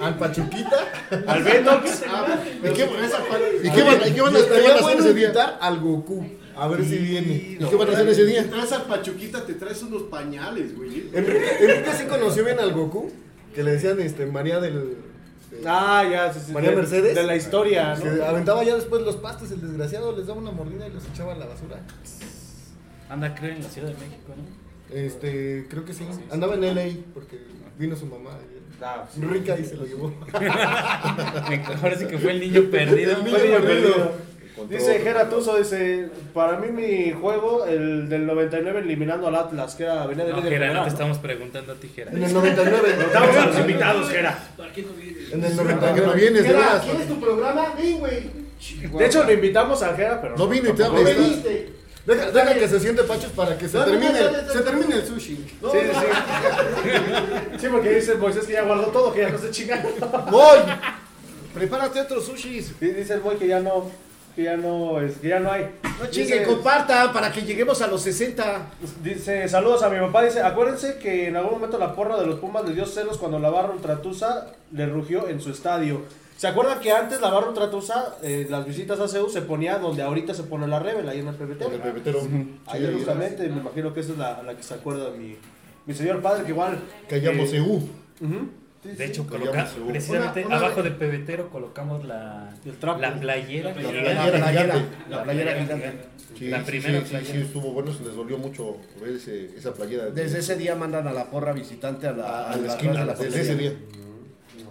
Speaker 2: al Pachuquita.
Speaker 1: al Venox.
Speaker 6: Ah,
Speaker 5: ¿Y qué-
Speaker 6: con esa pa-
Speaker 5: ¿Y qué van, y qué van a,
Speaker 2: Y
Speaker 5: qué
Speaker 2: estaría
Speaker 5: van a hacer
Speaker 2: bueno
Speaker 5: ese día?
Speaker 2: invitar al Goku. A ver si viene.
Speaker 5: ¿Y qué van a hacer ese
Speaker 6: Si
Speaker 5: día?
Speaker 6: traes al Pachuquita, te traes unos pañales, güey.
Speaker 2: Enrique, Enrique sí conoció bien al Goku, que le decían este, María del... de-
Speaker 1: Ah, ya, sí, sí,
Speaker 2: María
Speaker 1: de-
Speaker 2: Mercedes.
Speaker 1: De la historia,
Speaker 2: Se
Speaker 1: ¿no?
Speaker 2: aventaba ya después los pastos, el desgraciado les daba una mordida y los echaba a la basura.
Speaker 4: Anda, creo, en la Ciudad de México, ¿no?
Speaker 2: Este, creo que sí. Andaba en LA porque vino su mamá.
Speaker 1: Ah, sí.
Speaker 2: Rica y se lo llevó.
Speaker 4: Ahora sí que fue el niño perdido.
Speaker 2: El niño
Speaker 1: Fue niño
Speaker 2: perdido.
Speaker 1: perdido. Dice Geratuso, dice, para mí mi juego, el del 99 eliminando al Atlas, que era venía de
Speaker 4: No,
Speaker 1: líder
Speaker 4: Jera, no te
Speaker 1: ¿no?
Speaker 4: estamos preguntando a ti, Jera.
Speaker 2: En el 99.
Speaker 1: Estamos a los invitados, Gera.
Speaker 7: ¿Para qué no viene?
Speaker 2: En el
Speaker 5: ¿Para qué no
Speaker 2: 99.
Speaker 5: vienes de
Speaker 6: Mira,
Speaker 5: veras?
Speaker 6: ¿quién es tu programa? Ven, güey.
Speaker 1: De hecho, lo invitamos a Gera, pero
Speaker 5: No vino y te
Speaker 6: viniste.
Speaker 2: Deja, deja que se siente Pachos para que se termine,
Speaker 6: dale,
Speaker 2: se termine el sushi.
Speaker 6: No,
Speaker 1: Sí,
Speaker 6: no.
Speaker 1: sí, sí. Sí, porque dice Moisés que ya guardó todo, que ya no se chinga.
Speaker 6: Voy. Prepárate otros sushis.
Speaker 1: Dice el boy que ya no, que ya no, es, que ya no hay.
Speaker 6: No chinguen, compartan para que lleguemos a los 60.
Speaker 1: Dice, saludos a mi papá, dice, acuérdense que en algún momento la porra de los Pumas le dio celos cuando la barra Ultratusa le rugió en su estadio. ¿Se acuerdan que antes la barra Ultratusa, eh, las visitas a CEU se ponía donde ahorita se pone la Rebel, ahí en el PBT?
Speaker 5: Con el pepetero.
Speaker 1: Ahí
Speaker 5: Sí,
Speaker 1: justamente, me imagino que esa es la, la que se acuerda mi, mi señor padre, que igual...
Speaker 5: Callamos
Speaker 1: eh,
Speaker 5: EU.
Speaker 1: ujú. Sí,
Speaker 4: De hecho,
Speaker 5: Callamos
Speaker 4: coloca,
Speaker 5: seguro.
Speaker 4: precisamente
Speaker 6: Una- una
Speaker 4: abajo
Speaker 6: de-
Speaker 4: del pebetero colocamos la,
Speaker 1: El trapo.
Speaker 4: la playera.
Speaker 5: La
Speaker 4: que-
Speaker 5: playera gigante.
Speaker 6: La playera gigante.
Speaker 5: Sí,
Speaker 4: La primera
Speaker 5: sí, sí,
Speaker 4: playera.
Speaker 5: sí, estuvo bueno, se les dolió mucho ver ese, esa playera.
Speaker 6: Desde ese día mandan a la porra visitante a la,
Speaker 5: a, a la esquina,
Speaker 6: de la
Speaker 5: desde ese día.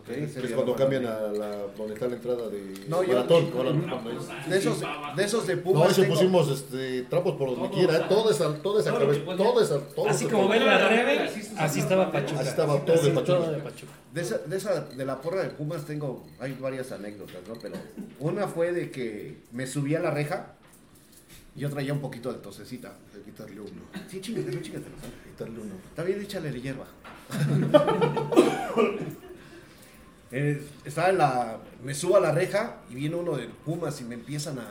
Speaker 6: Ok, ese
Speaker 5: Es cuando cambian a la, donde está la entrada de
Speaker 6: No, yo-
Speaker 5: maratón. es-
Speaker 6: De esos, de esos de Pumas.
Speaker 5: No, ese
Speaker 6: tengo-
Speaker 5: pusimos este, trapos por donde
Speaker 7: Todo,
Speaker 5: quiera,
Speaker 7: o sea,
Speaker 5: toda esa, esa
Speaker 7: todo lo
Speaker 5: cabeza,
Speaker 7: que
Speaker 5: esa, todo
Speaker 4: Así como ven la Rebe,
Speaker 7: Así
Speaker 4: estaba Pachuca.
Speaker 5: Así estaba todo de Pachuca.
Speaker 4: todo de Pachuca.
Speaker 6: De esa, de esa, de la porra de Pumas tengo, hay varias anécdotas, ¿no? Pero una fue de que me subí a la reja y yo traía un poquito de tosecita.
Speaker 5: Que quitarle uno,
Speaker 6: Sí, chingatelo, chingatelo.
Speaker 5: quitarle uno.
Speaker 6: Está bien, échale la hierba. Eh, estaba en la. Me subo a la reja y viene uno de Pumas y me empiezan a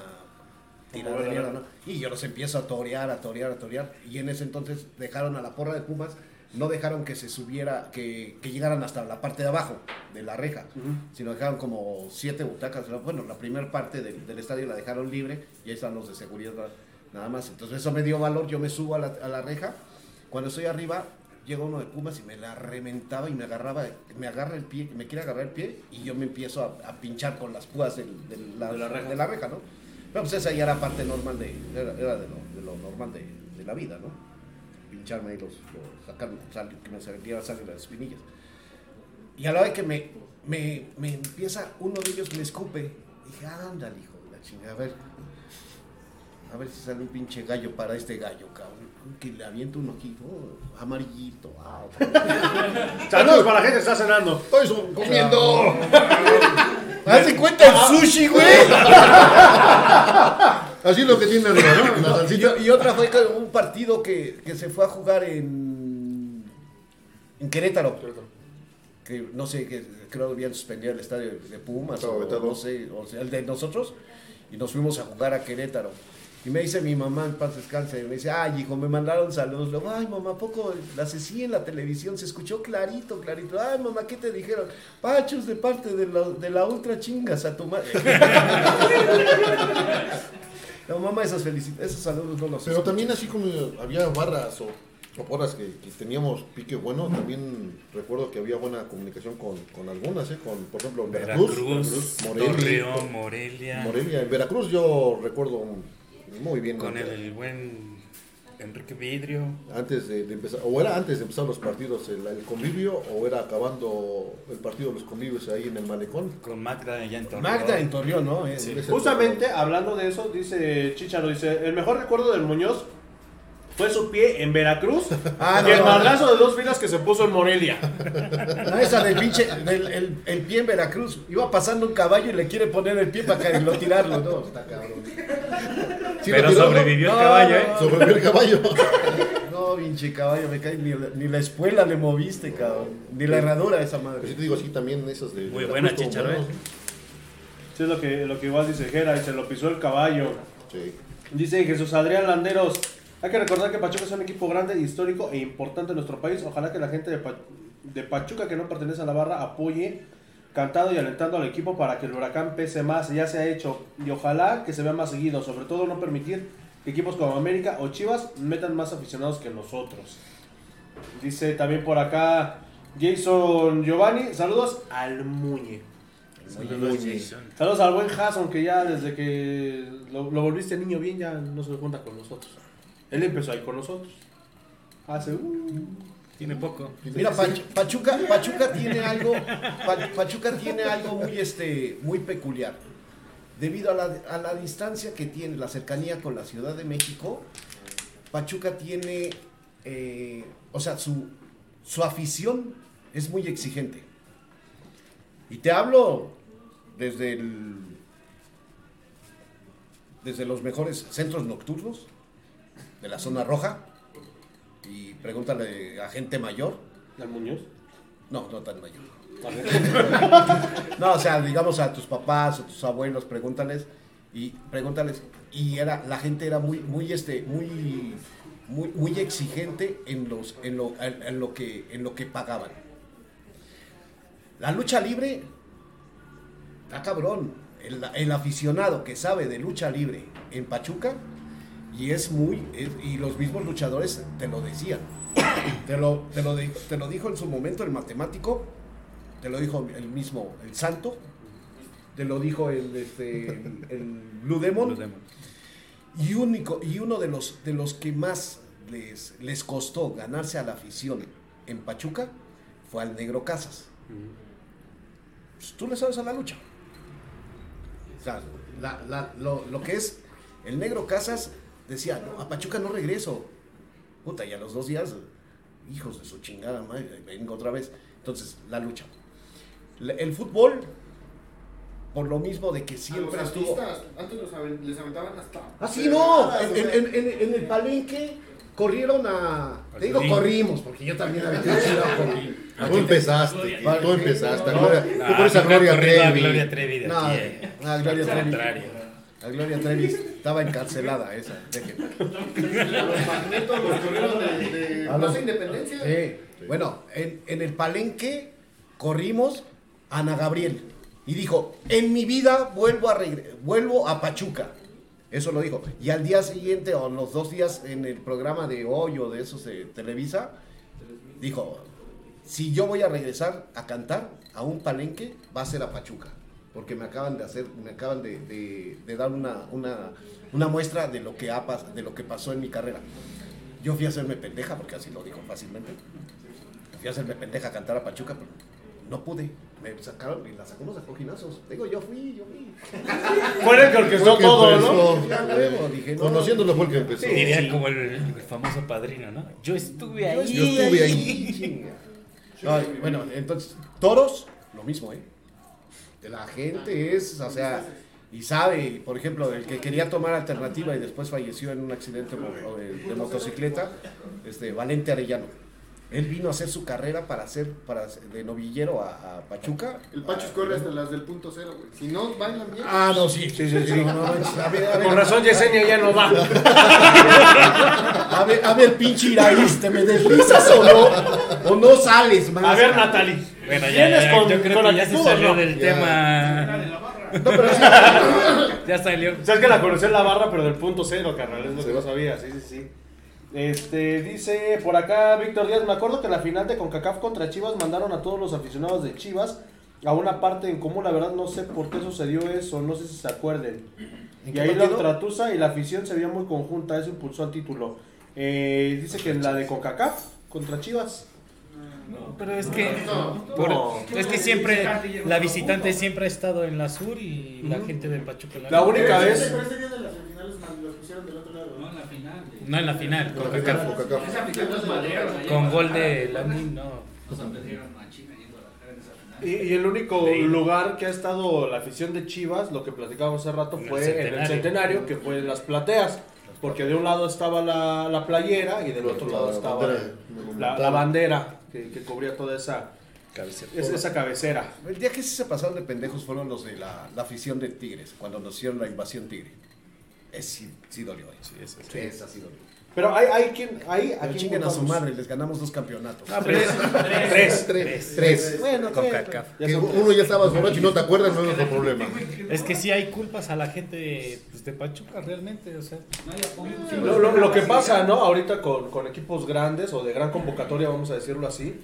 Speaker 6: tirar de mierda, ¿no? Y yo los empiezo a torear, a torear, a torear. Y en ese entonces dejaron a la porra de Pumas, no dejaron que se subiera, que, que llegaran hasta la parte de abajo de la reja, sino dejaron como siete butacas. Bueno, la primera parte del, del estadio la dejaron libre y ahí están los de seguridad nada más. Entonces eso me dio valor, yo me subo a la, a la reja. Cuando estoy arriba, llega uno de Pumas y me la reventaba y me agarraba, me agarra el pie, me quiere agarrar el pie y yo me empiezo a, a pinchar con las púas del- del- la,
Speaker 3: De la reja.
Speaker 6: de la reja, ¿no? Pero pues esa ya era parte normal de, era, era de, lo, de lo normal de, de la vida, ¿no? Pincharme ahí los, los sacar, sal- que me saliera sangre las espinillas. Y a la vez que me, me, me empieza, uno de ellos me escupe, dije, ándale, hijo de la chingada, a ver, a ver si sale un pinche gallo para este gallo, cabrón. Que le aviento uno aquí, oh, amarillito. Ah,
Speaker 1: Saludos para la gente que está cenando.
Speaker 5: Estoy su- comiendo.
Speaker 6: Haz de cuenta el sushi, güey.
Speaker 5: Así es lo que tiene arriba, ¿no? La
Speaker 6: y,
Speaker 5: salsita.
Speaker 6: y otra fue que un partido que, que se fue a jugar en, en Querétaro. Que no sé, que creo que habían suspendido el estadio de Pumas
Speaker 5: Estaba
Speaker 6: o
Speaker 5: vetado.
Speaker 6: no sé, o sea, el de nosotros. Y nos fuimos a jugar a Querétaro. Y me dice mi mamá, en paz descanse, me dice, ay, hijo, me mandaron saludos. Luego, ay, mamá, ¿a poco la así en la televisión? Se escuchó clarito, clarito. Ay, mamá, ¿qué te dijeron? Pachos de parte de la, de la ultra chingas a tu madre. no, mamá, esos, felici- esos saludos no los
Speaker 5: Pero
Speaker 6: escucho.
Speaker 5: también así como había barras o, o porras que, que teníamos pique bueno, también recuerdo que había buena comunicación con, con algunas, ¿eh? Con, por ejemplo, Veracruz,
Speaker 4: Veracruz,
Speaker 5: Morelia,
Speaker 4: Torreón, Morelia,
Speaker 5: Morelia. En Veracruz yo recuerdo muy bien.
Speaker 4: con el buen Enrique Vidrio.
Speaker 5: Antes de, de empezar, o era antes de empezar los partidos el, el convivio, o era acabando el partido de los convivios ahí en el malecón.
Speaker 4: Con Magda allá en Torreón.
Speaker 6: Magda en Torreón, ¿no?
Speaker 1: Justamente hablando de eso, dice Chicharo, dice, el mejor recuerdo del Muñoz fue su pie en Veracruz
Speaker 6: Ah,
Speaker 1: y el
Speaker 6: no, no.
Speaker 1: madrazo de dos filas que se puso en Morelia.
Speaker 6: No, esa del pinche, del el, el pie en Veracruz. Iba pasando un caballo y le quiere poner el pie para que lo tirarlo. No, está cabrón.
Speaker 5: Sí,
Speaker 4: Pero
Speaker 5: tiró,
Speaker 4: sobrevivió
Speaker 6: No,
Speaker 4: el caballo, ¿eh?
Speaker 6: no.
Speaker 5: Sobrevivió el caballo.
Speaker 6: No, pinche caballo, me cae. Ni, ni la espuela le moviste, cabrón. Ni la herradura esa
Speaker 5: Pero sí
Speaker 6: madre.
Speaker 5: te digo, sí, también esas de.
Speaker 4: Muy buena. ¿eh?
Speaker 1: Sí, es lo que, lo que igual dice Jera, y se lo pisó el caballo.
Speaker 5: Sí.
Speaker 1: Dice Jesús Adrián Landeros, hay que recordar que Pachuca es un equipo grande, histórico e importante en nuestro país. Ojalá que la gente de, Pa- de Pachuca que no pertenece a la barra apoye cantando y alentando al equipo para que el huracán pese más. Ya se ha hecho y ojalá que se vea más seguido. Sobre todo no permitir que equipos como América o Chivas metan más aficionados que nosotros. Dice también por acá Jason Giovanni, saludos al Muñe.
Speaker 4: Saludos.
Speaker 1: Saludos al buen Jason que ya desde que lo, lo volviste niño bien ya no se junta con nosotros. Él empezó ahí con nosotros. Hace uh,
Speaker 4: Tiene poco.
Speaker 6: Mira, Pach- Pachuca, Pachuca tiene algo, Pa- Pachuca tiene algo muy, este, muy peculiar. Debido a la, a la distancia que tiene, la cercanía con la Ciudad de México, Pachuca tiene, eh, o sea, su, su afición es muy exigente. Y te hablo desde el, desde los mejores centros nocturnos de la zona roja y pregúntale a gente mayor.
Speaker 1: al Muñoz.
Speaker 6: No, no tan mayor. No, o sea, digamos a tus papás, a tus abuelos, pregúntales y pregúntales y era la gente era muy muy este muy muy muy exigente en los en lo en, en lo que en lo que pagaban. La lucha libre está cabrón. El, el aficionado que sabe de lucha libre en Pachuca y es muy es- y los mismos luchadores te lo decían. Te lo, te lo, te lo dijo en su momento el matemático, te lo dijo el mismo, el santo, te lo dijo el, este, el, el Blue Demon, y, único, y uno de los, de los que más les, les costó ganarse a la afición en Pachuca fue al Negro Casas. pues, tú le sabes a la lucha. O sea, la- la- lo, lo que es el negro Casas decía, no, a Pachuca no regreso. Puta, y a los dos días, hijos de su chingada madre, vengo otra vez. Entonces, la lucha. El fútbol, por lo mismo de que
Speaker 2: A los
Speaker 6: siempre estuvo...
Speaker 2: artistas, antes los les aventaban hasta.
Speaker 6: Ah, sí, no. En,
Speaker 2: o sea,
Speaker 6: en- en- en el palenque corrieron a. Te digo, corrimos, porque yo también aventé un chilo con-
Speaker 5: Tú empezaste, tú empezaste. Tú por esa Gloria Trevi.
Speaker 4: Gloria Trevi de
Speaker 6: No,
Speaker 4: aquí, eh.
Speaker 6: a Gloria
Speaker 4: Al
Speaker 6: Trevi. A Gloria Trevi estaba encarcelada esa. déjenla.
Speaker 2: A los magnetos los corrieron de, de
Speaker 6: A
Speaker 2: Plaza
Speaker 6: los-
Speaker 2: Independencia.
Speaker 6: Sí. Bueno, en, en el palenque corrimos a Ana Gabriel. Y dijo, en mi vida vuelvo a, vuelvo a Pachuca. Eso lo dijo. Y al día siguiente, o los dos días en el programa de hoy o de esos de Televisa, dijo, si yo voy a regresar a cantar a un palenque, va a ser a Pachuca. Porque me acaban de hacer, me acaban de, de- de dar una, una, una muestra de lo, que ha, pas- de lo que pasó en mi carrera. Yo fui a hacerme pendeja, porque así lo dijo fácilmente. Fui a hacerme pendeja a cantar a Pachuca, pero no pude. Me sacaron y la sacó unos acoginazos. Digo, yo fui, yo fui.
Speaker 1: Fue el que orquestó todo, ¿no?
Speaker 5: empezó.
Speaker 6: Ya, dije, no.
Speaker 5: Conociéndolo fue el que empezó.
Speaker 4: Diría como el, el famoso padrino, ¿no? Yo estuve ahí.
Speaker 5: Yo estuve ahí.
Speaker 6: Ay, bueno, entonces, toros, lo mismo, ¿eh? La gente es, o sea, y sabe, por ejemplo, el que quería tomar alternativa y después falleció en un accidente de motocicleta, este, Valente Arellano. Él vino a hacer su carrera para hacer, para de novillero a, a Pachuca.
Speaker 2: El Pachos corre hasta las del punto cero, güey. Si no, bailan bien.
Speaker 6: Ah, no, sí, sí, sí, sí. no, no, a ver, a ver,
Speaker 1: Con razón Yesenia ya no va.
Speaker 6: A ver, a ver, pinche Iraíz, ¿te me deslizas o no? ¿O no sales, más?
Speaker 1: A ver, Natalie.
Speaker 4: Bueno, ya,
Speaker 1: ¿Vienes
Speaker 4: ya,
Speaker 1: con-
Speaker 4: yo creo
Speaker 1: con
Speaker 4: que ya se salió
Speaker 1: no?
Speaker 4: del
Speaker 5: Ya.
Speaker 4: tema.
Speaker 6: No, pero sí.
Speaker 4: Ya salió.
Speaker 1: Sabes que la conocí en la barra, pero del punto cero, carnal. Es lo que no sabía, sí, sí, sí. Este, dice por acá Víctor Díaz, me acuerdo que en la final de CONCACAF contra Chivas mandaron a todos los aficionados de Chivas a una parte en común, la verdad no sé por qué sucedió eso, no sé si se acuerden.
Speaker 6: ¿En
Speaker 1: Y ahí la
Speaker 6: partido?
Speaker 1: Tratusa y la afición se veía muy conjunta, eso impulsó al título. Eh, dice que en la de CONCACAF contra Chivas.
Speaker 4: Pero es que,
Speaker 2: No.
Speaker 4: por-
Speaker 1: No.
Speaker 4: es que siempre la visitante siempre ha estado en la sur y la gente del Pachuca.
Speaker 1: La única
Speaker 2: Pero
Speaker 1: vez...
Speaker 2: ese- pero ese día de las semifinales man- los pusieron del otro lado.
Speaker 7: No, en la final. de-
Speaker 4: No en la final, con, gol de. Lamin, no.
Speaker 1: Y, y el único lugar que ha estado la afición de Chivas, lo que platicábamos hace rato,
Speaker 4: En el
Speaker 1: fue en el
Speaker 4: Centenario.
Speaker 1: que fue en las plateas. Porque de un lado estaba la, la playera y del otro lado
Speaker 5: La
Speaker 1: estaba la, la bandera que, que cubría toda esa, esa, esa cabecera.
Speaker 6: El día que sí se pasaron de pendejos fueron los de la, la afición de Tigres, cuando nos hicieron la invasión Tigre. Es sí, sí dolió. eh. Sí, esa sí dolió.
Speaker 1: Pero hay, hay quien. Hay, a quien
Speaker 6: chinguen a su madre, les ganamos dos campeonatos.
Speaker 1: Ah, tres.
Speaker 5: Tres. Tres.
Speaker 6: bueno,
Speaker 4: Con
Speaker 5: uno ya estabas borracho y no te acuerdas, no es nuestro problema.
Speaker 4: Es que sí hay culpas a la gente pues, de Pachuca realmente, o sea.
Speaker 7: No hay apoyo.
Speaker 1: Lo, lo- lo que pasa, ¿no? Ahorita con, con equipos grandes o de gran convocatoria, vamos a decirlo así,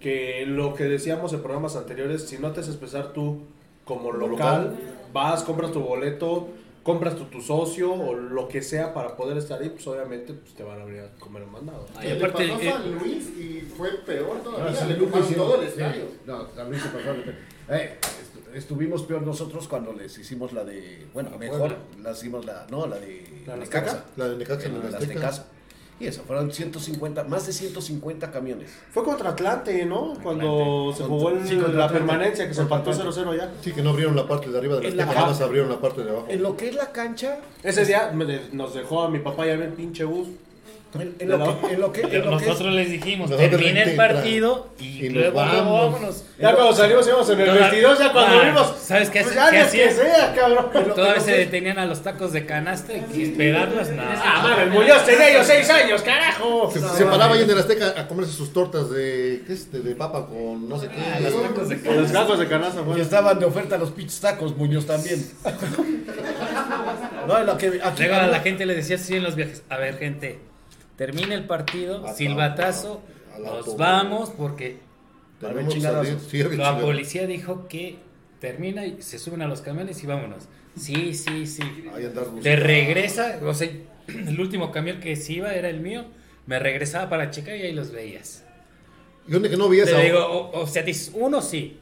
Speaker 1: que lo que decíamos en programas anteriores, si no te haces expresar tú como local,
Speaker 5: local.
Speaker 1: vas, compras tu boleto, compras tu, tu socio o lo que sea para poder estar ahí, pues obviamente pues, te van a venir a comer un mandado.
Speaker 4: Y
Speaker 2: Le
Speaker 4: aparte,
Speaker 2: pasó a
Speaker 4: eh,
Speaker 2: San Luis y fue peor
Speaker 6: No,
Speaker 2: todavía. Le
Speaker 6: Luis
Speaker 2: ocuparon
Speaker 6: hicieron-
Speaker 2: todo el
Speaker 6: sí,
Speaker 2: estadio.
Speaker 6: No, San Luis se pasó eh, estu- estuvimos peor nosotros cuando les hicimos la de. Bueno, mejor la hicimos la. No, la de.
Speaker 1: ¿La
Speaker 6: Necaxa.
Speaker 5: La de Necaxa en
Speaker 6: La de
Speaker 5: Azteca.
Speaker 6: Y eso, fueron 150, más de 150 camiones.
Speaker 1: Fue contra Atlante, ¿no? Cuando se jugó el-
Speaker 6: Sí,
Speaker 1: la
Speaker 6: Atlante.
Speaker 1: permanencia, que se empató
Speaker 6: Atlante.
Speaker 1: 0-0 ya.
Speaker 5: Sí, que no abrieron la parte de arriba de la
Speaker 6: En la-
Speaker 5: Azteca, nada más abrieron la parte de abajo.
Speaker 6: En lo que es la cancha,
Speaker 1: Ese día me de- nos dejó a mi papá ya ver el pinche bus.
Speaker 6: En, en lo, que, en lo que, en lo que es-
Speaker 4: nosotros les dijimos,
Speaker 5: Nosotros
Speaker 4: termina el partido y,
Speaker 5: Y
Speaker 4: luego,
Speaker 5: vamos.
Speaker 4: vámonos.
Speaker 1: Ya cuando salimos íbamos en el
Speaker 4: Toda-
Speaker 1: 22, ya cuando
Speaker 4: Ah,
Speaker 1: vimos.
Speaker 4: ¿sabes qué
Speaker 1: Pues
Speaker 4: hace-
Speaker 1: ya
Speaker 4: qué
Speaker 1: ni que
Speaker 4: hacían?
Speaker 1: sea, cabrón.
Speaker 4: Todavía se detenían a los tacos de canasta y esperarlas, nada.
Speaker 1: Ah, mames, Muñoz tenía yo 6 años, carajo.
Speaker 5: Se, se paraba ahí en el Azteca a comerse sus tortas de, ¿qué es? de, de papa con no sé qué.
Speaker 4: Ah, los tacos de
Speaker 1: Los
Speaker 4: canasta.
Speaker 1: gajos de canasta,
Speaker 6: y
Speaker 1: bueno.
Speaker 6: estaban de oferta los pinches tacos, Muñoz también. no, en lo que aquí
Speaker 4: Luego a la gente le decía así en los viajes, a ver gente, termina el partido, silbatazo,
Speaker 5: a la
Speaker 4: nos
Speaker 5: toma.
Speaker 4: vamos porque
Speaker 5: salir. Sí,
Speaker 4: la policía dijo que termina y se suben a los camiones y vámonos. Sí, sí, sí. Te regresa, o sea, el último camión que se iba era el mío, me regresaba para checar y ahí los veías.
Speaker 5: ¿Y dónde que no vi
Speaker 4: Te digo, o, o sea, dices, uno sí,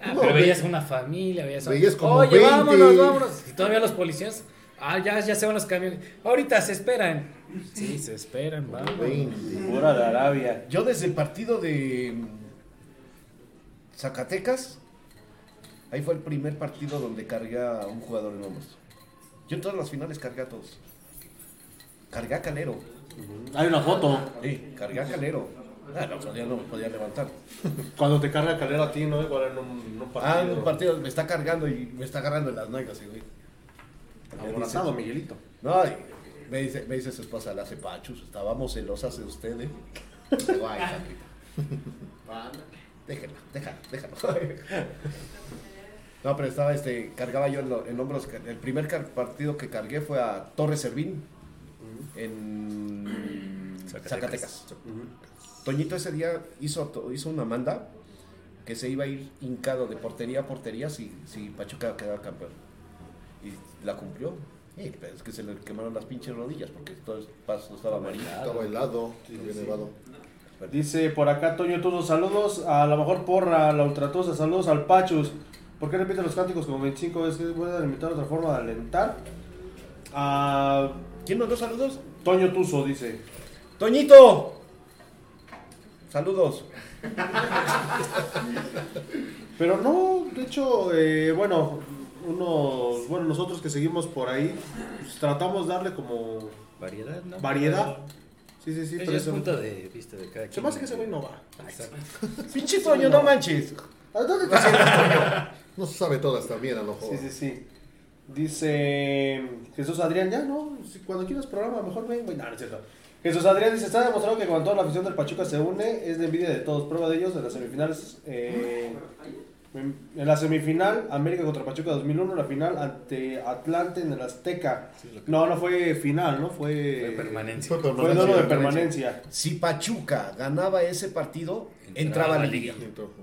Speaker 4: Ah,
Speaker 5: No,
Speaker 4: pero
Speaker 5: ve-
Speaker 4: veías una familia, veías a-
Speaker 5: veías como
Speaker 4: Oye,
Speaker 5: 20.
Speaker 4: vámonos, vámonos. Y todavía los policías, ah, ya, ya se van los camiones. Ahorita se esperan. Sí, se esperan, vamos.
Speaker 1: Pura de Arabia.
Speaker 6: Yo desde el partido de mm, Zacatecas, ahí fue el primer partido donde cargué a un jugador en hombros. Yo en todas las finales cargué a todos. Cargué a Calero.
Speaker 1: Hay una foto.
Speaker 6: Sí, cargué a Calero. Ah, no, pues ya no me podía levantar.
Speaker 1: Cuando te carga Calero a ti, ¿no? Igual en un, en un partido.
Speaker 6: Ah, en un partido me está cargando y me está agarrando en las nalgas, y, güey.
Speaker 1: Aborazado, Miguelito.
Speaker 6: No, y me dice, me dice su esposa, la Pachus, estábamos celosas de ustedes. Digo, ay, papita. Déjala, déjala. No, pero estaba, este, cargaba yo en, lo- en hombros. El primer partido que cargué fue a Torres Servín en
Speaker 4: Zacatecas.
Speaker 6: Zacatecas. Toñito ese día hizo, hizo una manda que se iba a ir hincado de portería a portería si, si Pachuca quedaba campeón. La cumplió. Sí, pero es que se le quemaron las pinches rodillas porque todo el paso estaba amarillo.
Speaker 5: Estaba helado.
Speaker 1: Dice por acá Toño Tuzo, saludos a la mejor porra, la ultratusa, saludos al Pachus. ¿Por qué repite los cánticos como 25 veces? Voy a invitar otra forma de alentar. A
Speaker 6: ¿Quién mandó saludos?
Speaker 1: Toño Tuzo dice.
Speaker 6: ¡Toñito! Saludos.
Speaker 1: Pero no, de hecho, eh, bueno, unos, bueno, nosotros que seguimos por ahí, pues, tratamos de darle como
Speaker 4: Variedad, ¿no?
Speaker 1: variedad. Sí, sí, sí, pero
Speaker 4: es punto de vista de cada
Speaker 1: Se
Speaker 4: quien.
Speaker 1: me hace que ese güey no va.
Speaker 6: Pinche Toño, no manches.
Speaker 1: ¿A dónde te sientas,
Speaker 5: No se sabe todas también, a lo mejor.
Speaker 1: Sí, sí, sí. Dice Jesús Adrián, ya, ¿no? Si cuando quieras programa, mejor ven, güey. No, no es cierto. Jesús Adrián dice, está demostrado que cuando toda la afición del Pachuca se une, es de envidia de todos. Prueba de ellos en las semifinales. eh, en en la semifinal, América contra Pachuca 2001, la final ante Atlante en el Azteca. No, no fue final, ¿no? Fue,
Speaker 4: Fue permanencia.
Speaker 5: Fue
Speaker 1: Fue duelo de permanencia.
Speaker 6: Si Pachuca ganaba ese partido, entraba a la.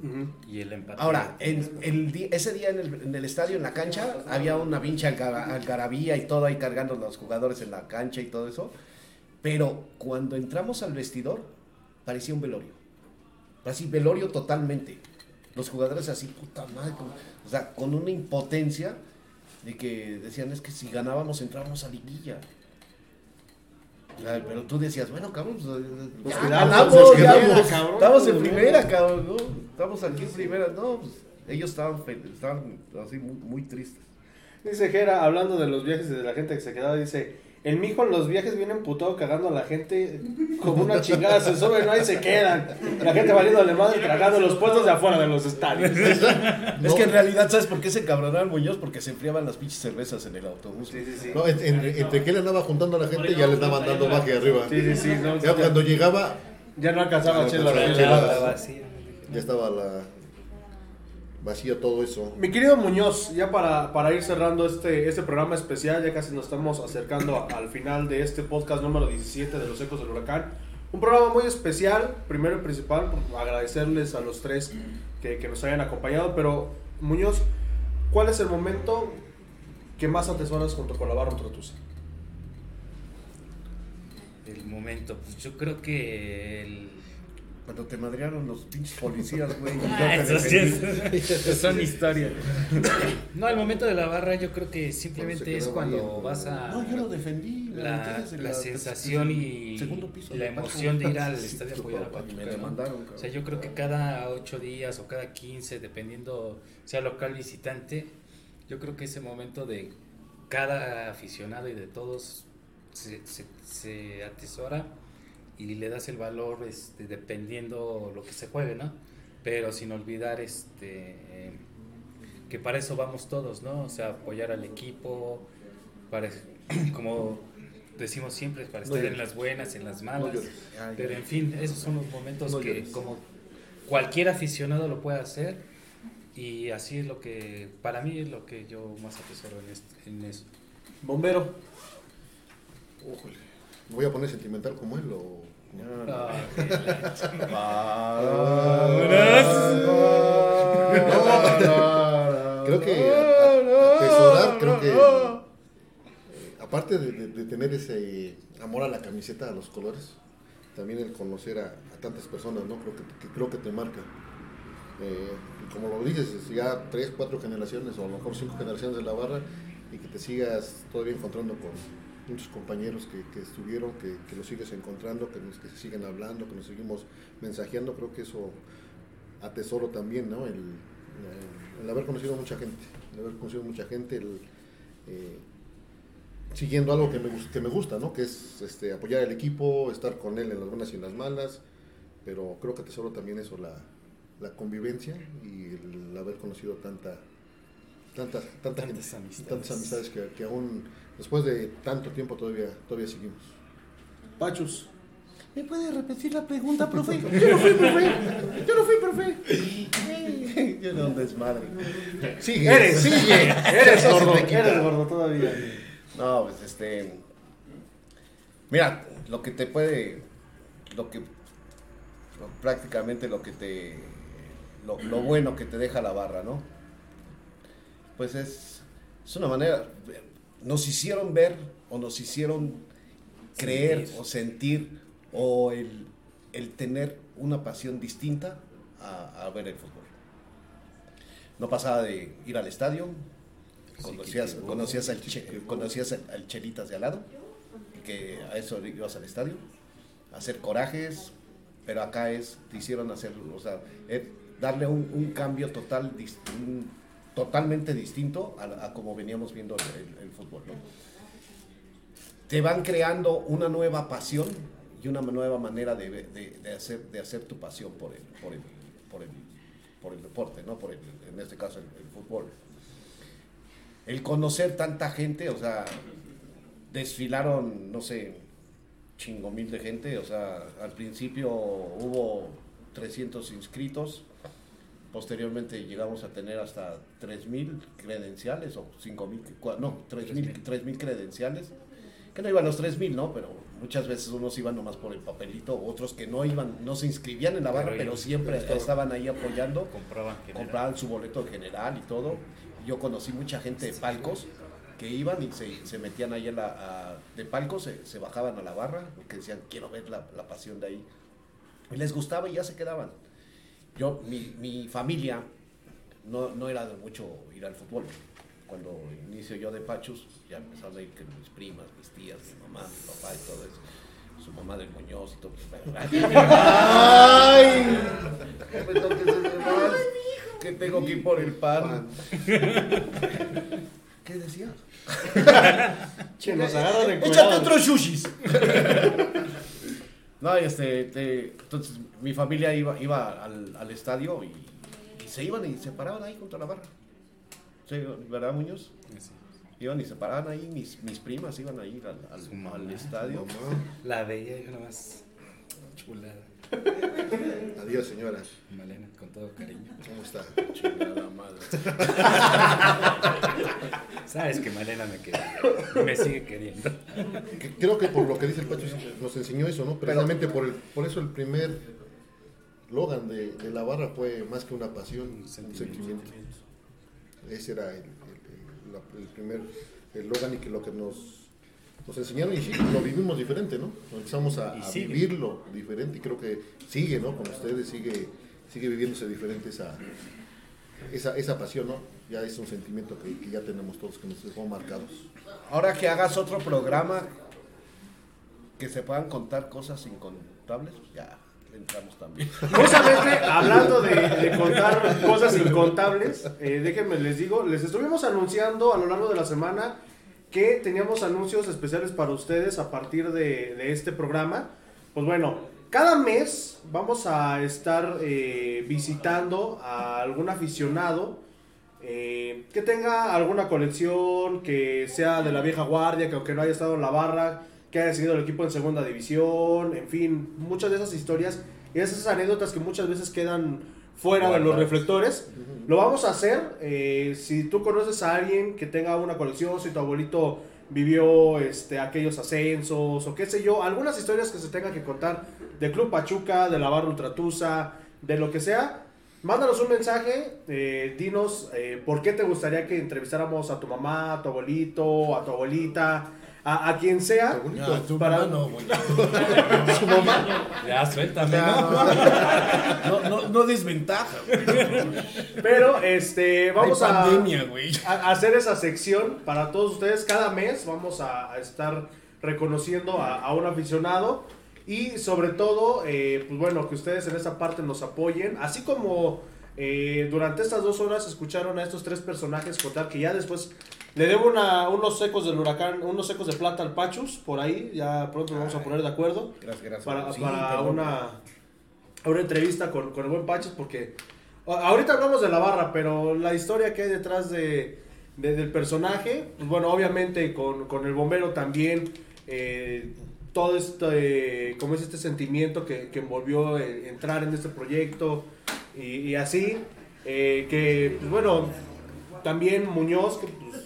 Speaker 1: Ujú.
Speaker 4: Y el empate.
Speaker 6: Ahora, en, el ese día en el, en el estadio, en la cancha, había una pinche alga- algarabía y todo ahí cargando los jugadores en la cancha y todo eso. Pero cuando entramos al vestidor, parecía un velorio. Así, velorio totalmente. Los jugadores así, puta madre, con- o sea, con una impotencia de que decían, es que si ganábamos entrábamos a liguilla. Pero tú decías, bueno, cabrón, pues, eh, ya
Speaker 1: quedamos,
Speaker 6: ganamos,
Speaker 1: nos
Speaker 6: ya,
Speaker 1: quedamos, cabrón.
Speaker 6: estamos en primera, cabrón, ¿no? Estamos aquí en primera, no, pues, ellos estaban, estaban así muy, muy tristes.
Speaker 1: Dice Jera, hablando de los viajes y de la gente que se quedaba, dice, el mijo en los viajes viene emputado cagando a la gente como una chingada, se suben ¿no? y se quedan. La gente valiéndole madre tragando los puestos de afuera de los estadios.
Speaker 6: Es que en realidad, ¿sabes por qué se encabronaron Muñoz? Porque se enfriaban las pinches cervezas en el autobús.
Speaker 1: Sí, sí, sí.
Speaker 5: No, en- entre, entre que él andaba juntando a la gente, ya le estaban dando baje arriba.
Speaker 1: Sí, sí, sí, no,
Speaker 5: Ya cuando llegaba,
Speaker 1: ya no alcanzaba chela.
Speaker 5: no
Speaker 1: la chela.
Speaker 4: vacía.
Speaker 5: ya estaba la vacía todo eso.
Speaker 1: Mi querido Muñoz, ya para, para ir cerrando este, este programa especial, ya casi nos estamos acercando a- al final de este podcast número 17 de Los Ecos del Huracán. Un programa muy especial, primero y principal, agradecerles a los tres que, que nos hayan acompañado, pero Muñoz, ¿cuál es el momento que más atesoras junto con la barra Ultratusa?
Speaker 4: El momento, pues yo creo que el...
Speaker 6: Cuando te madrearon los pinches policías, güey.
Speaker 4: Ah, eso sí es- son historias. No, el momento de la barra yo creo que simplemente es cuando vas a...
Speaker 6: No, yo lo defendí.
Speaker 4: la, sensación y
Speaker 6: segundo piso
Speaker 4: la emoción de ir al
Speaker 6: Sí,
Speaker 4: estadio a apoyar a Pachuca,
Speaker 6: Me
Speaker 4: ¿no? O sea, yo creo que cada ocho días o cada 15, dependiendo sea local visitante, yo creo que ese momento de cada aficionado y de todos se, se- se atesora y le das el valor este, dependiendo lo que se juegue, ¿no? Pero sin olvidar este eh, que para eso vamos todos, ¿no? O sea, apoyar al equipo, para, como decimos siempre, para
Speaker 5: No
Speaker 4: estar en
Speaker 5: llores.
Speaker 4: las buenas, en las
Speaker 5: No
Speaker 4: malas.
Speaker 5: llores.
Speaker 4: Pero en fin, esos son los momentos
Speaker 5: No
Speaker 4: que
Speaker 5: llores.
Speaker 4: como cualquier aficionado lo puede hacer y así es lo que, para mí es lo que yo más atesoro en, este- en eso.
Speaker 1: Bombero.
Speaker 5: Újole. ¿Me voy a poner sentimental como él o...?
Speaker 4: Que la-
Speaker 5: Creo que atesorar, creo que eh, aparte de, de- tener ese amor a la camiseta, a los colores, también el conocer a, tantas personas, ¿no? Creo que, creo que te marca. eh, como lo dices, es ya tres, cuatro generaciones o a lo mejor cinco generaciones de la barra y que te sigas todavía encontrando con muchos compañeros que, que estuvieron, que, los sigues encontrando, que, nos- que siguen hablando, que nos seguimos mensajeando, creo que eso atesoro también, ¿no? El, haber conocido mucha gente, el haber conocido mucha gente, el, eh, siguiendo algo que me, que me gusta, ¿no? Que es este, apoyar al equipo, estar con él en las buenas y en las malas, pero creo que atesoro también eso, la, la convivencia y el haber conocido tanta, tanta, tanta
Speaker 8: Tantas amistades.
Speaker 5: tantas amistades que, que aún después de tanto tiempo todavía, todavía seguimos.
Speaker 1: Pachus.
Speaker 6: ¿Me puede repetir la pregunta, profe? Yo no fui, profe. Yo no fui, profe. Yo no, desmadre.
Speaker 5: Sigue,
Speaker 1: Eres,
Speaker 5: sigue.
Speaker 1: Eres gordo, eres gordo todavía.
Speaker 6: No, pues este. Mira, lo que te puede. Lo que. lo- prácticamente lo que te. Lo, lo bueno que te deja la barra, ¿no? Pues es. Es una manera. Nos hicieron ver o nos hicieron creer
Speaker 4: Sentir.
Speaker 6: o sentir o el, el tener una pasión distinta a, a ver el fútbol. No pasaba de ir al estadio, conocías, conocías, al, che- conocías al, al Chelitas de al lado, que a eso ibas al estadio, a hacer corajes, pero acá es, te hicieron hacer, o sea, eh, darle un, un cambio total, un- totalmente distinto a, como veníamos viendo el, fútbol. Te van creando una nueva pasión y una nueva manera de, de- hacer, de hacer tu pasión por el, por el, por el, por el deporte, ¿no? Por el, en este caso el- el fútbol el conocer tanta gente, o sea, desfilaron, no sé, chingo mil de gente, o sea, al principio hubo 300 inscritos, posteriormente llegamos a tener hasta 3000 credenciales o 5000, cua- no, 3000 3000 credenciales, que no iban los 3000, ¿no? Pero muchas veces unos iban nomás por el papelito, otros que no iban, no se inscribían en la barra,
Speaker 4: Pero
Speaker 6: siempre estaban ahí apoyando
Speaker 4: Compraban
Speaker 6: compraban su boleto en general y todo. Yo conocí mucha gente de palcos que iban y se, se metían ahí en la, a- de palcos, se, se bajaban a la barra, porque decían, quiero ver la, la pasión de ahí. Y les gustaba y ya se quedaban. Yo, mi, mi familia no, no era de mucho ir al fútbol. Cuando inicio yo de Pachus, ya empezaron a ir que mis primas, mis tías, mi mamá, mi papá y todo eso. Su mamá del Muñoz y todo. ¡Ay! Ese mal, Que tengo que ir por el pan. ¿Qué decías?
Speaker 1: Che, nos agarran en
Speaker 6: Échate otros sushis. no, este, te- entonces mi familia iba, iba al, al estadio y, y se iban y se paraban ahí contra la barra. Sí, ¿Verdad, Muñoz?
Speaker 4: Sí.
Speaker 6: Iban y se paraban ahí, mis, mis primas iban a ir al, al- estadio.
Speaker 4: La veía y nada más chulada.
Speaker 5: Adiós, señora.
Speaker 4: Malena, con todo cariño.
Speaker 5: ¿Cómo está?
Speaker 6: Chingada madre.
Speaker 4: Sabes que Malena me quería. Me sigue queriendo.
Speaker 5: Que- Creo que por lo que dice el Pacho nos enseñó eso, ¿no? Precisamente por, el, por eso el primer Logan de, de la barra fue más que una pasión, un sentimiento. Ese era el, el- el- la- el primer el Logan y que lo que nos, nos enseñaron y sí, lo vivimos diferente, ¿no? Empezamos a, vivirlo diferente y creo que sigue, ¿no? Con ustedes sigue, sigue viviéndose diferente esa, esa, esa pasión, ¿no? Ya es un sentimiento que, que ya tenemos todos, que nos dejó marcados.
Speaker 6: Ahora que hagas otro programa que se puedan contar cosas incontables, ya entramos también.
Speaker 1: Justamente hablando de, de contar cosas incontables, eh, déjenme les digo, les estuvimos anunciando a lo largo de la semana que teníamos anuncios especiales para ustedes a partir de, este programa. Pues bueno, cada mes vamos a estar eh, visitando a algún aficionado eh, que tenga alguna colección, que sea de la vieja guardia, que aunque no haya estado en la barra, que haya seguido el equipo en segunda división, en fin, muchas de esas historias y esas anécdotas que muchas veces quedan fuera de los reflectores. Lo vamos a hacer. eh, si tú conoces a alguien que tenga una colección, si tu abuelito vivió este, aquellos ascensos o qué sé yo, algunas historias que se tengan que contar de Club Pachuca, de la Barra Ultratusa, de lo que sea, Mándanos un mensaje, eh, dinos eh, por qué te gustaría que entrevistáramos a tu mamá, a tu abuelito, a tu abuelita, a, a quien sea.
Speaker 2: Tu
Speaker 1: Para-
Speaker 2: mamá no, güey.
Speaker 5: Su mamá.
Speaker 4: Ya, suéltame, ¿no?
Speaker 2: no, no, no desventaja, güey.
Speaker 1: Pero este, vamos
Speaker 2: Hay
Speaker 1: a,
Speaker 2: pandemia, güey.
Speaker 1: a hacer esa sección para todos ustedes. Cada mes vamos a, a estar reconociendo a, a un aficionado. Y sobre todo, eh, pues bueno, que ustedes en esa parte nos apoyen. Así como eh, durante estas dos horas escucharon a estos tres personajes contar que ya después le debo una- unos secos del huracán, unos secos de plata al Pachus, por ahí. Ya pronto nos vamos a poner de acuerdo.
Speaker 2: Gracias, gracias.
Speaker 1: para,
Speaker 2: Sí,
Speaker 1: para una, una entrevista con, con el buen Pachos porque ahorita hablamos de la barra, pero la historia que hay detrás de, de- del personaje, pues bueno, obviamente con, con el bombero también, eh, todo este, como es este sentimiento que, que envolvió eh, entrar en este proyecto y, y así, eh, que pues bueno, también Muñoz, que pues,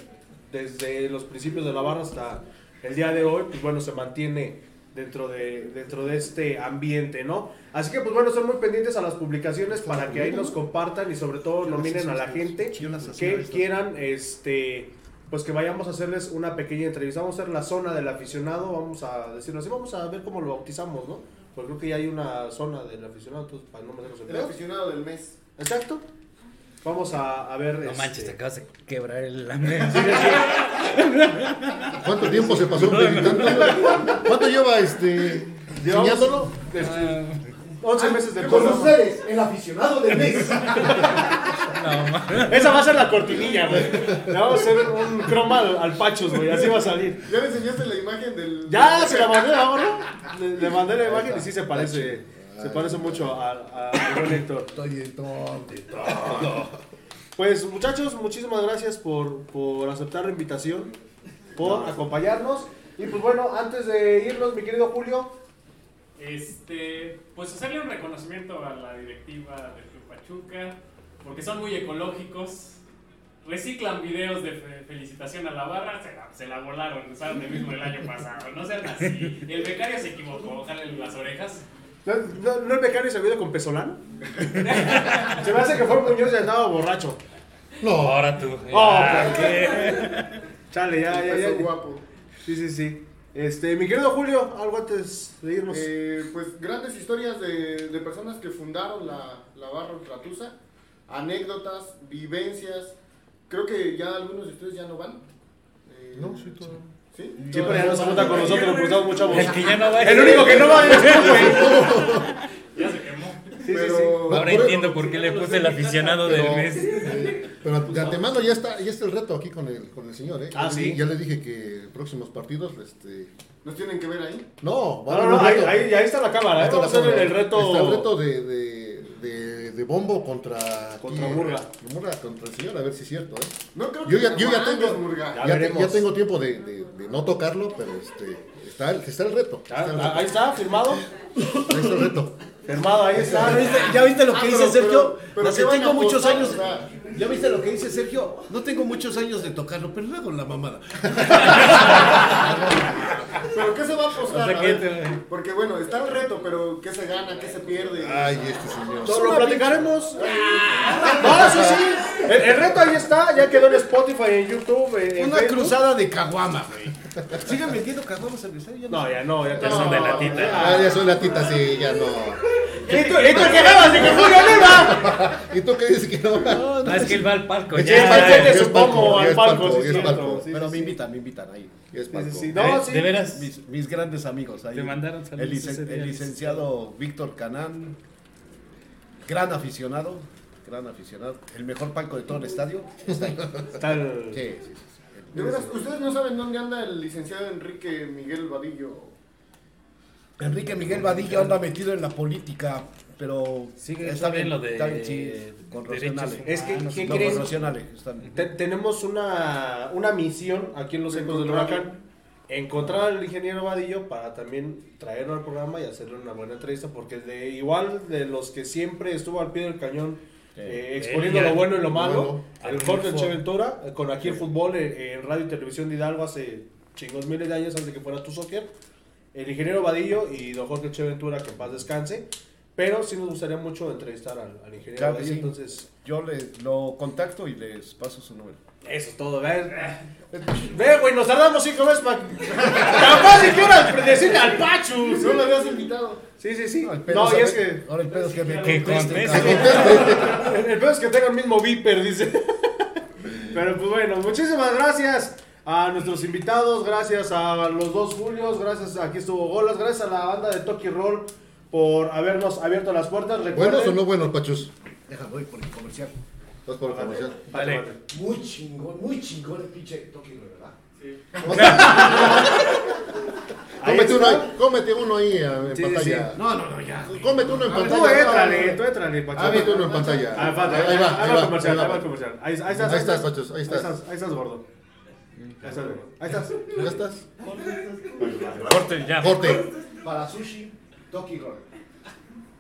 Speaker 1: desde los principios de la barra hasta el día de hoy, pues bueno, se mantiene dentro de, dentro de este ambiente, ¿no? Así que pues bueno, estén muy pendientes a las publicaciones para que ahí nos compartan y sobre todo nominen a la gente que quieran, este, pues que vayamos a hacerles una pequeña entrevista. Vamos a hacer la zona del aficionado, vamos a decirlo así, vamos a ver cómo lo bautizamos, ¿no? Porque creo que ya hay una zona del aficionado, entonces para no meternos en
Speaker 2: El
Speaker 1: pedos.
Speaker 2: aficionado del mes.
Speaker 1: Exacto. Vamos a, a ver.
Speaker 4: No
Speaker 1: este,
Speaker 4: manches, te acabas de quebrar el
Speaker 5: ¿Cuánto tiempo se pasó meditando? ¿Cuánto lleva este
Speaker 1: Llevamos,
Speaker 5: enseñándolo?
Speaker 1: este, 11 meses de
Speaker 6: Con
Speaker 1: programa.
Speaker 6: ustedes, el aficionado del mes.
Speaker 1: Esa va a ser la cortinilla, güey. Le vamos a hacer un croma al, al Pachos, güey. Así va a salir.
Speaker 2: ¿Ya le enseñaste la imagen del.
Speaker 1: Ya se la mandé ahora. Le, le mandé la imagen y sí se parece. Se parece mucho a- a- al buen Héctor.
Speaker 2: Estoy de tonto.
Speaker 1: Pues muchachos, muchísimas gracias por, por aceptar la invitación, por acompañarnos. Y pues bueno, antes de irnos, mi querido Julio,
Speaker 3: Este, pues hacerle un reconocimiento a la directiva de Club Pachuca, porque son muy ecológicos, reciclan videos de fe- felicitación a la barra, se la, se la volaron, usaron el mismo del año pasado, no sean así. El becario se equivocó, jalen las orejas.
Speaker 1: ¿no, no, no el becario se vio con Pesolán? se me hace que fue Muñoz y andaba borracho.
Speaker 5: No,
Speaker 4: Ahora tú.
Speaker 1: Oh,
Speaker 4: Ah,
Speaker 1: Chale, ya, ya, ya.
Speaker 2: Eso guapo.
Speaker 1: Sí, sí, sí. Este, mi querido Julio, algo antes de irnos.
Speaker 2: Eh, pues grandes historias de, de personas que fundaron la, la barra Ultratusa, anécdotas, vivencias. Creo que ya algunos de ustedes ya no van. Eh,
Speaker 5: no, sí, todo.
Speaker 2: ¿Sí?
Speaker 1: Sí, pero ya no se junta con nosotros, porque estamos mucha voz.
Speaker 4: El que ya no va
Speaker 1: El único que no va es tú, güey.
Speaker 3: Ya se quemó.
Speaker 1: Sí, sí, sí.
Speaker 2: Pero,
Speaker 4: Ahora entiendo por qué le puse el aficionado del mes.
Speaker 5: eh, pero de antemano ya está, ya está el reto aquí con el, con el señor, ¿eh?
Speaker 1: Ah, ¿sí?
Speaker 5: Ya le dije que próximos partidos, este...
Speaker 2: ¿Nos tienen que ver ahí?
Speaker 5: No, va
Speaker 1: No, no, ahí,
Speaker 5: reto.
Speaker 1: ahí, ahí está la cámara,
Speaker 5: Ahí
Speaker 1: ¿eh? Vamos a hacer el reto.
Speaker 5: Está el reto de, de, de, de bombo contra...
Speaker 1: Contra
Speaker 5: aquí,
Speaker 1: Murga.
Speaker 5: Murga contra el señor, a ver si es cierto, ¿eh?
Speaker 2: No creo
Speaker 5: Yo
Speaker 2: que
Speaker 5: ya, yo ya
Speaker 2: aguantes,
Speaker 5: tengo,
Speaker 2: Murga.
Speaker 1: Ya
Speaker 5: tengo tiempo de, de- de no tocarlo, pero este, está, el, está el reto. Está el reto.
Speaker 1: ahí está, firmado.
Speaker 5: Ahí está el reto.
Speaker 1: Firmado, ahí está.
Speaker 8: ¿Ya viste, ya viste lo que
Speaker 2: Ah,
Speaker 8: dice
Speaker 2: pero-
Speaker 8: Sergio?
Speaker 2: pero- pero
Speaker 8: No sé,
Speaker 2: ¿qué van a
Speaker 8: tengo muchos
Speaker 2: apostar?
Speaker 8: años.
Speaker 2: O sea,
Speaker 8: ¿Ya viste lo que dice Sergio? No tengo muchos años de tocarlo, pero luego la mamada.
Speaker 2: ¿Pero qué se va a apostar?
Speaker 4: O sea, te-
Speaker 2: Porque bueno, está el reto, pero ¿qué se gana? ¿Qué se pierde?
Speaker 5: Ay, este señor.
Speaker 1: Todo lo platicaremos. No, sí, sí. El, el reto ahí está, ya quedó en Spotify, en YouTube, en, en
Speaker 8: Una
Speaker 1: Facebook.
Speaker 8: cruzada de caguama, güey. Sigan vendiendo caguamas al ya no.
Speaker 1: No, ya no, ya
Speaker 4: Ya son de latita.
Speaker 5: Ah, ya soy la tita, sí, ya no.
Speaker 1: ¿Y tú, y tú qué dabas de que no?
Speaker 5: ¿Y tú qué dices que no?
Speaker 4: Ah, es que él va al palco. Ya,
Speaker 1: que
Speaker 5: ya
Speaker 1: te
Speaker 5: es
Speaker 1: supongo
Speaker 5: palco,
Speaker 1: al
Speaker 5: ya
Speaker 1: palco, sí,
Speaker 5: ya palco.
Speaker 1: Sí,
Speaker 2: pero
Speaker 1: sí,
Speaker 2: me
Speaker 1: sí.
Speaker 2: invitan, me invitan ahí.
Speaker 5: Ya es
Speaker 1: Sí,
Speaker 5: palco.
Speaker 1: sí, sí.
Speaker 4: ¿De-
Speaker 1: No, sí.
Speaker 4: de veras?
Speaker 2: Mis, mis grandes amigos ahí.
Speaker 4: Te mandaron saludos
Speaker 2: el, licenciado Víctor Canán, gran aficionado, gran aficionado. El mejor palco de todo el estadio. Está ahí.
Speaker 1: Está el-
Speaker 2: sí, sí. De veras, ¿ustedes no saben dónde anda el licenciado Enrique Miguel Vadillo?
Speaker 8: Enrique Miguel Vadillo anda metido en la política, pero
Speaker 4: Sigue, está bien lo de
Speaker 8: está bien, sí, con Rocionale.
Speaker 1: Es que,
Speaker 4: humanos.
Speaker 1: ¿quién
Speaker 2: No,
Speaker 1: creen? Te- tenemos una, una misión aquí en los
Speaker 2: De
Speaker 1: ecos del
Speaker 2: encontrar-
Speaker 1: huracán. Encontrar al ingeniero Vadillo para también traerlo al programa y hacerle una buena entrevista, porque de igual de los que siempre estuvo al pie del cañón eh, exponiendo lo bueno y lo malo,
Speaker 5: bueno.
Speaker 1: el
Speaker 4: Aquí
Speaker 1: Jorge
Speaker 4: el fútbol.
Speaker 1: Cheventura, eh, con aquí el fútbol eh, en radio y televisión de Hidalgo hace chingos miles de años antes de que fuera tu soccer, el ingeniero Vadillo y don Jorge Cheventura, que en paz descanse. Pero sí nos gustaría mucho entrevistar al, al ingeniero
Speaker 6: Claro que
Speaker 1: ahí,
Speaker 6: sí.
Speaker 1: entonces...
Speaker 6: Yo le, lo contacto y les paso su número.
Speaker 1: Eso es todo, ve. Ve, güey, nos tardamos cinco meses para. Capaz de que ahora decirle al Pachus.
Speaker 2: No lo habías invitado.
Speaker 1: Sí, sí, sí.
Speaker 6: No, pedo
Speaker 1: y es que.
Speaker 6: Ahora el pedo es que me
Speaker 4: Que.
Speaker 1: El, peor es que tenga el mismo viper, dice. Pero pues bueno, muchísimas gracias a nuestros invitados, gracias a los dos Julios, gracias a aquí estuvo Golas, gracias a la banda de Toki Roll por habernos abierto las puertas. Recuerden,
Speaker 5: ¿Buenos o no buenos, Pachus?
Speaker 6: Deja, voy por el comercial.
Speaker 5: Vas por el comercial.
Speaker 1: Vale, vale.
Speaker 6: Muy chingón, muy chingón el pinche Toki, ¿verdad?
Speaker 1: Ahí
Speaker 5: Cómete uno, ahí, cómete uno ahí eh, en
Speaker 1: Sí,
Speaker 5: pantalla.
Speaker 6: No, no, no, ya.
Speaker 5: Cómete uno en
Speaker 1: Tú
Speaker 5: pantalla.
Speaker 1: éntrale, tú éntrale, Pachus.
Speaker 5: Cómete uno en pantalla.
Speaker 1: Ah, falta,
Speaker 5: Ahí va,
Speaker 1: ahí
Speaker 5: ahí
Speaker 1: va el
Speaker 5: va.
Speaker 1: comercial,
Speaker 5: ahí
Speaker 1: ahí va el comercial. Ahí, ahí estás,
Speaker 5: Ahí estás, Pachos, ahí estás.
Speaker 1: Ahí estás, gordo. Ahí estás, gordo. Ahí estás.
Speaker 5: ¿Ya estás?
Speaker 4: Corte, ya.
Speaker 5: Corte.
Speaker 6: Para sushi, Toki Roll.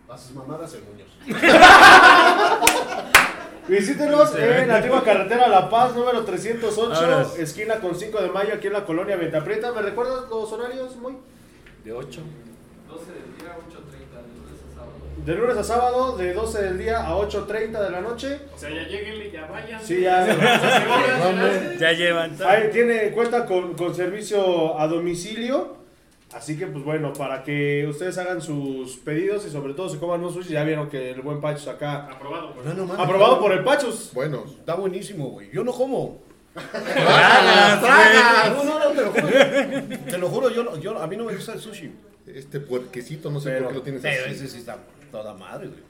Speaker 6: A sus mamadas el Muñoz.
Speaker 1: Visítenos en la antigua carretera La Paz, número 308,
Speaker 4: Vámonos.
Speaker 1: esquina con 5 de mayo, aquí en la colonia Ventaprieta. ¿Me recuerdas los horarios, muy?
Speaker 4: De 8.
Speaker 7: 12 del día, 8.30 de lunes a sábado.
Speaker 1: De lunes a sábado, de 12 del día a 8.30 de la noche.
Speaker 3: O sea, ya lleguenle, ya vayan.
Speaker 1: Sí, ya.
Speaker 4: Ya llevan.
Speaker 1: Ahí tiene, cuenta con, con servicio a domicilio. Así que, pues bueno, para que ustedes hagan sus pedidos y sobre todo se coman un sushi, ya vieron que el buen Pachus acá.
Speaker 3: Aprobado por
Speaker 6: No, no mames.
Speaker 1: Aprobado por el Pachus.
Speaker 5: Buenos.
Speaker 6: Está buenísimo, güey. Yo no como.
Speaker 4: Tragas,
Speaker 6: No, no, no, te lo juro. Te lo juro, yo, no- yo, a mí no me gusta el sushi.
Speaker 5: Este puerquecito, no sé
Speaker 1: Pero-
Speaker 5: por qué lo tienes
Speaker 6: Pero
Speaker 5: así.
Speaker 6: ese sí está toda madre, güey.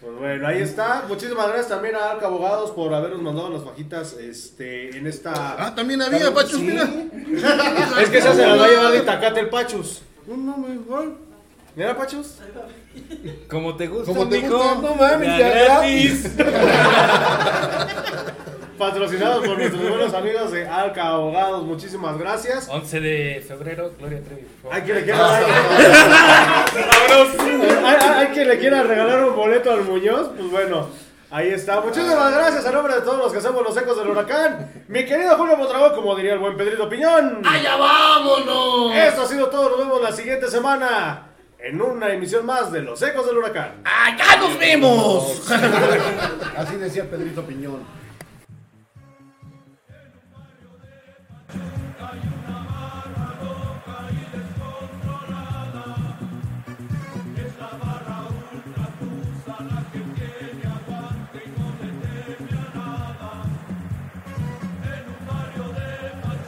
Speaker 1: Pues bueno, ahí está. Muchísimas gracias también a Alca Abogados por habernos mandado las fajitas este, en esta.
Speaker 5: Ah, también había, Pachus,
Speaker 1: Sí.
Speaker 5: mira.
Speaker 1: Es que esa se las va a llevar de Itacate el Pachus.
Speaker 6: No mames, güey.
Speaker 1: Mira, Pachus.
Speaker 4: Como te gusta,
Speaker 5: Como te gusta,
Speaker 6: no mames,
Speaker 4: Ya
Speaker 6: ya
Speaker 4: gratis.
Speaker 1: Patrocinados por nuestros buenos amigos de Alca Abogados. Muchísimas gracias.
Speaker 4: 11 de febrero, Gloria Trevi.
Speaker 1: Hay quien le quiera, hay, hay- hay quien le quiera regalar un boleto al Muñoz. Pues bueno, ahí está. Muchísimas gracias a nombre de todos los que hacemos los ecos del huracán. Mi querido Julio Mondragón, como diría el buen Pedrito Piñón.
Speaker 6: ¡Allá vámonos!
Speaker 1: Esto ha sido todo. Nos vemos la siguiente semana en una emisión más de los ecos del huracán.
Speaker 6: ¡Allá nos vemos! Así decía Pedrito Piñón.